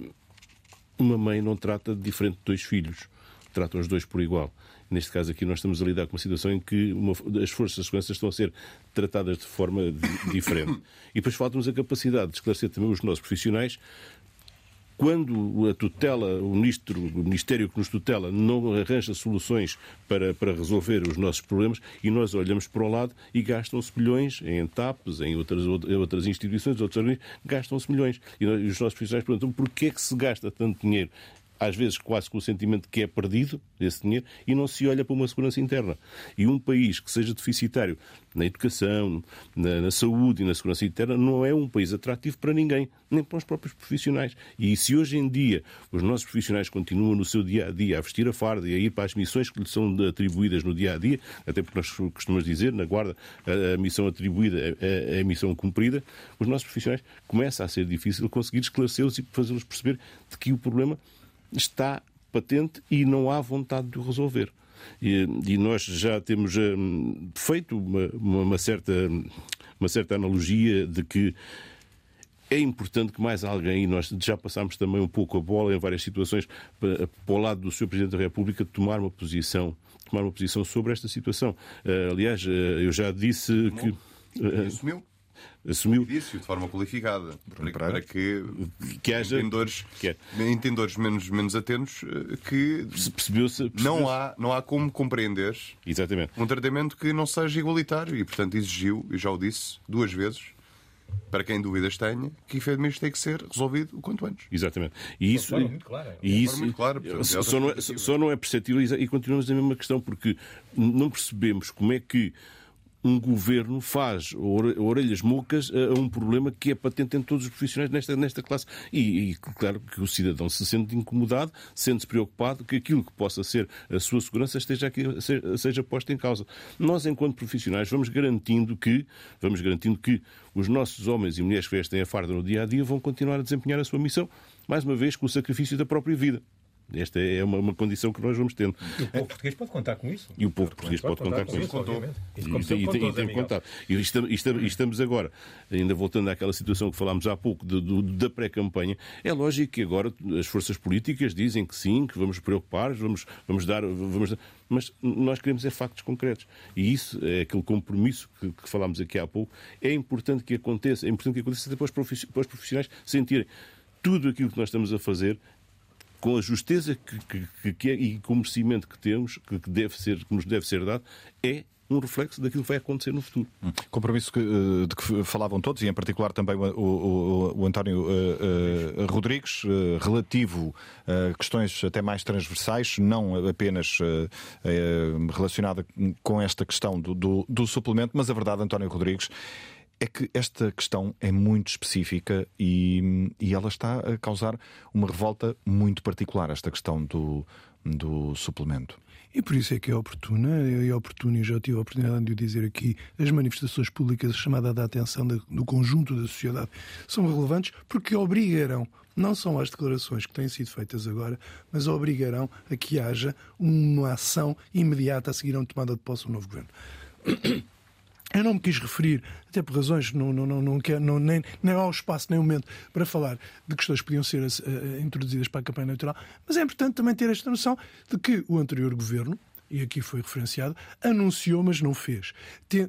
uma mãe não trata diferente de dois filhos, trata os dois por igual. Neste caso aqui nós estamos a lidar com uma situação em que uma- as forças de segurança estão a ser tratadas de forma di- [coughs] diferente. E depois falta-nos a capacidade de esclarecer também os nossos profissionais quando a tutela, o, ministro, o Ministério que nos tutela não arranja soluções para, para resolver os nossos problemas e nós olhamos para o lado e gastam-se milhões em TAPs, em outras, outras instituições, outros organismos, gastam-se milhões. E, nós, e os nossos profissionais perguntam porquê é que se gasta tanto dinheiro às vezes quase com o sentimento que é perdido esse dinheiro e não se olha para uma segurança interna. E um país que seja deficitário na educação, na, na, saúde e na segurança interna não é um país atrativo para ninguém, nem para os próprios profissionais. E se hoje em dia os nossos profissionais continuam no seu dia a dia a vestir a farda e a ir para as missões que lhes são atribuídas no dia a dia, até porque nós costumamos dizer na Guarda a, a missão atribuída é, é a missão cumprida, os nossos profissionais começa a ser difícil conseguir esclarecê-los e fazê-los perceber de que o problema está patente e não há vontade de o resolver. E, e nós já temos um, feito uma, uma, certa, uma certa analogia de que é importante que mais alguém, e nós já passámos também um pouco a bola em várias situações, para, para o lado do Sr. Presidente da República, tomar uma posição, tomar uma posição sobre esta situação. Uh, aliás, uh, eu já disse que. Uh, assumiu? Assumiu. Disse de forma qualificada, para, para que, que haja entendedores, que é. entendedores menos, menos atentos eh, que percebeu-se percebeu não há não há como compreender Exatamente. um tratamento que não seja igualitário e portanto exigiu, e já o disse duas vezes, para quem dúvidas tenha, que efetivamente tem que ser resolvido o quanto antes. Exatamente. E isso, muito. E isso muito claro, portanto, é só, não é, só não é perceptível e continuamos na mesma questão, porque não percebemos como é que um governo faz orelhas mocas a um problema que é patente em todos os profissionais nesta, nesta classe. E, e claro que o cidadão se sente incomodado, sente-se preocupado que aquilo que possa ser a sua segurança esteja aqui, seja posto em causa. Nós, enquanto profissionais, vamos garantindo que, vamos garantindo que os nossos homens e mulheres que vestem a farda no dia a dia vão continuar a desempenhar a sua missão, mais uma vez com o sacrifício da própria vida. Esta é uma, uma, condição que nós vamos tendo. E o povo português pode contar com isso. E o povo português pode, pode contar, com isso. isso. E, e, e tem contado. E estamos agora, ainda voltando àquela situação que falámos há pouco de, de, da pré-campanha, é lógico que agora as forças políticas dizem que sim, que vamos preocupar, vamos, vamos dar. Vamos mas nós queremos é factos concretos. E isso é aquele compromisso que, que falámos aqui há pouco. É importante que aconteça, é importante que aconteça até para os profissionais sentirem tudo aquilo que nós estamos a fazer com a justeza que, que, que é, e com o merecimento que temos, que, deve ser, que nos deve ser dado, é um reflexo daquilo que vai acontecer no futuro. Hum. Compromisso que, eh, de que falavam todos, e em particular também o, o, o António uh, uh, Rodrigues, uh, relativo a questões até mais transversais, não apenas relacionada com esta questão do, do, do suplemento, mas a verdade, António Rodrigues, é que esta questão é muito específica e, e ela está a causar uma revolta muito particular, esta questão do, do suplemento. E por isso é que é oportuna, é oportuno, e já tive a oportunidade de o dizer aqui, as manifestações públicas, chamada da atenção do conjunto da sociedade, são relevantes porque obrigarão, não são as declarações que têm sido feitas agora, mas obrigarão a que haja uma ação imediata a seguir a uma tomada de posse do novo governo. [coughs] Eu não me quis referir, até por razões, não, não, não, não, quero, não nem, nem há espaço nem momento para falar de questões que podiam ser uh, introduzidas para a campanha eleitoral, mas é importante também ter esta noção de que o anterior governo, e aqui foi referenciado, anunciou, mas não fez.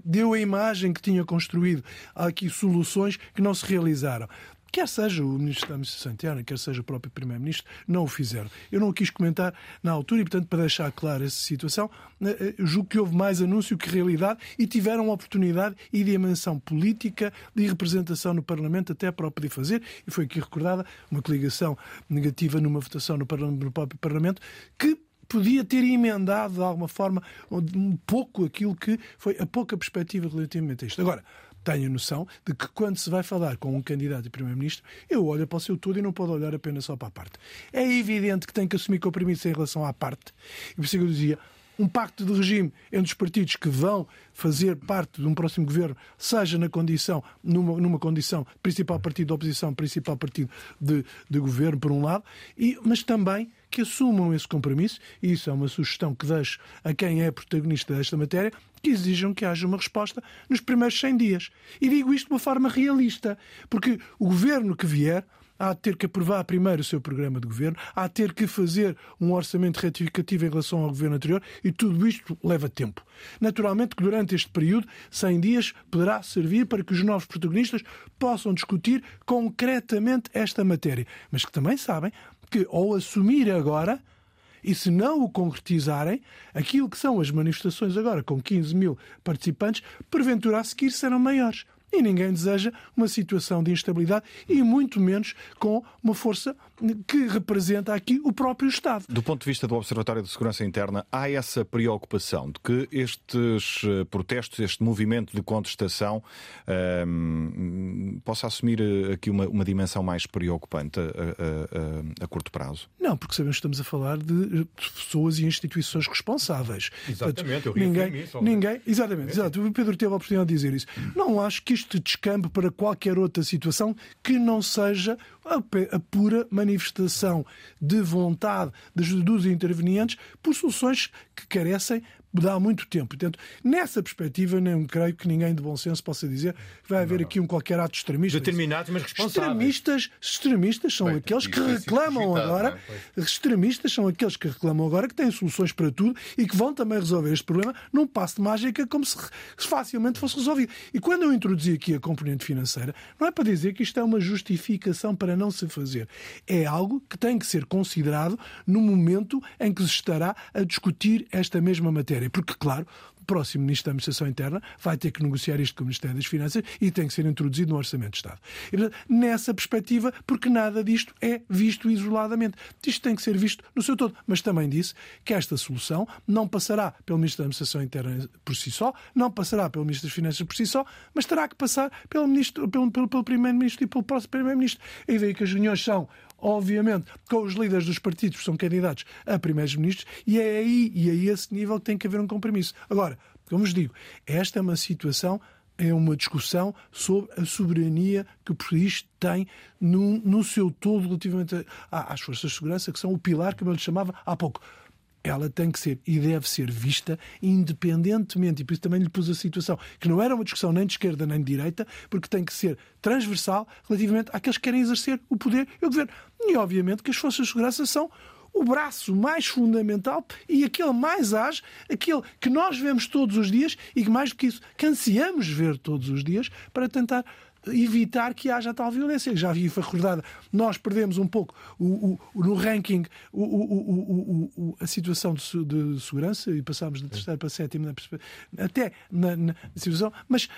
Deu a imagem que tinha construído. Há aqui soluções que não se realizaram quer seja o Ministro da Administração Interna, quer seja o próprio Primeiro-Ministro, não o fizeram. Eu não o quis comentar na altura e, portanto, para deixar clara essa situação, eh, eh, julgo que houve mais anúncio que realidade e tiveram oportunidade e dimensão política de representação no Parlamento até para o poder fazer. E foi aqui recordada uma coligação negativa numa votação no, no próprio Parlamento que podia ter emendado de alguma forma um pouco aquilo que foi a pouca perspectiva relativamente a isto. Agora, tenha noção de que quando se vai falar com um candidato a primeiro-ministro, eu olho para o seu todo e não pode olhar apenas só para a parte. É evidente que tem que assumir compromissos em relação à parte. E por isso eu dizia, um pacto de regime entre os partidos que vão fazer parte de um próximo governo, seja na condição, numa, numa condição principal partido de oposição, principal partido de, de governo, por um lado, e, mas também que assumam esse compromisso, e isso é uma sugestão que deixo a quem é protagonista desta matéria, que exijam que haja uma resposta nos primeiros 100 dias. E digo isto de uma forma realista, porque o governo que vier há de ter que aprovar primeiro o seu programa de governo, há de ter que fazer um orçamento retificativo em relação ao governo anterior e tudo isto leva tempo. Naturalmente que durante este período, 100 dias, poderá servir para que os novos protagonistas possam discutir concretamente esta matéria, mas que também sabem que ao assumir agora e se não o concretizarem, aquilo que são as manifestações agora, com 15 mil participantes, porventura a seguir serão maiores. E ninguém deseja uma situação de instabilidade e muito menos com uma força que representa aqui o próprio Estado. Do ponto de vista do Observatório de Segurança Interna, há essa preocupação de que estes eh, protestos, este movimento de contestação, um, ehm, possa assumir eh, aqui uma, uma dimensão mais preocupante a, a, a, a, curto prazo? Não, porque sabemos que estamos a falar de pessoas e instituições responsáveis. Exatamente, Portanto, eu ninguém, isso, ninguém, exatamente, exato, o Pedro teve a oportunidade de dizer isso. Não acho que isto descambe para qualquer outra situação que não seja a, a pura manifestação de vontade dos intervenientes por soluções que carecem há muito tempo. Portanto, nessa perspectiva, não creio que ninguém de bom senso possa dizer que vai haver não, aqui um qualquer ato extremista. Determinados, mas responsáveis. Extremistas, extremistas são Bem, aqueles que reclamam agora, é? extremistas são aqueles que reclamam agora que têm soluções para tudo e que vão também resolver este problema num passo de mágica como se facilmente fosse resolvido. E quando eu introduzi aqui a componente financeira, não é para dizer que isto é uma justificação para não se fazer. É algo que tem que ser considerado no momento em que se estará a discutir esta mesma matéria porque, claro, o próximo Ministro da Administração Interna vai ter que negociar isto com o Ministério das Finanças e tem que ser introduzido no Orçamento de Estado. E, portanto, nessa perspectiva, porque nada disto é visto isoladamente. Isto tem que ser visto no seu todo. Mas também disse que esta solução não passará pelo Ministro da Administração Interna por si só, não passará pelo Ministro das Finanças por si só, mas terá que passar pelo, pelo, pelo, Primeiro-Ministro e pelo próximo Primeiro-Ministro. E daí que as reuniões são obviamente, com os líderes dos partidos que são candidatos a primeiros ministros, e é aí e é a esse nível que tem que haver um compromisso. Agora, como vos digo, esta é uma situação é uma discussão sobre a soberania que o país tem no, no seu todo relativamente às forças de segurança, que são o pilar, como eu lhe chamava há pouco ela tem que ser e deve ser vista independentemente, e por isso também lhe pus a situação, que não era uma discussão nem de esquerda nem de direita, porque tem que ser transversal relativamente àqueles que querem exercer o poder e o governo. E obviamente que as forças de segurança são o braço mais fundamental e aquele mais age, aquele que nós vemos todos os dias e que mais do que isso, que ansiamos ver todos os dias para tentar evitar que haja tal violência. Já vi, foi recordada, nós perdemos um pouco o, o, no ranking o, a situação de, de, segurança e passámos de terceiro para sétimo, até na, na situação, mas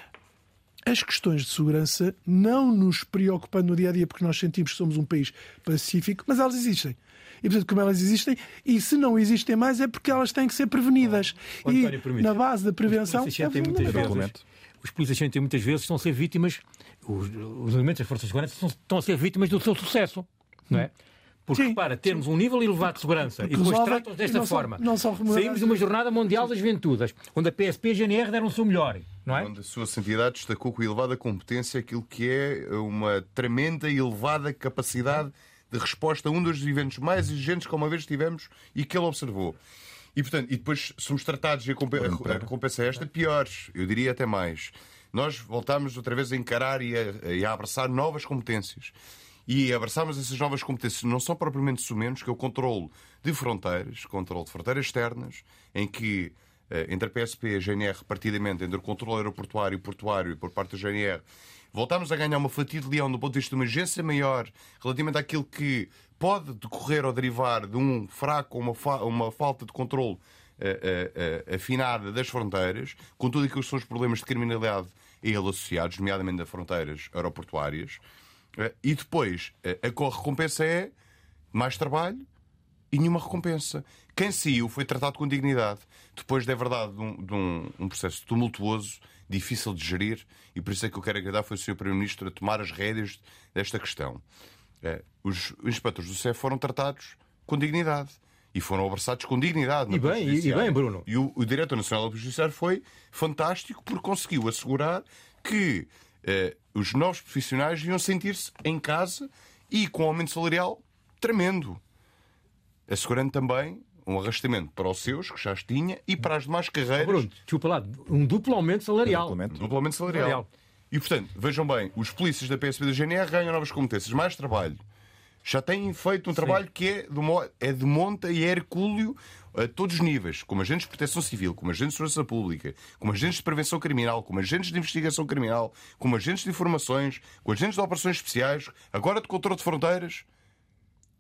as questões de segurança não nos preocupam no dia a dia, porque nós sentimos que somos um país pacífico, mas elas existem. E, portanto, como elas existem, e se não existem mais, é porque elas têm que ser prevenidas. E na base da prevenção. É muitas vezes, os polícias sentem muitas vezes estão a ser vítimas os, os elementos das forças de segurança estão a ser vítimas do seu sucesso, não é? Porque, sim, repara, temos sim. um nível elevado de segurança e depois tratam-nos desta não forma. São, não são Saímos de uma jornada mundial das juventudes, onde a PSP e a GNR deram o seu melhor. Não é? Onde a sua santidade destacou com elevada competência aquilo que é uma tremenda e elevada capacidade de resposta a um dos eventos mais exigentes que uma vez tivemos e que ele observou. E, portanto, e depois somos tratados, e a recompensa é esta, piores, eu diria até mais nós voltámos outra vez a encarar e a, e a abraçar novas competências. E abraçámos essas novas competências, não são propriamente sumenos, que é o controle de fronteiras, controle de fronteiras externas, em que eh, entre a PSP e a GNR, repartidamente, entre o controle aeroportuário e portuário e por parte da GNR, voltámos a ganhar uma fatia de leão do ponto de vista de uma agência maior relativamente àquilo que pode decorrer ou derivar de um fraco ou uma, fa uma falta de controle uh, uh, afinada das fronteiras, com tudo aquilo que são os problemas de criminalidade a ele associados, nomeadamente das fronteiras aeroportuárias. E depois, a recompensa é mais trabalho e nenhuma recompensa. Quem saiu foi tratado com dignidade. Depois, é verdade, de um, de um, um processo tumultuoso, difícil de gerir, e por isso é que eu quero agradar foi o Sr. Primeiro-Ministro a tomar as rédeas desta questão. Eh, os inspectores do CEF foram tratados com dignidade e foram abraçados com dignidade. E bem, e bem, Bruno. E o, o Diretor Nacional do Judiciário foi fantástico porque conseguiu assegurar que eh, os novos profissionais iam sentir-se em casa e com um aumento salarial tremendo. Assegurando também um arrastamento para os seus, que já os tinha, e para as demais carreiras. Oh, Bruno, desculpa lá, um duplo aumento salarial. Um duplo aumento salarial. salarial. E, portanto, vejam bem, os polícias da PSP da GNR ganham novas competências, mais trabalho. Já têm feito um trabalho que é de, é de monta e é hercúleo a todos os níveis, como agentes de proteção civil, como agentes de segurança pública, como agentes de prevenção criminal, como agentes de investigação criminal, como agentes de informações, como agentes de operações especiais, agora de controle de fronteiras.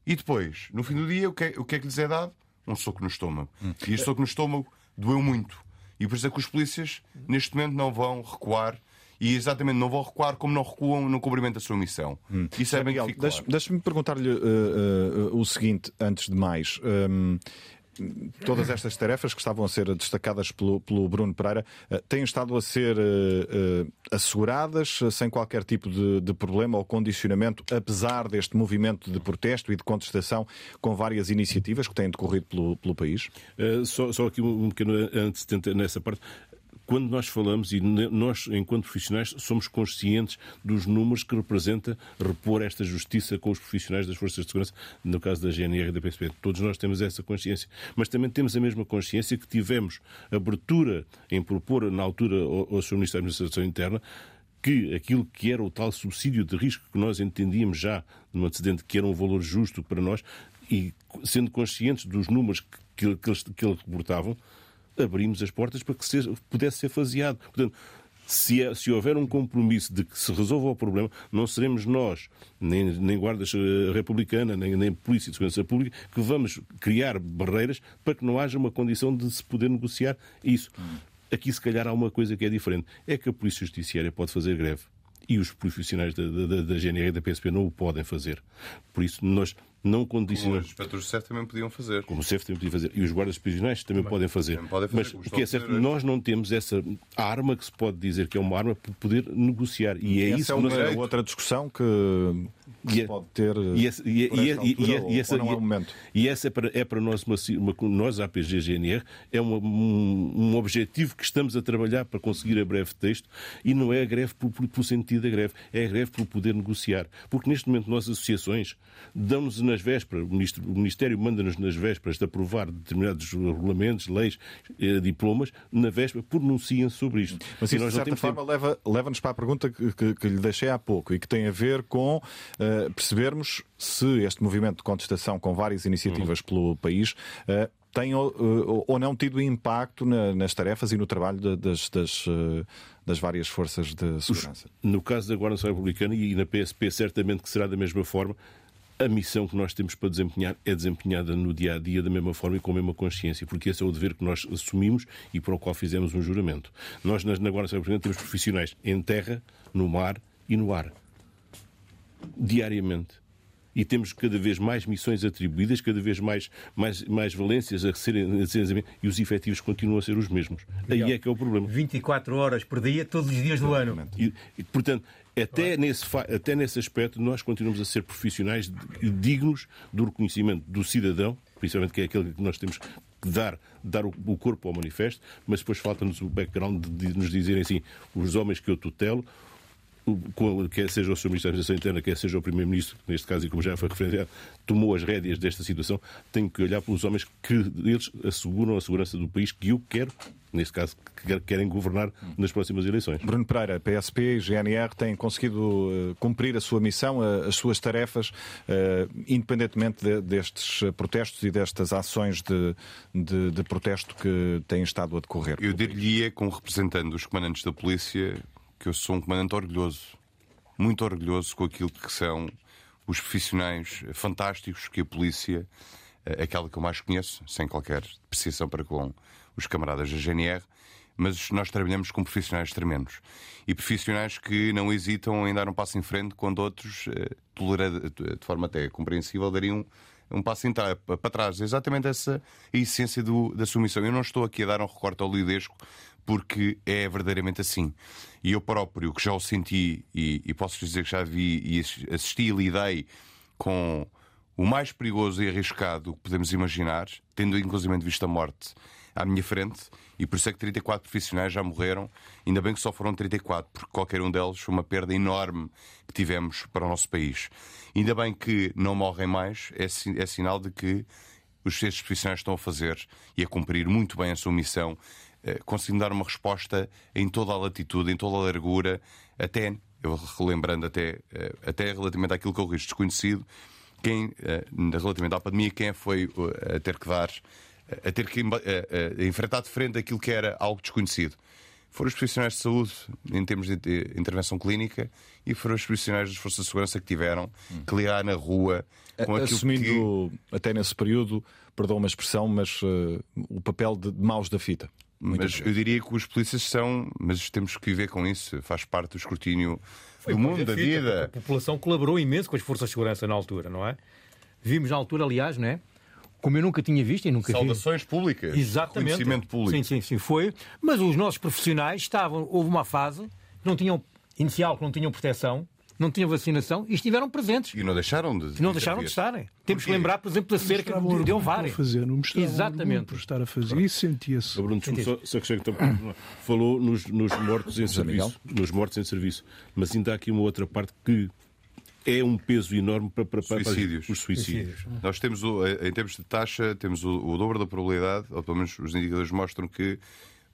E depois, no fim do dia, o que é, o que, é que lhes é dado? Um soco no estômago. Hum. E este soco no estômago doeu muito. E por isso é que os polícias, neste momento, não vão recuar e exatamente não vão recuar como não recuam no cumprimento da sua missão. Hum. Isso é bem Miguel, claro. Deixe-me perguntar-lhe uh, uh, o seguinte, antes de mais. Um, todas estas tarefas que estavam a ser destacadas pelo, pelo Bruno Pereira uh, têm estado a ser asseguradas sem qualquer tipo de, de, problema ou condicionamento, apesar deste movimento de protesto e de contestação com várias iniciativas que têm decorrido pelo, pelo país? só, só, aqui um pequeno antecedente nessa parte quando nós falamos, e nós, enquanto profissionais, somos conscientes dos números que representa repor esta justiça com os profissionais das forças de segurança, no caso da GNR e da PSP. Todos nós temos essa consciência. Mas também temos a mesma consciência que tivemos abertura em propor, na altura, ao, Sr. Ministro da Administração Interna, que aquilo que era o tal subsídio de risco que nós entendíamos já no antecedente que era um valor justo para nós, e sendo conscientes dos números que, que, que eles, que eles reportavam, abrimos as portas para que pudesse ser faseado. Portanto, se, é, se, houver um compromisso de que se resolva o problema, não seremos nós, nem, nem Guardas eh, Republicana, nem, nem Polícia de Segurança Pública, que vamos criar barreiras para que não haja uma condição de se poder negociar isso. Aqui, se calhar, há uma coisa que é diferente: é que a Polícia Judiciária pode fazer greve e os profissionais da, da, da GNR e da PSP não o podem fazer. Por isso, nós não condicionam. Como os inspectores de CEF também podiam fazer. Como o CEF também podia fazer. E os guardas prisionais também, também podem fazer. Também podem fazer Mas o que é certo, nós não temos essa arma que se pode dizer que é uma arma para poder negociar. E é essa isso é uma é outra discussão que, que é, pode ter. E, essa, e, e, e, essa, é momento. E essa é para, é para nós, uma, uma, nós, a APG GNR, é uma, um, um, objetivo que estamos a trabalhar para conseguir a breve texto e não é a greve por, por, por sentido da greve, é a greve por poder negociar. Porque neste momento nós, associações, damos nas vésperas, o Ministro o Ministério manda-nos nas vésperas de aprovar determinados regulamentos, leis, eh, diplomas, na véspera pronunciam sobre isto. Mas isso, de certa forma, leva, leva-nos para a pergunta que, que, que, lhe deixei há pouco e que tem a ver com uh, percebermos se este movimento de contestação com várias iniciativas uhum. pelo país uh, tem ou, uh, ou, não tido impacto na, nas tarefas e no trabalho de, das, das, uh, das, várias forças de segurança? No caso da Guarda Nacional Republicana e na PSP, certamente que será da mesma forma a missão que nós temos para desempenhar é desempenhada no dia a dia da mesma forma e com a mesma consciência, porque esse é o dever que nós assumimos e para o qual fizemos um juramento. Nós, na Guarda Nacional temos profissionais em terra, no mar e no ar. Diariamente e temos cada vez mais missões atribuídas, cada vez mais, mais, mais valências a serem, a serem e os efetivos continuam a ser os mesmos. Aí é que é o problema. 24 horas por dia, todos os dias do ano. E, e, portanto, até nesse, até nesse aspecto, nós continuamos a ser profissionais dignos do reconhecimento do cidadão, principalmente que é aquele que nós temos que dar, dar o, o corpo ao manifesto, mas depois falta-nos o background de, de nos dizerem assim: os homens que eu tutelo, quer seja o Sr. Ministro da Administração Interna, quer seja o Primeiro-Ministro, neste caso, e como já foi referenciado, tomou as rédeas desta situação, tem que olhar pelos homens que eles asseguram a segurança do país que eu quero, neste caso, que querem governar nas próximas eleições. Bruno Pereira, PSP e GNR têm conseguido uh, cumprir a sua missão, uh, as suas tarefas, uh, independentemente de, destes protestos e destas ações de, de, de protesto que têm estado a decorrer. Eu diria, como representante dos comandantes da polícia, que eu sou um comandante orgulhoso, muito orgulhoso com aquilo que são os profissionais fantásticos que a polícia, eh, aquela que eu mais conheço, sem qualquer depreciação para com os camaradas da GNR, mas nós trabalhamos com profissionais tremendos. E profissionais que não hesitam em dar um passo em frente quando outros, eh, de forma até compreensível, dariam um passo para trás. É exatamente essa a essência do, da sua missão. Eu não estou aqui a dar um recorte ao lidesco porque é verdadeiramente assim. E eu próprio, que já o senti e, e posso dizer que já vi e assisti e lidei com o mais perigoso e arriscado que podemos imaginar, tendo inclusive visto a morte à minha frente, e por isso é que 34 profissionais já morreram. Ainda bem que só foram 34, porque qualquer um deles foi uma perda enorme que tivemos para o nosso país. Ainda bem que não morrem mais, é, é sinal de que os estes profissionais estão a fazer e a cumprir muito bem a sua missão conseguindo dar uma resposta em toda a latitude, em toda a largura, até, eu relembrando até, eh, até relativamente àquilo que é o risco desconhecido, quem, relativamente à pandemia, quem foi a ter que dar, a ter que enfrentar de frente aquilo que era algo desconhecido foram os profissionais de saúde em termos de intervenção clínica e foram os profissionais das forças de segurança que tiveram que ligar na rua com aquilo Assumindo, que... até nesse período, perdão uma expressão, mas uh, o papel de maus da fita. Mas eu diria que os polícias são, mas temos que viver com isso, faz parte do escrutínio Foi do mundo, da vida. A população colaborou imenso com as forças de segurança na altura, não é? Vimos na altura, aliás, não é? como eu nunca tinha visto e nunca Saudações vi. públicas. Exatamente. Conhecimento público. Sim, sim, sim, foi. Mas os nossos profissionais estavam, houve uma fase que não tinham, inicial, que não tinham proteção, não tinham vacinação e estiveram presentes. E não deixaram de, e não deixaram de estarem. Temos que lembrar, por exemplo, da cerca de, de Ovar. fazer, não Exatamente. por estar a fazer. Isso sentia-se. Bruno, só, só que falou nos, nos mortos em serviço. Nos mortos em serviço. Mas ainda há aqui uma outra parte que é um peso enorme para, para, para suicídios. os suicídios. suicídios. Nós temos, o, em termos de taxa, temos o, o, dobro da probabilidade, ou pelo menos os indicadores mostram que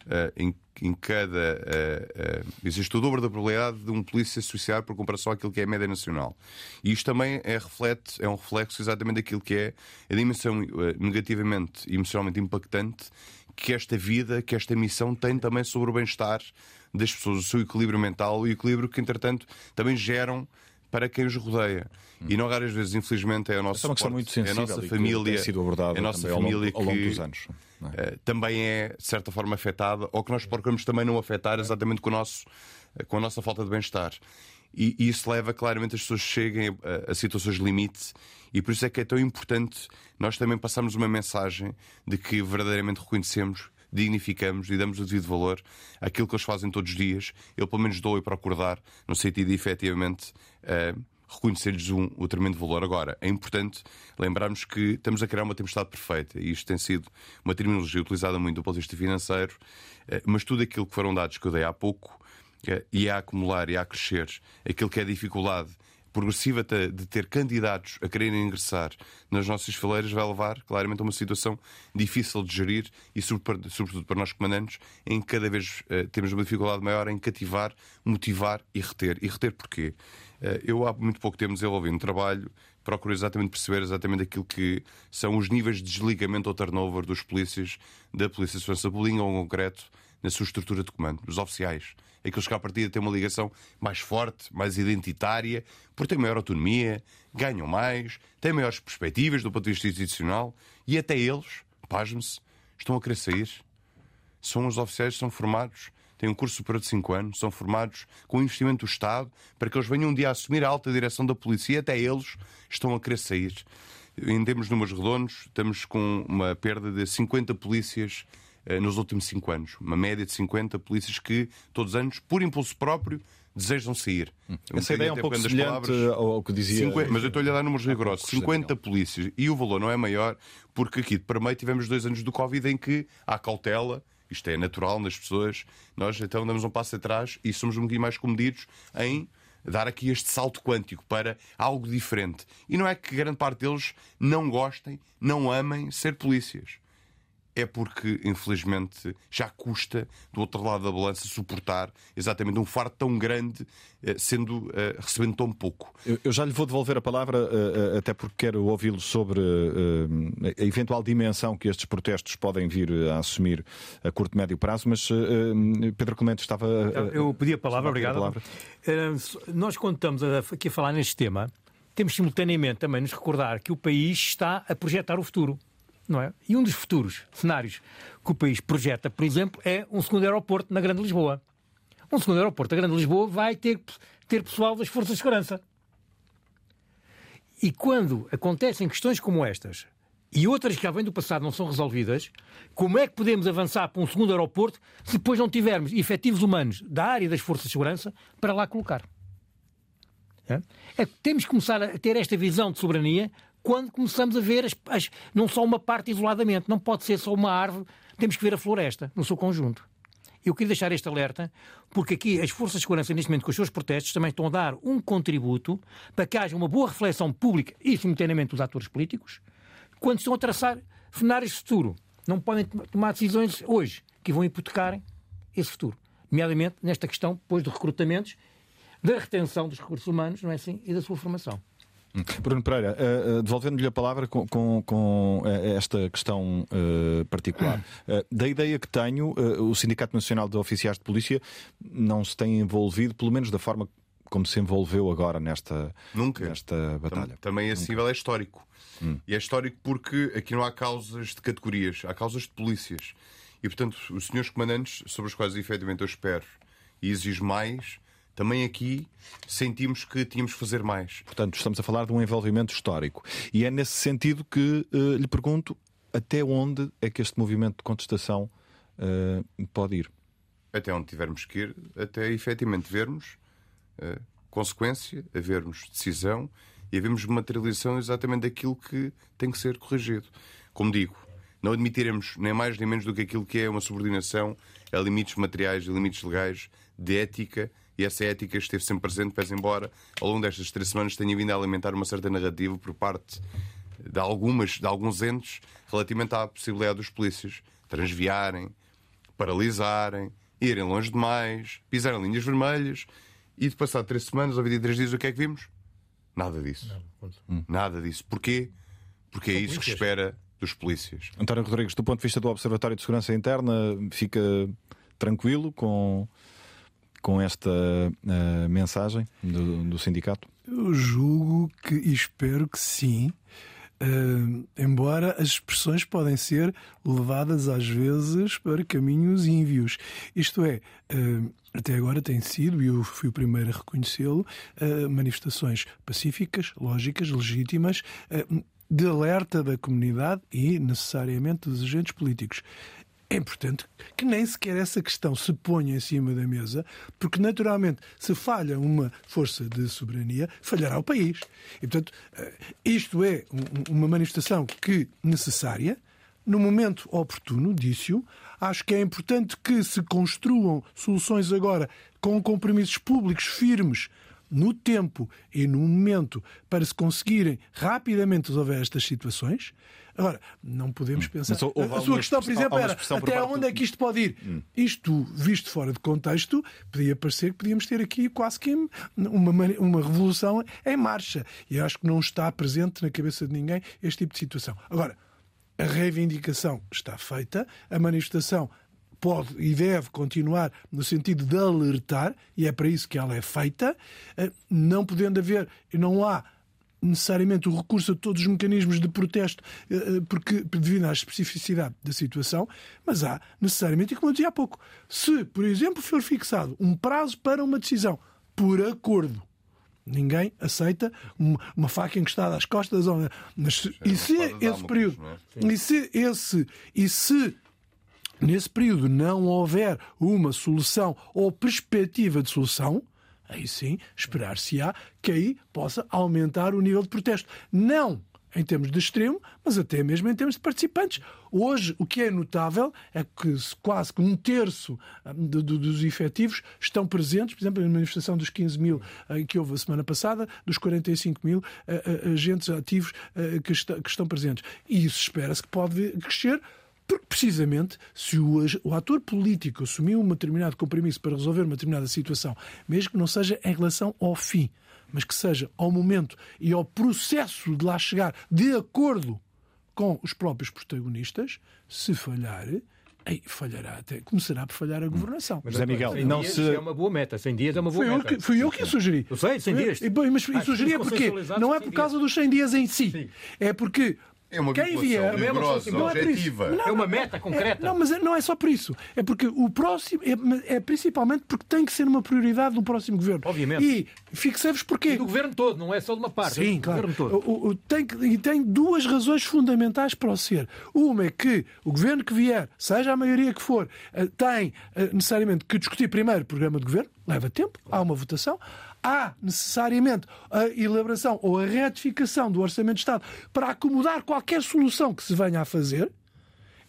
Uh, em, em, cada. Uh, uh, existe o dobro da probabilidade de um polícia se suicidar por comparação àquilo que é a média nacional. E isto também é, reflete, é um reflexo exatamente daquilo que é a dimensão negativamente e emocionalmente impactante que esta vida, que esta missão tem também sobre o bem-estar das pessoas, o seu equilíbrio mental e o equilíbrio que, entretanto, também geram para quem os rodeia. E não raras vezes, infelizmente, é a nossa, é uma questão muito sensível é a nossa família, sido abordada é a nossa família ao longo, ao longo dos anos. É? Uh, também é, de certa forma, afetada, ou que nós procuramos também não afetar exatamente com, o nosso, com a nossa falta de bem-estar. E, e, isso leva claramente as pessoas cheguem a, a, situações de limite, e por isso é que é tão importante nós também passarmos uma mensagem de que verdadeiramente reconhecemos dignificamos e damos o devido valor àquilo que eles fazem todos os dias. Eu, pelo menos, dou e procuro dar, no sentido de efetivamente uh, reconhecer-lhes um, o tremendo valor. Agora, é importante lembrarmos que estamos a criar uma tempestade perfeita e isto tem sido uma terminologia utilizada muito do ponto de vista financeiro, uh, mas tudo aquilo que foram dados que eu dei há pouco. Uh, e a acumular e a crescer aquilo que é dificuldade progressiva de ter candidatos a quererem ingressar nas nossas fileiras vai levar claramente a uma situação difícil de gerir e, sobretudo para nós comandantes, em que cada vez uh, temos uma dificuldade maior em cativar, motivar e reter. E reter porquê? Uh, eu há muito pouco tempo desenvolvi um trabalho procuro exatamente perceber exatamente aquilo que são os níveis de desligamento ou turnover dos polícias da Polícia de Segurança Pública, ou concreto, na sua estrutura de comando, dos oficiais aqueles que à partida têm uma ligação mais forte, mais identitária, porque têm maior autonomia, ganham mais, têm maiores perspectivas do ponto de vista institucional e até eles, pasme-se, estão a querer sair. São os oficiais que são formados, têm um curso superior de 5 anos, são formados com o investimento do Estado para que eles venham um dia a assumir a alta direção da polícia e até eles estão a querer sair. Em termos de números redondos, estamos com uma perda de 50 polícias nos últimos 5 anos. Uma média de 50 polícias que, todos os anos, por impulso próprio, desejam sair. Hum. Essa ideia é um pouco semelhante palavras, ao que dizia... 50, mas eu estou-lhe a dar números rigorosos. 50 polícias. E o valor não é maior, porque aqui de meio tivemos dois anos do Covid em que há cautela, isto é natural nas pessoas, nós então damos um passo atrás e somos um bocadinho mais comedidos em dar aqui este salto quântico para algo diferente. E não é que grande parte deles não gostem, não amem ser polícias é porque, infelizmente, já custa do outro lado da balança suportar exatamente um fardo tão grande, eh, sendo eh, recebendo tão pouco. Eu já lhe vou devolver a palavra, eh, até porque quero ouvi-lo sobre a eventual dimensão que estes protestos podem vir a assumir a curto e médio prazo, mas Pedro Clemente estava. Eu pedi a palavra, obrigado. A palavra. Nós, quando estamos aqui a falar neste tema, temos simultaneamente também nos recordar que o país está a projetar o futuro não é? E um dos futuros cenários que o país projeta, por exemplo, é um segundo aeroporto na Grande Lisboa. Um segundo aeroporto na Grande Lisboa vai ter, ter pessoal das Forças de Segurança. E quando acontecem questões como estas, e outras que já vêm do passado não são resolvidas, como é que podemos avançar para um segundo aeroporto se depois não tivermos efetivos humanos da área das Forças de Segurança para lá colocar? É? É, temos que começar a ter esta visão de soberania quando começamos a ver as, as, não só uma parte isoladamente, não pode ser só uma árvore, temos que ver a floresta no seu conjunto. Eu queria deixar este alerta, porque aqui as forças de segurança, neste momento, com os seus protestos, também estão a dar um contributo para que haja uma boa reflexão pública e, simultaneamente, dos atores políticos, quando estão a traçar cenários de futuro. Não podem tomar decisões hoje. que vão hipotecar esse futuro. Nomeadamente nesta questão, depois de recrutamentos, da retenção dos recursos humanos, não é assim? E da sua formação. Bruno Pereira, uh, uh, devolvendo-lhe a palavra com, com, com uh, esta questão particular. da ideia que tenho, o Sindicato Nacional de Oficiais de Polícia não se tem envolvido, pelo menos da forma como se envolveu agora nesta, Nunca. nesta batalha. Também esse nível é histórico. Hum. E é histórico porque aqui não há causas de categorias, há causas de polícias. E, portanto, os senhores comandantes, sobre os quais efetivamente eu espero e exijo mais, também aqui sentimos que tínhamos que fazer mais. Portanto, estamos a falar de um envolvimento histórico. E é nesse sentido que uh, lhe pergunto até onde é que este movimento de contestação uh, pode ir? Até onde tivermos que ir, até efetivamente vermos uh, consequência, havermos decisão e havermos materialização exatamente daquilo que tem que ser corrigido. Como digo, não admitiremos nem mais nem menos do que aquilo que é uma subordinação a limites materiais e limites legais de ética e essa ética esteve sempre presente, pese embora ao longo destas três semanas tenha vindo a alimentar uma certa narrativa por parte de, algumas, de alguns entes relativamente à possibilidade dos polícias transviarem, paralisarem, irem longe demais, pisarem linhas vermelhas e de passar três semanas ou 23 dias o que é que vimos? Nada disso. Não, Nada disso. Porquê? Porque é isso que espera dos polícias. António Rodrigues, do ponto de vista do Observatório de Segurança Interna, fica tranquilo com com esta uh, mensagem do, do, sindicato? Eu julgo que e espero que sim. Uh, embora as expressões podem ser levadas às vezes para caminhos ínvios. Isto é, uh, até agora tem sido, e eu fui o primeiro a reconhecê-lo, manifestações pacíficas, lógicas, legítimas, de alerta da comunidade e necessariamente dos agentes políticos é importante que nem sequer essa questão se ponha em cima da mesa, porque naturalmente, se falha uma força de soberania, falhará o país. E, portanto, eh, isto é uma manifestação que necessária, no momento oportuno, disse-o. Acho que é importante que se construam soluções agora com compromissos públicos firmes no tempo e no momento para se conseguirem rapidamente resolver estas situações. Agora, não podemos hum. pensar. a sua questão, por exemplo, era até onde é que isto pode ir? Hum. Isto, visto fora de contexto, podia parecer que podíamos ter aqui quase que uma, uma revolução em marcha. E acho que não está presente na cabeça de ninguém este tipo de situação. Agora, a reivindicação está feita, a manifestação pode e deve continuar no sentido de alertar, e é para isso que ela é feita, eh, não podendo haver, não há necessariamente o recurso a todos os mecanismos de protesto, eh, eh, porque devido à especificidade da situação, mas há necessariamente, e como eu dizia há pouco, se, por exemplo, for fixado um prazo para uma decisão por acordo, ninguém aceita uma, faca encostada às costas. Mas, e se esse período, é? e se esse, e se nesse período não houver uma solução ou perspectiva de solução, aí sim esperar-se-á que aí possa aumentar o nível de protesto. Não em termos de extremo, mas até mesmo em termos de participantes. Hoje, o que é notável é que quase que um terço hum, dos efetivos estão presentes, por exemplo, na manifestação dos 15 mil eh, que houve a semana passada, dos 45 mil eh, agentes ativos que estão presentes. E isso espera-se que pode crescer porque, precisamente, se o, o ator político assumiu um determinado compromisso para resolver uma determinada situação, mesmo que não seja em relação ao fim, mas que seja ao momento e ao processo de lá chegar de acordo com os próprios protagonistas, se falhar, Ei, falhará até. Começará por falhar a governação. Mas, é Miguel, não se... é uma boa meta. 100 dias é uma boa fui meta. Eu que, fui eu que sugeri. Eu sei, 100 dias. E, bem, mas ah, sugeri é porque não é por causa dos 100 dias em si. Sim. É porque é uma Quem vier, não é objetiva. Não, é uma meta concreta. É, não, mas é, não é só por isso. É porque o próximo é, é, principalmente porque tem que ser uma prioridade do próximo governo. Obviamente. E fixei-vos porquê. E do governo todo, não é só de uma parte. Sim, claro. O, o, tem, e tem duas razões fundamentais para o ser. Uma é que o governo que vier, seja a maioria que for, eh, tem eh, necessariamente que discutir primeiro o programa de governo, leva tempo, há uma votação há necessariamente a elaboração ou a retificação do Orçamento de Estado para acomodar qualquer solução que se venha a fazer.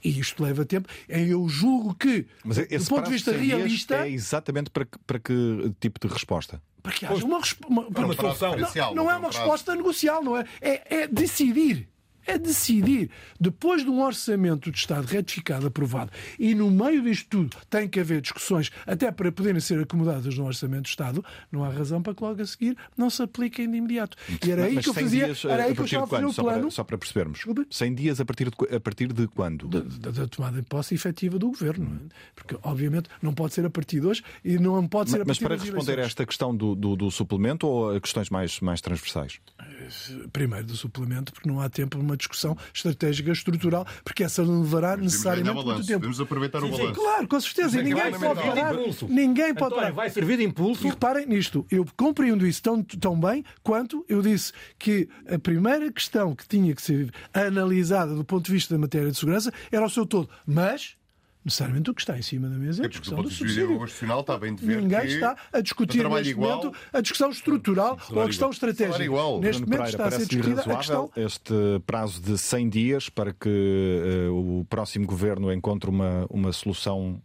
E isto leva tempo. Eu julgo que, Mas do ponto de vista realista. É exatamente para que, para que tipo de resposta? Para que haja uma, uma, uma, uma solução. Não, não é uma resposta negocial, não é? É, é decidir é decidir, depois de um orçamento de Estado retificado, aprovado, e no meio disto tudo tem que haver discussões até para poderem ser acomodadas no orçamento de Estado, não há razão para que logo a seguir não se apliquem de imediato. E era aí Mas que eu 100 fazia, dias, era a aí que eu estava a fazer o Só para, plano só para percebermos. Desculpa. 100 dias a partir de, a partir de quando? da, da- da tomada de posse efetiva do governo. é? Porque, obviamente, não pode ser a partir de hoje e não pode ser a Mas partir para das responder a esta questão do, do, do suplemento ou a questões mais, mais transversais? Primeiro do suplemento, porque não há tempo para uma discussão estratégica estrutural, porque essa não levará necessariamente muito tempo. Devemos aproveitar o balanço. Claro, com certeza. E ninguém pode parar. Ninguém pode António, parar. vai servir de impulso. E reparem nisto, eu compreendo isso tão, tão bem quanto eu disse que a primeira questão que tinha que ser analisada do ponto de vista da matéria de segurança era o seu todo. Mas, necessariamente, o que está em cima da mesa é a É do discussão do vista subsídio. constitucional, está bem de ver Ninguém está a discutir neste igual, momento a discussão estrutural ou a questão estratégica. igual. Neste Bruno momento Pereira, está a ser parece discutida a questão. este prazo de 100 dias para que eh, o próximo governo encontre uma, uma solução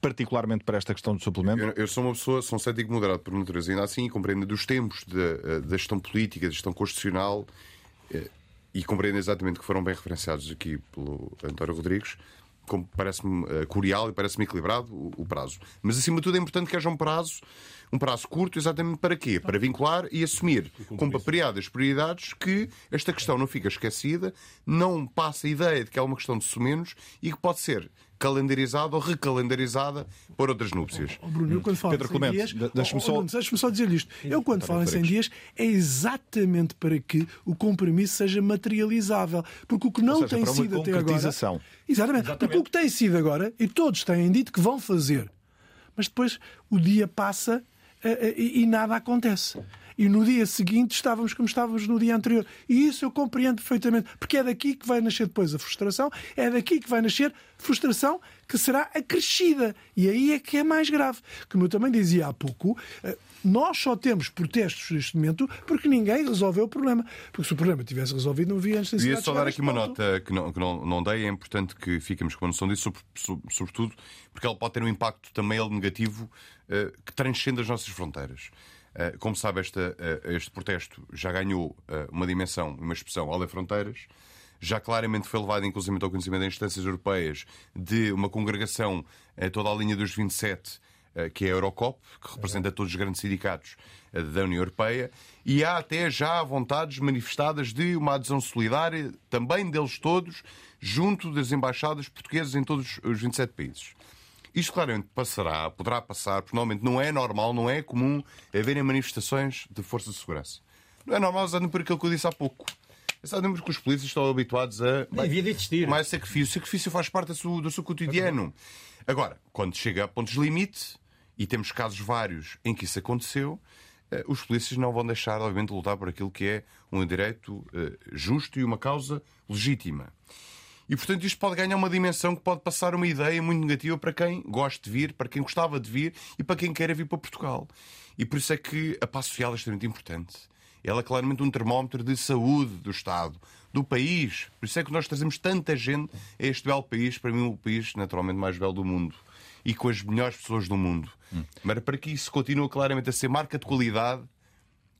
particularmente para esta questão do suplemento? Eu, eu sou uma pessoa, sou um cético moderado por natureza, ainda assim compreendo dos tempos da, eh, da gestão política, da gestão constitucional eh, e compreendo exatamente que foram bem referenciados aqui pelo António Rodrigues, parece-me eh, curial e parece-me equilibrado o, o prazo. Mas acima de tudo é importante que haja um prazo, um prazo curto, exatamente para quê? Para vincular e assumir com papereado as prioridades que esta questão não fica esquecida, não passa a ideia de que é uma questão de sumenos e que pode ser calendarizada ou recalendarizada por outras núpcias. Oh, Bruno, eu quando falo Pedro em 100 Clemente, dias, deixa-me oh, só- Bruno, deixa-me só dizer isto. Eu quando falo em 100 Rodrigues. dias é exatamente para que o compromisso seja materializável, porque o que não seja, tem sido até agora, concretização. exatamente, porque o que tem sido agora e todos têm dito que vão fazer, mas depois o dia passa eh, eh, e, e nada acontece. E no dia seguinte estávamos como estávamos no dia anterior. E isso eu compreendo perfeitamente, porque é daqui que vai nascer depois a frustração, é daqui que vai nascer frustração que será acrescida. E aí é que é mais grave. Como eu também dizia há pouco, eh, nós só temos protestos neste momento porque ninguém resolveu o problema. Porque se o problema tivesse resolvido, não havia antes de Queria só dar aqui uma nota que não, que não, não dei, é importante que fiquemos com a noção disso, sobre- sobre- sobretudo porque ela pode ter um impacto também ele, negativo eh, que transcende as nossas fronteiras. Eh, como sabe, esta, eh, este protesto já ganhou eh, uma dimensão, uma expressão além fronteiras. Já claramente foi levado, inclusive, ao conhecimento das instâncias europeias de uma congregação toda a linha dos 27 eh, que é a Eurocop, que representa todos os grandes sindicatos da União Europeia, e há até já vontades manifestadas de uma adesão solidária, também deles todos, junto das embaixadas portuguesas em todos os 27 países. Isto claramente passará, poderá passar, porque normalmente não é normal, não é comum haverem manifestações de forças de segurança. Não é normal exatamente por aquilo que eu disse há pouco. Exatamente porque os polícias estão habituados a. Nem devia de existir. Mais sacrifício. O sacrifício faz parte do seu, do seu cotidiano. Agora, quando chega a pontos de limite, e temos casos vários em que isso aconteceu, eh, os polícias não vão deixar, obviamente, de lutar por aquilo que é um direito eh, justo e uma causa legítima. E, portanto, isto pode ganhar uma dimensão que pode passar uma ideia muito negativa para quem gosta de vir, para quem gostava de vir e para quem quer vir para Portugal. E por isso é que a paz social é extremamente importante. Ela é claramente um termómetro de saúde do Estado, do país. Por isso é que nós trazemos tanta gente a este belo país, para mim, o país naturalmente mais belo do mundo. E com as melhores pessoas do mundo. Mas para que isso continue claramente a ser marca de qualidade,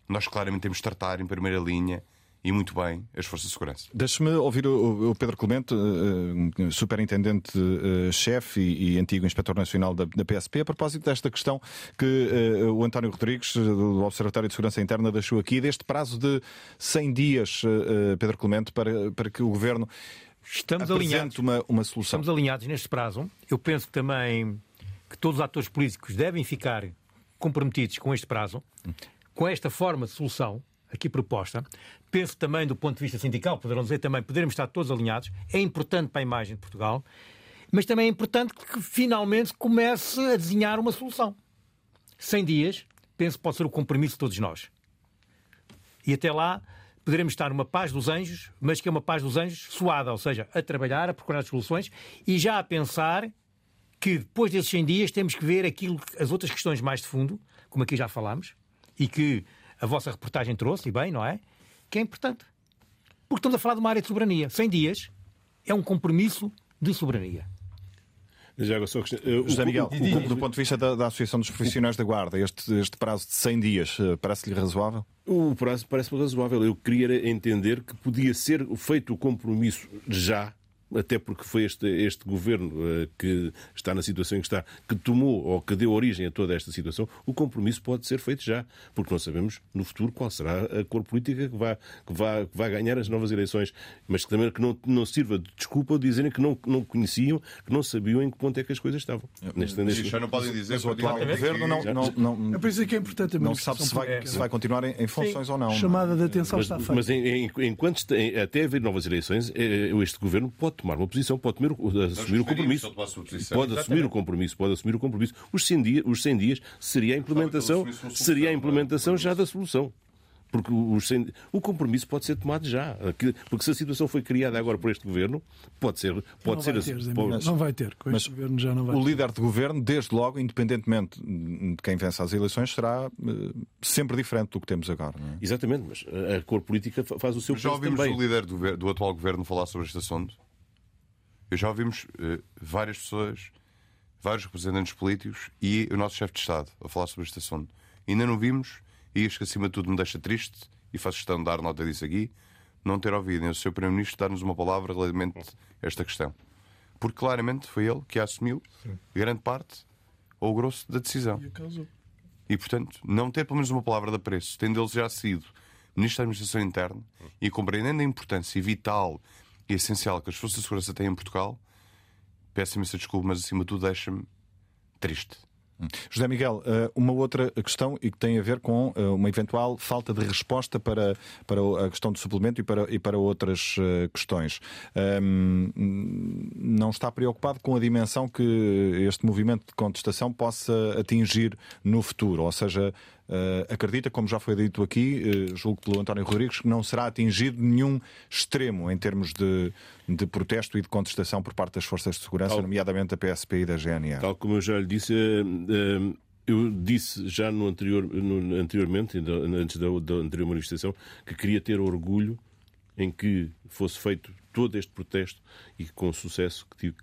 nós claramente temos de tratar em primeira linha e muito bem as forças de segurança. Deixe-me ouvir o, o Pedro Clemente, eh, eh, superintendente-chefe e, e antigo inspetor nacional da, da PSP, a propósito desta questão que eh, o António Rodrigues, eh, do Observatório de Segurança Interna, deixou aqui, deste prazo de 100 dias, eh, eh, Pedro Clemente, para, para que o governo Estamos apresente alinhados. uma, uma solução. Estamos alinhados neste prazo. Eu penso também que todos os atores políticos devem ficar comprometidos com este prazo, com esta forma de solução aqui proposta. Penso também do ponto de vista sindical, poderão dizer também, poderemos estar todos alinhados. É importante para a imagem de Portugal, mas também é importante que finalmente comece a desenhar uma solução. 100 dias, penso que pode ser o compromisso de todos nós. E até lá poderemos estar numa paz dos anjos, mas que é uma paz dos anjos suada, ou seja, a trabalhar, a procurar soluções e já a pensar que depois desses 100 dias temos que ver aquilo, as outras questões mais de fundo, como aqui já falámos, e que a vossa reportagem trouxe, e bem, não é? Que é importante. Porque estamos a falar de uma área de soberania. 100 dias é um compromisso de soberania. Já agora só uh, José Miguel, o, do ponto de vista da, da Associação dos Profissionais da Guarda, este, este prazo de 100 dias uh, parece-lhe razoável? O prazo parece-me razoável. Eu queria entender que podia ser feito o compromisso já até porque foi este, este governo uh, que está na situação em que está, que tomou ou que deu origem a toda esta situação, o compromisso pode ser feito já, porque não sabemos no futuro qual será a cor política que vai, que vai, que vai ganhar as novas eleições, mas que também que não, não sirva de desculpa dizerem que não, não conheciam, que não sabiam em que ponto é que as coisas estavam. Neste, neste... Já não podem dizer que o atual governo não, não, não, É por isso que é importante não sabe se vai, se vai continuar em, em funções Sim. ou não. Chamada de atenção mas, está feita. Mas em, em, enquanto até haver novas eleições, eh, este governo pode tomar uma posição, pode assumir, assumir o compromisso. Pode assumir o compromisso, pode assumir o compromisso. Os 100 dias, os 100 dias seria a implementação, seria a implementação já da solução. Porque os, o compromisso pode ser tomado já. Porque se a situação foi criada agora por este governo, pode ser. Pode não, ser vai ter, pode... não vai ter. Com este governo já não vai o ter. líder de governo, desde logo, independentemente de quem vence as eleições, será uh, sempre diferente do que temos agora. É? Exatamente, mas a cor política faz o seu mas Já ouvimos também. o líder do, do atual governo falar sobre este assunto? Eu já ouvimos uh, várias pessoas, vários representantes políticos e o nosso chefe de Estado a falar sobre este assunto. Ainda não vimos, e isto que acima de tudo me deixa triste, e faço questão de dar nota disso aqui, não ter ouvido nem o Sr. Primeiro-Ministro dar-nos uma palavra relativamente a esta questão. Porque claramente foi ele que assumiu Sim. grande parte ou o grosso da decisão. E, portanto, não ter pelo menos uma palavra de apreço, tendo ele já sido Ministro da Administração Interna e compreendendo a importância vital e essencial que as forças de segurança têm em Portugal, peço imensa desculpa, mas acima de tudo deixa-me triste. Hum. José Miguel, eh, uma outra questão e que tem a ver com eh, uma eventual falta de resposta para, para a questão do suplemento e para, e para outras eh, questões. Um, não está preocupado com a dimensão que este movimento de contestação possa atingir no futuro? Ou seja, Uh, acredita, como já foi dito aqui, uh, julgo pelo António Rodrigues, que não será atingido nenhum extremo em termos de, de protesto e de contestação por parte das forças de segurança, tal, nomeadamente da PSP e da GNR. Tal como eu já lhe disse, uh, eu disse já no anterior, no, anteriormente, antes da, da anterior manifestação, que queria ter orgulho em que fosse feito todo este protesto e com o sucesso que,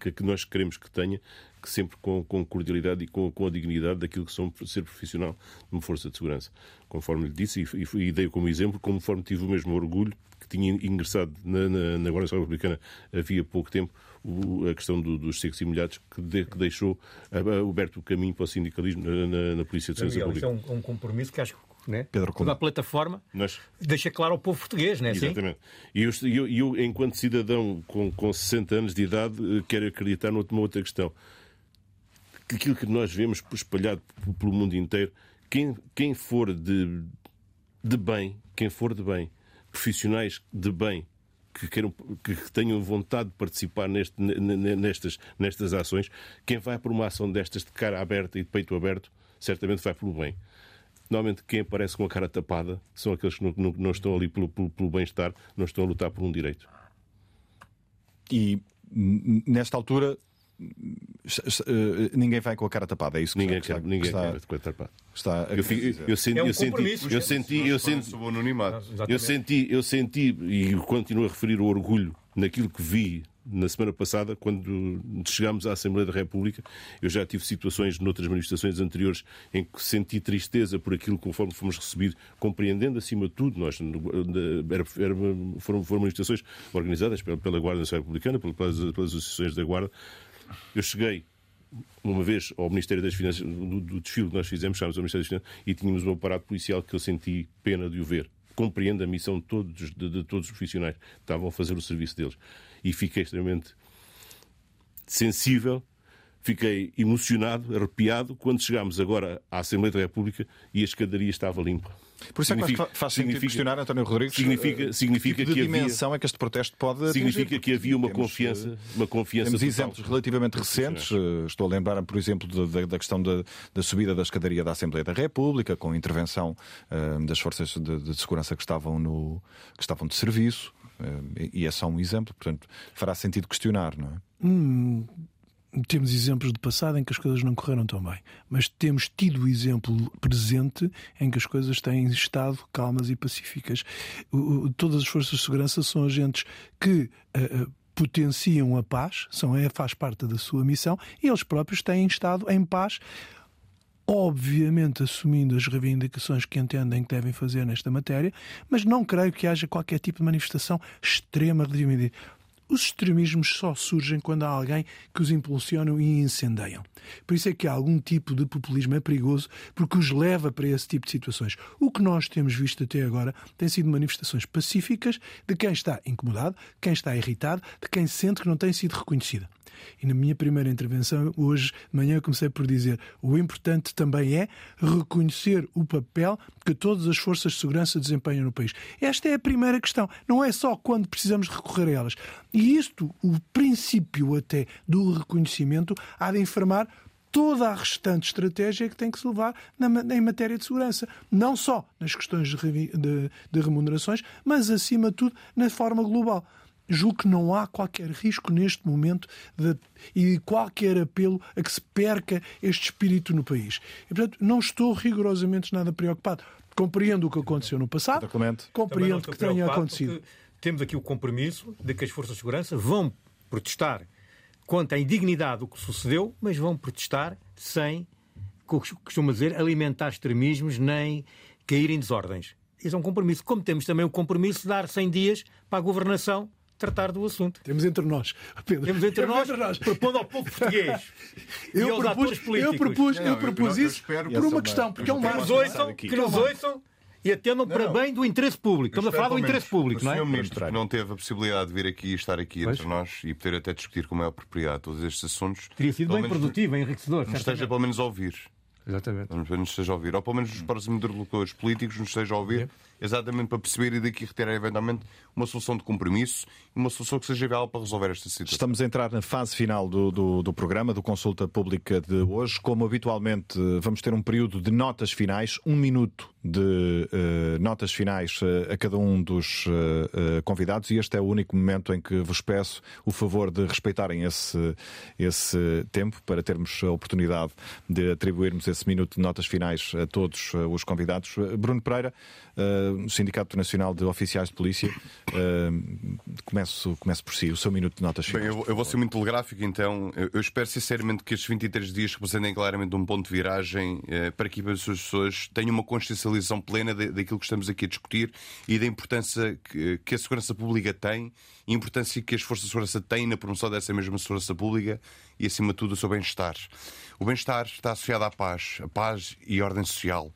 que, que, nós queremos que tenha, que sempre com, com cordialidade e com, com, a dignidade daquilo que são ser profissional numa força de segurança. Conforme lhe disse, e, e, e dei como exemplo, conforme tive o mesmo orgulho que tinha ingressado na, na, na Guarda Republicana havia pouco tempo, o, a questão do, dos secos e molhados, que, de, que deixou aberto o caminho para o sindicalismo na, na, na Polícia de Segurança Pública. É um, um compromisso que acho que né? Pedro Toda a plataforma Nós... deixa claro ao povo português, não é assim? Exatamente. E eu, eu, eu, enquanto cidadão com, com 60 anos de idade, eh, quero acreditar numa outra questão. Que aquilo que nós vemos espalhado pelo mundo inteiro, quem, quem for de, de bem, quem for de bem, profissionais de bem, que, queiram, que tenham vontade de participar neste, nestas, nestas ações, quem vai por uma ação destas de cara aberta e de peito aberto, certamente vai pelo bem. Normalmente, quem aparece com a cara tapada são aqueles que não, não, não estão ali pelo, pelo, pelo bem-estar, não estão a lutar por um direito. E nesta altura ninguém vai com a cara tapada, é isso que ninguém está, quer, ninguém está, quer com a tapada. Está eu, eu, senti, é um eu senti, eu senti, eu senti, eu senti, eu senti e continuo a referir o orgulho naquilo que vi na semana passada, quando chegámos à Assembleia da República, eu já tive situações noutras manifestações anteriores em que senti tristeza por aquilo conforme fomos recebidos, compreendendo acima de tudo, nós era, era, foram, foram manifestações organizadas pela, pela Guarda Nacional Republicana, pelas, pelas associações da Guarda. Eu cheguei uma vez ao Ministério das Finanças, do, do desfile que nós fizemos, chegámos ao Ministério das Finanças e tínhamos um aparato policial que eu senti pena de o ver. Compreendo a missão de todos, de, de todos os profissionais que estavam a fazer o serviço deles e fiquei extremamente sensível, fiquei emocionado, arrepiado, quando chegámos agora à Assembleia da República e a escadaria estava limpa. Por isso significa, é que faz sentido questionar António Rodrigues. Significa, significa que, tipo que havia, dimensão é que este protesto pode Significa atingir, que havia uma temos, confiança, uma confiança Temos total. exemplos relativamente recentes. Eh, estou a lembrar, por exemplo, da, da questão da, da, subida da escadaria da Assembleia da República, com a intervenção uh, das forças de, de, segurança que estavam, no, que estavam de serviço. Uh, e é só um exemplo, portanto, fará sentido questionar, não é? Hum, temos exemplos de passado em que as coisas não correram tão bem, mas temos tido o exemplo presente em que as coisas têm estado calmas e pacíficas. Todas as forças de segurança são agentes que. Uh, potenciam a paz, são, é, faz parte da sua missão, e eles próprios têm estado em paz obviamente assumindo as reivindicações que entendem que devem fazer nesta matéria, mas não creio que haja qualquer tipo de manifestação extrema relativamente os extremismos só surgem quando há alguém que os impulsionam e incendeiam. Por isso é que algum tipo de populismo é perigoso, porque os leva para esse tipo de situações. O que nós temos visto até agora tem sido manifestações pacíficas de quem está incomodado, quem está irritado, de quem sente que não tem sido reconhecida. E na minha primeira intervenção, hoje de manhã, comecei por dizer o importante também é reconhecer o papel que todas as forças de segurança desempenham no país. Esta é a primeira questão. Não é só quando precisamos recorrer a elas. E isto, o princípio até do reconhecimento, há de informar toda a restante estratégia que tem que se levar na, em matéria de segurança. Não só nas questões de, de, de remunerações, mas acima de tudo na forma global julgo que não há qualquer risco neste momento de, e qualquer apelo a que se perca este espírito no país. E, portanto, não estou rigorosamente nada preocupado. Compreendo o que aconteceu no passado, compreendo que tenha acontecido. Temos aqui o compromisso de que as forças de segurança vão protestar contra a indignidade do que sucedeu, mas vão protestar sem, como costuma dizer, alimentar extremismos nem cair em desordens. Isso é um compromisso. Como temos também o compromisso de dar 100 dias para a governação tratar do assunto. Temos entre nós, Pedro. Temos entre, Temos nós, entre nós, propondo ao povo português [laughs] eu e aos propus, atores políticos. Eu propus, eu propus isso por uma questão, porque é um Que nos ouçam, que nos ouçam e atendam para bem do interesse público. Estamos a falar do interesse público, não é? O Sr. Ministro não teve a possibilidade de vir aqui e estar aqui pois? entre nós e poder até discutir com maior propriedade todos estes assuntos. Teria sido bem produtivo, bem enriquecedor. Nos esteja pelo menos a ouvir. Exatamente. Nos esteja a ouvir. Ou pelo menos os próximos interlocutores políticos nos esteja a ouvir exatamente para perceber e daqui retirar eventualmente uma solução de compromisso e uma solução que seja viável para resolver esta situação. Estamos a entrar na fase final do, do, do, programa, do Consulta Pública de hoje. Como habitualmente, vamos ter um período de notas finais, um minuto de uh, notas finais uh, a cada um dos uh, convidados e este é o único momento em que vos peço o favor de respeitarem esse, esse tempo para termos a oportunidade de atribuirmos esse minuto de notas finais a todos os convidados. Bruno Pereira, Sindicato Nacional de Oficiais de Polícia. Começo, começo por si, o seu minuto de notas finais. Bem, eu, eu, vou ser muito telegráfico, então. Eu, eu, espero sinceramente que estes 23 dias representem claramente um ponto de viragem para que as pessoas tenham uma consciencialização plena daquilo que estamos aqui a discutir e da importância que, a segurança pública tem e a importância que as forças de segurança têm na promoção dessa mesma segurança pública e, acima de tudo, o seu bem-estar. O bem-estar está associado à paz, a paz e ordem social.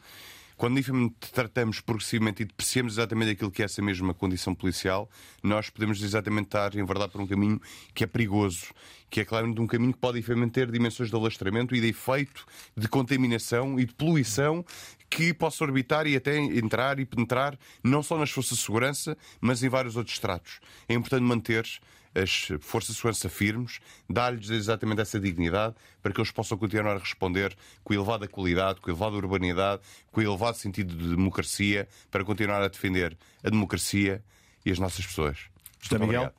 Quando efetivamente tratamos progressivamente e depreciamos exatamente aquilo que é essa mesma condição policial, nós podemos exatamente estar, em verdade, por um caminho que é perigoso, que é claramente um caminho que pode efetivamente ter dimensões de alastramento e de efeito de contaminação e de poluição que possa orbitar e até entrar e penetrar não só nas forças de segurança, mas em vários outros estratos. É importante manter as forças de segurança firmes, dar-lhes exatamente essa dignidade para que eles possam continuar a responder com elevada qualidade, com elevada urbanidade, com elevado sentido de democracia, para continuar a defender a democracia e as nossas pessoas. José Miguel?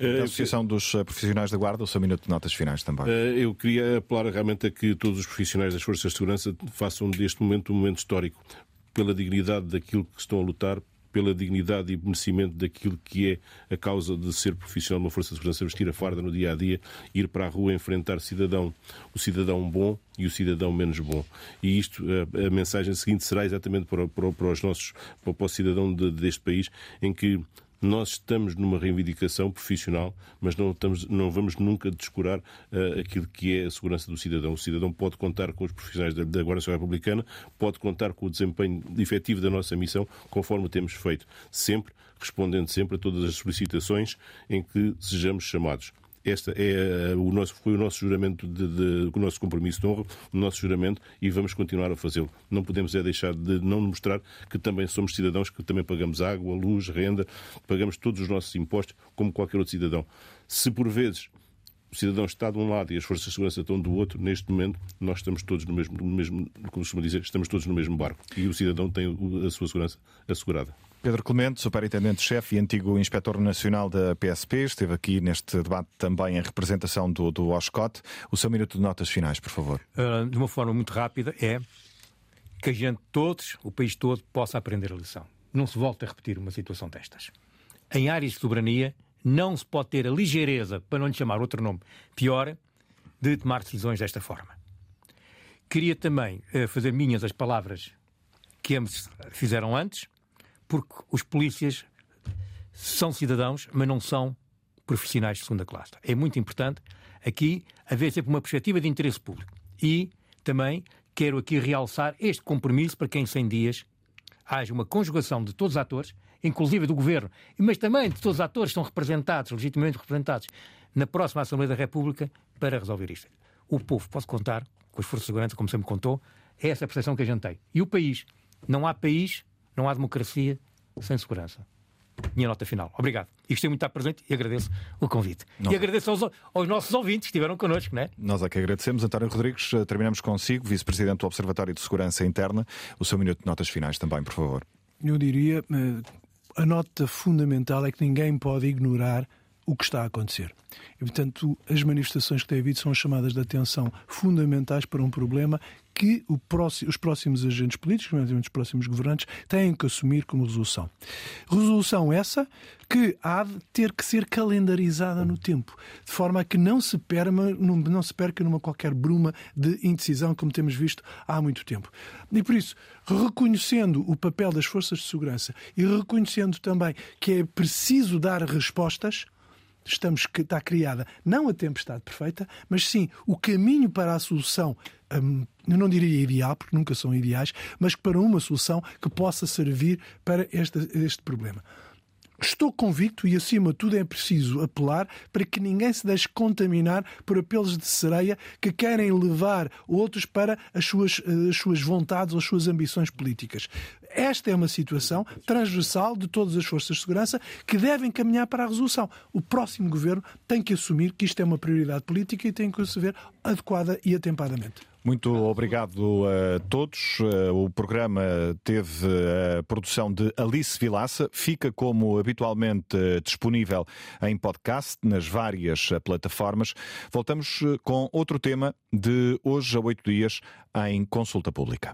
A Associação dos eh, Profissionais da Guarda, o seu minuto de notas finais também. Eh, eu queria apelar realmente a que todos os profissionais das Forças de Segurança façam deste momento um momento histórico, pela dignidade daquilo que estão a lutar, pela dignidade e merecimento daquilo que é a causa de ser profissional de uma força de segurança, vestir a farda no dia a dia, ir para a rua enfrentar cidadão, o cidadão bom e o cidadão menos bom. E isto, a, a mensagem seguinte será exatamente para, para, para os nossos, para, para o cidadão de, deste país, em que nós estamos numa reivindicação profissional, mas não, estamos, não vamos nunca descurar uh, aquilo que é a segurança do cidadão. O cidadão pode contar com os profissionais da, da Guarda Nacional Republicana, pode contar com o desempenho efetivo da nossa missão, conforme temos feito, sempre, respondendo sempre a todas as solicitações em que sejamos chamados. Este é o nosso, foi o nosso juramento, de, de, o nosso compromisso de honra, o nosso juramento e vamos continuar a fazê-lo. Não podemos é deixar de não mostrar que também somos cidadãos, que também pagamos água, luz, renda, pagamos todos os nossos impostos como qualquer outro cidadão. Se por vezes o cidadão está de um lado e as forças de segurança estão do outro, neste momento nós estamos todos no mesmo, no mesmo como costuma dizer, estamos todos no mesmo barco e o cidadão tem a sua segurança assegurada. Pedro Clemente, superintendente-chefe e antigo inspetor nacional da PSP, esteve aqui neste debate também em representação do, do OSCOT. O seu minuto de notas finais, por favor. Uh, de uma forma muito rápida, é que a gente todos, o país todo, possa aprender a lição. Não se volte a repetir uma situação destas. Em áreas de soberania, não se pode ter a ligeireza, para não lhe chamar outro nome pior, de tomar decisões desta forma. Queria também uh, fazer minhas as palavras que ambos fizeram antes, porque os polícias são cidadãos, mas não são profissionais de segunda classe. É muito importante aqui haver sempre uma perspectiva de interesse público. E também quero aqui realçar este compromisso para que em 100 dias haja uma conjugação de todos os atores, inclusive do Governo, mas também de todos os atores que estão representados, legitimamente representados, na próxima Assembleia da República para resolver isto. O povo pode contar com as forças de segurança, como sempre contou, é essa a percepção que a gente tem. E o país, não há país, não há democracia sem segurança minha nota final. Obrigado. E gostei muito de estar presente e agradeço o convite. Não. E agradeço aos, aos, nossos ouvintes que estiveram connosco, não é? Nós é que agradecemos. António Rodrigues, eh, terminamos consigo, Vice-Presidente do Observatório de Segurança Interna. O seu minuto de notas finais também, por favor. Eu diria, eh, a nota fundamental é que ninguém pode ignorar o que está a acontecer. E, portanto, as manifestações que têm havido são chamadas de atenção fundamentais para um problema que próximo, os próximos agentes políticos, nomeadamente os próximos governantes, têm que assumir como resolução. Resolução essa que há de ter que ser calendarizada no tempo, de forma a que não se, perma, não se perca numa qualquer bruma de indecisão, como temos visto há muito tempo. E por isso, reconhecendo o papel das forças de segurança e reconhecendo também que é preciso dar respostas, estamos está criada não a tempestade perfeita, mas sim o caminho para a solução, hum, eu não diria ideal, porque nunca são ideais, mas para uma solução que possa servir para este, este problema. Estou convicto e, acima de tudo, é preciso apelar para que ninguém se deixe contaminar por apelos de sereia que querem levar outros para as suas, as suas vontades ou as suas ambições políticas. Esta é uma situação transversal de todas as forças de segurança que devem caminhar para a resolução. O próximo governo tem que assumir que isto é uma prioridade política e tem que se ver adequada e atempadamente. Muito obrigado a todos. Eh, o programa teve a produção de Alice Vilaça. Fica, como habitualmente, disponível em podcast nas várias plataformas. Voltamos eh, com outro tema de hoje a oito dias em consulta pública.